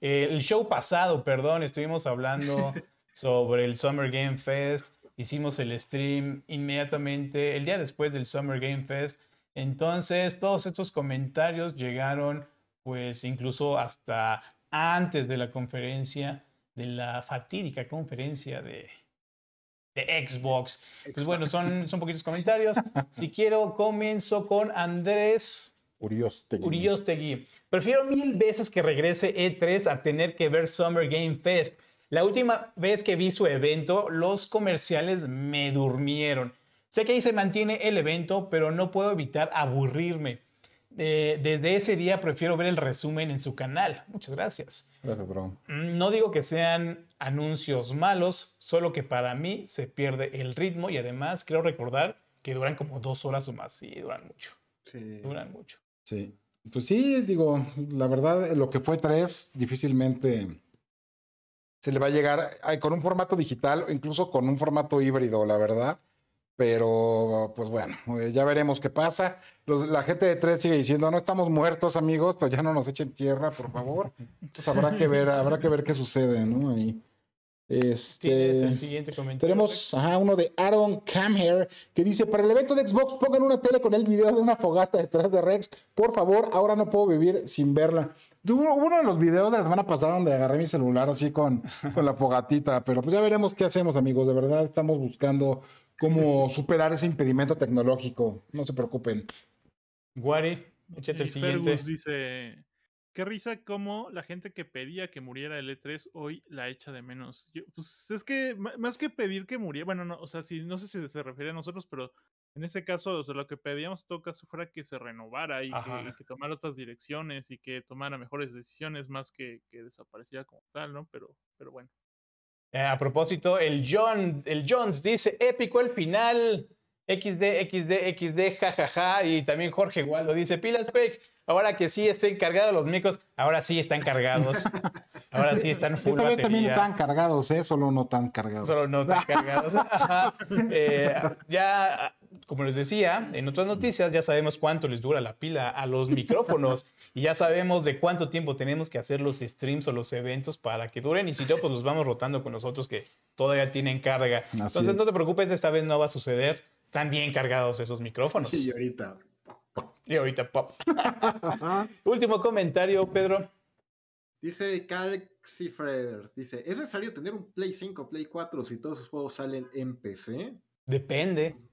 el show pasado, perdón, estuvimos hablando sobre el Summer Game Fest. Hicimos el stream inmediatamente el día después del Summer Game Fest. Entonces, todos estos comentarios llegaron, pues, incluso hasta antes de la conferencia, de la fatídica conferencia de, de Xbox. Pues bueno, son, son poquitos comentarios. Si quiero, comienzo con Andrés Uriostegui. Uriostegui. Prefiero mil veces que regrese E3 a tener que ver Summer Game Fest. La última vez que vi su evento, los comerciales me durmieron. Sé que ahí se mantiene el evento, pero no puedo evitar aburrirme. Eh, desde ese día prefiero ver el resumen en su canal. Muchas gracias. Gracias, bro. Mm, No digo que sean anuncios malos, solo que para mí se pierde el ritmo y además quiero recordar que duran como dos horas o más. Sí, duran mucho. Sí. Duran mucho. Sí. Pues sí, digo, la verdad, lo que fue 3 difícilmente se le va a llegar con un formato digital o incluso con un formato híbrido, la verdad. Pero, pues bueno, eh, ya veremos qué pasa. Los- la gente de 3 sigue diciendo, no estamos muertos, amigos, pues ya no nos echen tierra, por favor. Entonces habrá que ver, habrá que ver qué sucede, ¿no? Ahí. Este... el siguiente comentario. Tenemos ajá, uno de Aaron Camher que dice: Para el evento de Xbox, pongan una tele con el video de una fogata detrás de Rex. Por favor, ahora no puedo vivir sin verla. Hubo uno de los videos de la semana pasada donde agarré mi celular así con, con la fogatita, pero pues ya veremos qué hacemos, amigos. De verdad, estamos buscando cómo superar ese impedimento tecnológico. No se preocupen. Guari, échate el Y siguiente. Fergus dice, qué risa como la gente que pedía que muriera el E3 hoy la echa de menos. Yo, pues es que más que pedir que muriera, bueno, no, o sea, si, no sé si se refiere a nosotros, pero en ese caso, o sea, lo que pedíamos en todo caso fuera que se renovara y que, Ajá. y que tomara otras direcciones y que tomara mejores decisiones más que, que desapareciera como tal, ¿no? Pero, pero bueno. Eh, a propósito, el, John, el Jones dice, épico el final. XD, XD, XD, jajaja. Y también Jorge Waldo dice, pilas, fake. Ahora que sí estén cargados los micros, ahora sí están cargados. Ahora sí están full Esta vez también batería. están cargados, ¿eh? Solo no tan cargados. Solo no están cargados. Ajá. Eh, ya, como les decía, en otras noticias ya sabemos cuánto les dura la pila a los micrófonos y ya sabemos de cuánto tiempo tenemos que hacer los streams o los eventos para que duren y si no, pues los vamos rotando con nosotros que todavía tienen carga. Entonces es. no te preocupes, esta vez no va a suceder. Están bien cargados esos micrófonos. Sí, y ahorita. Y ahorita pop. Último comentario, Pedro. Dice Calcifrer, dice, ¿es necesario tener un Play 5, Play 4 si todos sus juegos salen en PC? Depende.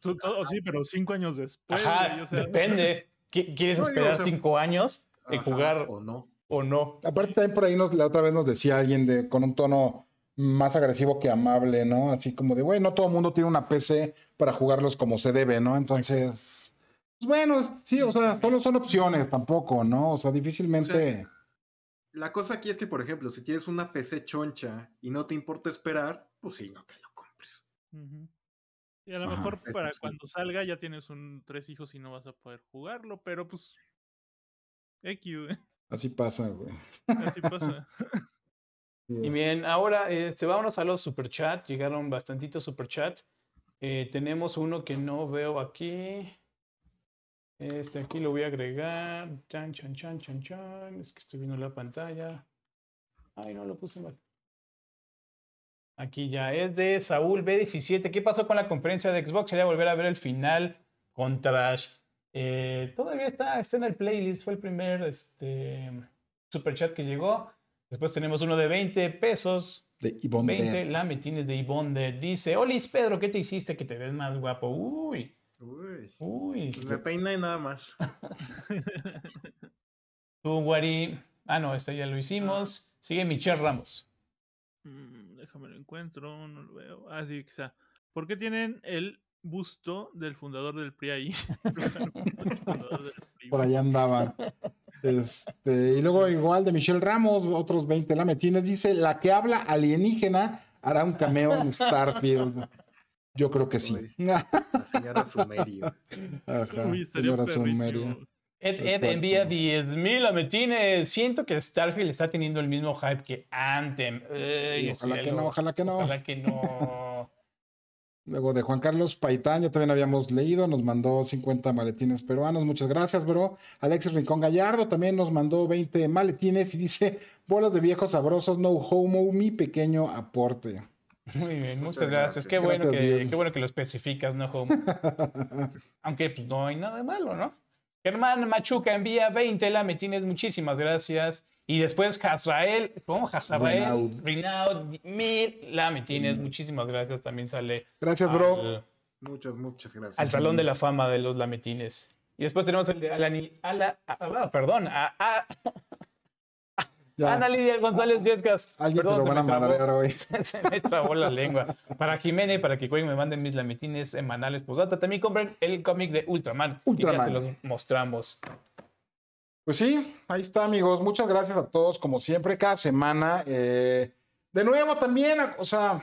Tú- todo- sí, pero cinco años después. Ajá, güey, o sea, depende. ¿Qui- ¿Quieres No, digo, esperar o sea, cinco años de Ajá, jugar o no. o no? Aparte también por ahí nos, la otra vez nos decía alguien de, con un tono más agresivo que amable, ¿no? Así como de, güey, no todo el mundo tiene una PC para jugarlos como se debe, ¿no? Entonces, pues bueno, sí, o sea, solo son opciones tampoco, ¿no? O sea, difícilmente... La cosa aquí es que, por ejemplo, si tienes una PC choncha y no te importa esperar, pues sí, no te lo compres. Ujú. Y a lo Ajá, mejor para cuando salga ya tienes un tres hijos y no vas a poder jugarlo, pero pues X, güey, Así pasa, güey. así pasa. Y bien, ahora este, vámonos a los superchat. Llegaron bastantitos superchat. Eh, tenemos uno que no veo aquí. Este aquí lo voy a agregar. Chan, chan, chan, chan, chan. Es que estoy viendo la pantalla. Ay, no lo puse mal. Aquí ya es de Saúl B17. ¿Qué pasó con la conferencia de Xbox? Quería volver a ver el final con Trash. Eh, todavía está, está en el playlist. Fue el primer este, superchat que llegó. Después tenemos uno de 20 pesos. De Yvonne 20 Dead. lametines de Ivonne. Dice, Olis Pedro, ¿qué te hiciste que te ves más guapo? Uy, Uy, uy. pues me peiné y nada más. Tú, Wari. Ah, no, este ya lo hicimos. Sigue Michelle Ramos. Mm, déjame lo encuentro, no lo veo. Ah, sí, quizá. ¿Por qué tienen el busto del fundador del PRI ahí? Del PRI, Por ahí andaban. Este, y luego igual de Michelle Ramos, otros 20 lametines, dice, la que habla alienígena hará un cameo en Starfield. Yo creo que sí. La señora Sumerio. Ajá, Uy, señora perrísimo. Ed, Ed envía 10.000 lametines. Siento que Starfield está teniendo el mismo hype que Anthem. Ey, esto ojalá que no, ojalá que no. Ojalá que no. Luego de Juan Carlos Paitán, ya también habíamos leído, nos mandó 50 maletines peruanos, muchas gracias, bro. Alexis Rincón Gallardo también nos mandó 20 maletines y dice, bolas de viejos sabrosos, no homo, mi pequeño aporte. Muy bien, muchas, Muchas gracias. gracias. Qué, bueno que, Diego. qué bueno que lo especificas, ¿no, Home? Aunque pues, no hay nada de malo, ¿no? Germán Machuca envía 20 lametines, muchísimas gracias. Y después Hazrael, ¿cómo? Hazrael, Renaud. Renaud, mil lametines, muchísimas gracias. También sale Gracias, bro. Muchas, muchas gracias. al Salón de la Fama de los lametines. Y después tenemos el de Alani, Ala, ah, perdón, a, a- Ya, Ana Lidia González Yescas. alguien te lo van a madrear hoy. Se me trabó la lengua. Para Jimena y para que me manden mis lametines semanales posdata. También compren el cómic de Ultraman. Ultraman. ya se los mostramos. Pues sí, ahí está, amigos. Muchas gracias a todos, como siempre, cada semana. eh, de nuevo también, o sea,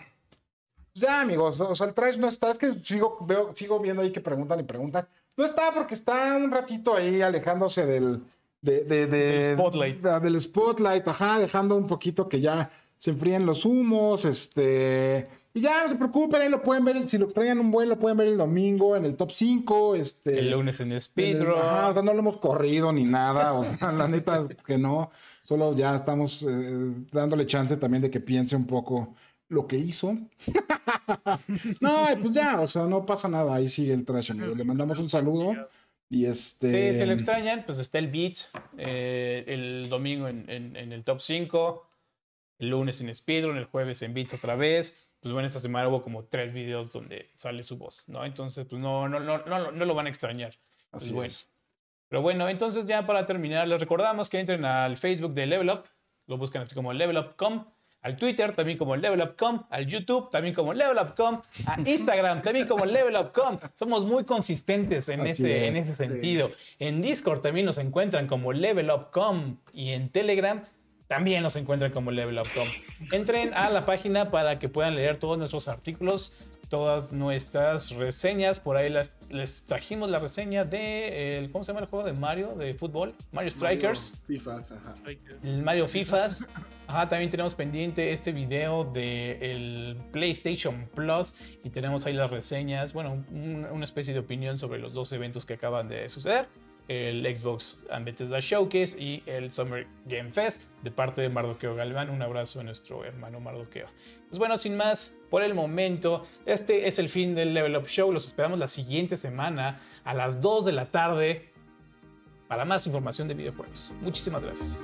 pues ya, amigos, o sea, el trash no está. Es que sigo, veo, sigo viendo ahí que preguntan y preguntan. No está porque está un ratito ahí alejándose del. De, de- de- Del spotlight. de- del spotlight, ajá, dejando un poquito que ya se enfríen los humos, este. Y ya, no se preocupen, ahí lo pueden ver, si lo traían un buen, lo pueden ver el domingo en el top 5, este. El lunes en el- Speedrun. o sea, no lo hemos corrido ni nada, o sea, la neta que no. Solo ya estamos eh, dándole chance también de que piense un poco lo que hizo. no, pues ya, o sea, no pasa nada, ahí sigue el trash, amigo. Le mandamos un saludo y este. Sí, si lo extrañan, pues está el Beats eh, el domingo en, en- en el top 5, el lunes en Speedrun, el jueves en Beats otra vez. Pues bueno, esta semana hubo como tres videos donde sale su voz, ¿no? Entonces, pues no, no, no, no, no lo van a extrañar. Pues Así bueno. es. Pero bueno, entonces ya para terminar, les recordamos que entren al Facebook de Level Up, lo buscan así como Level Up.com, al Twitter también como Level Up.com, al YouTube también como Level Up.com, a Instagram también como Level Up.com. Somos muy consistentes en ese, en es. ese sentido. En Discord también nos encuentran como Level Up.com y en Telegram también nos encuentran como Level Up.com. Entren a la página para que puedan leer todos nuestros artículos, todas nuestras reseñas. Por ahí las- les trajimos la reseña de, el- ¿cómo se llama el juego de Mario, de fútbol? Mario Strikers. FIFAs, ajá. El Mario FIFAs. Ajá, también tenemos pendiente este video del PlayStation Plus y tenemos ahí las reseñas, bueno, un- una especie de opinión sobre los dos eventos que acaban de suceder. El Xbox and Bethesda Showcase y el Summer Game Fest de parte de Mardoqueo Galván. Un abrazo a nuestro hermano Mardoqueo. Pues bueno, sin más, por el momento, este es el fin del Level Up Show. Los esperamos la siguiente semana a las 2 de la tarde para más información de videojuegos. Muchísimas gracias.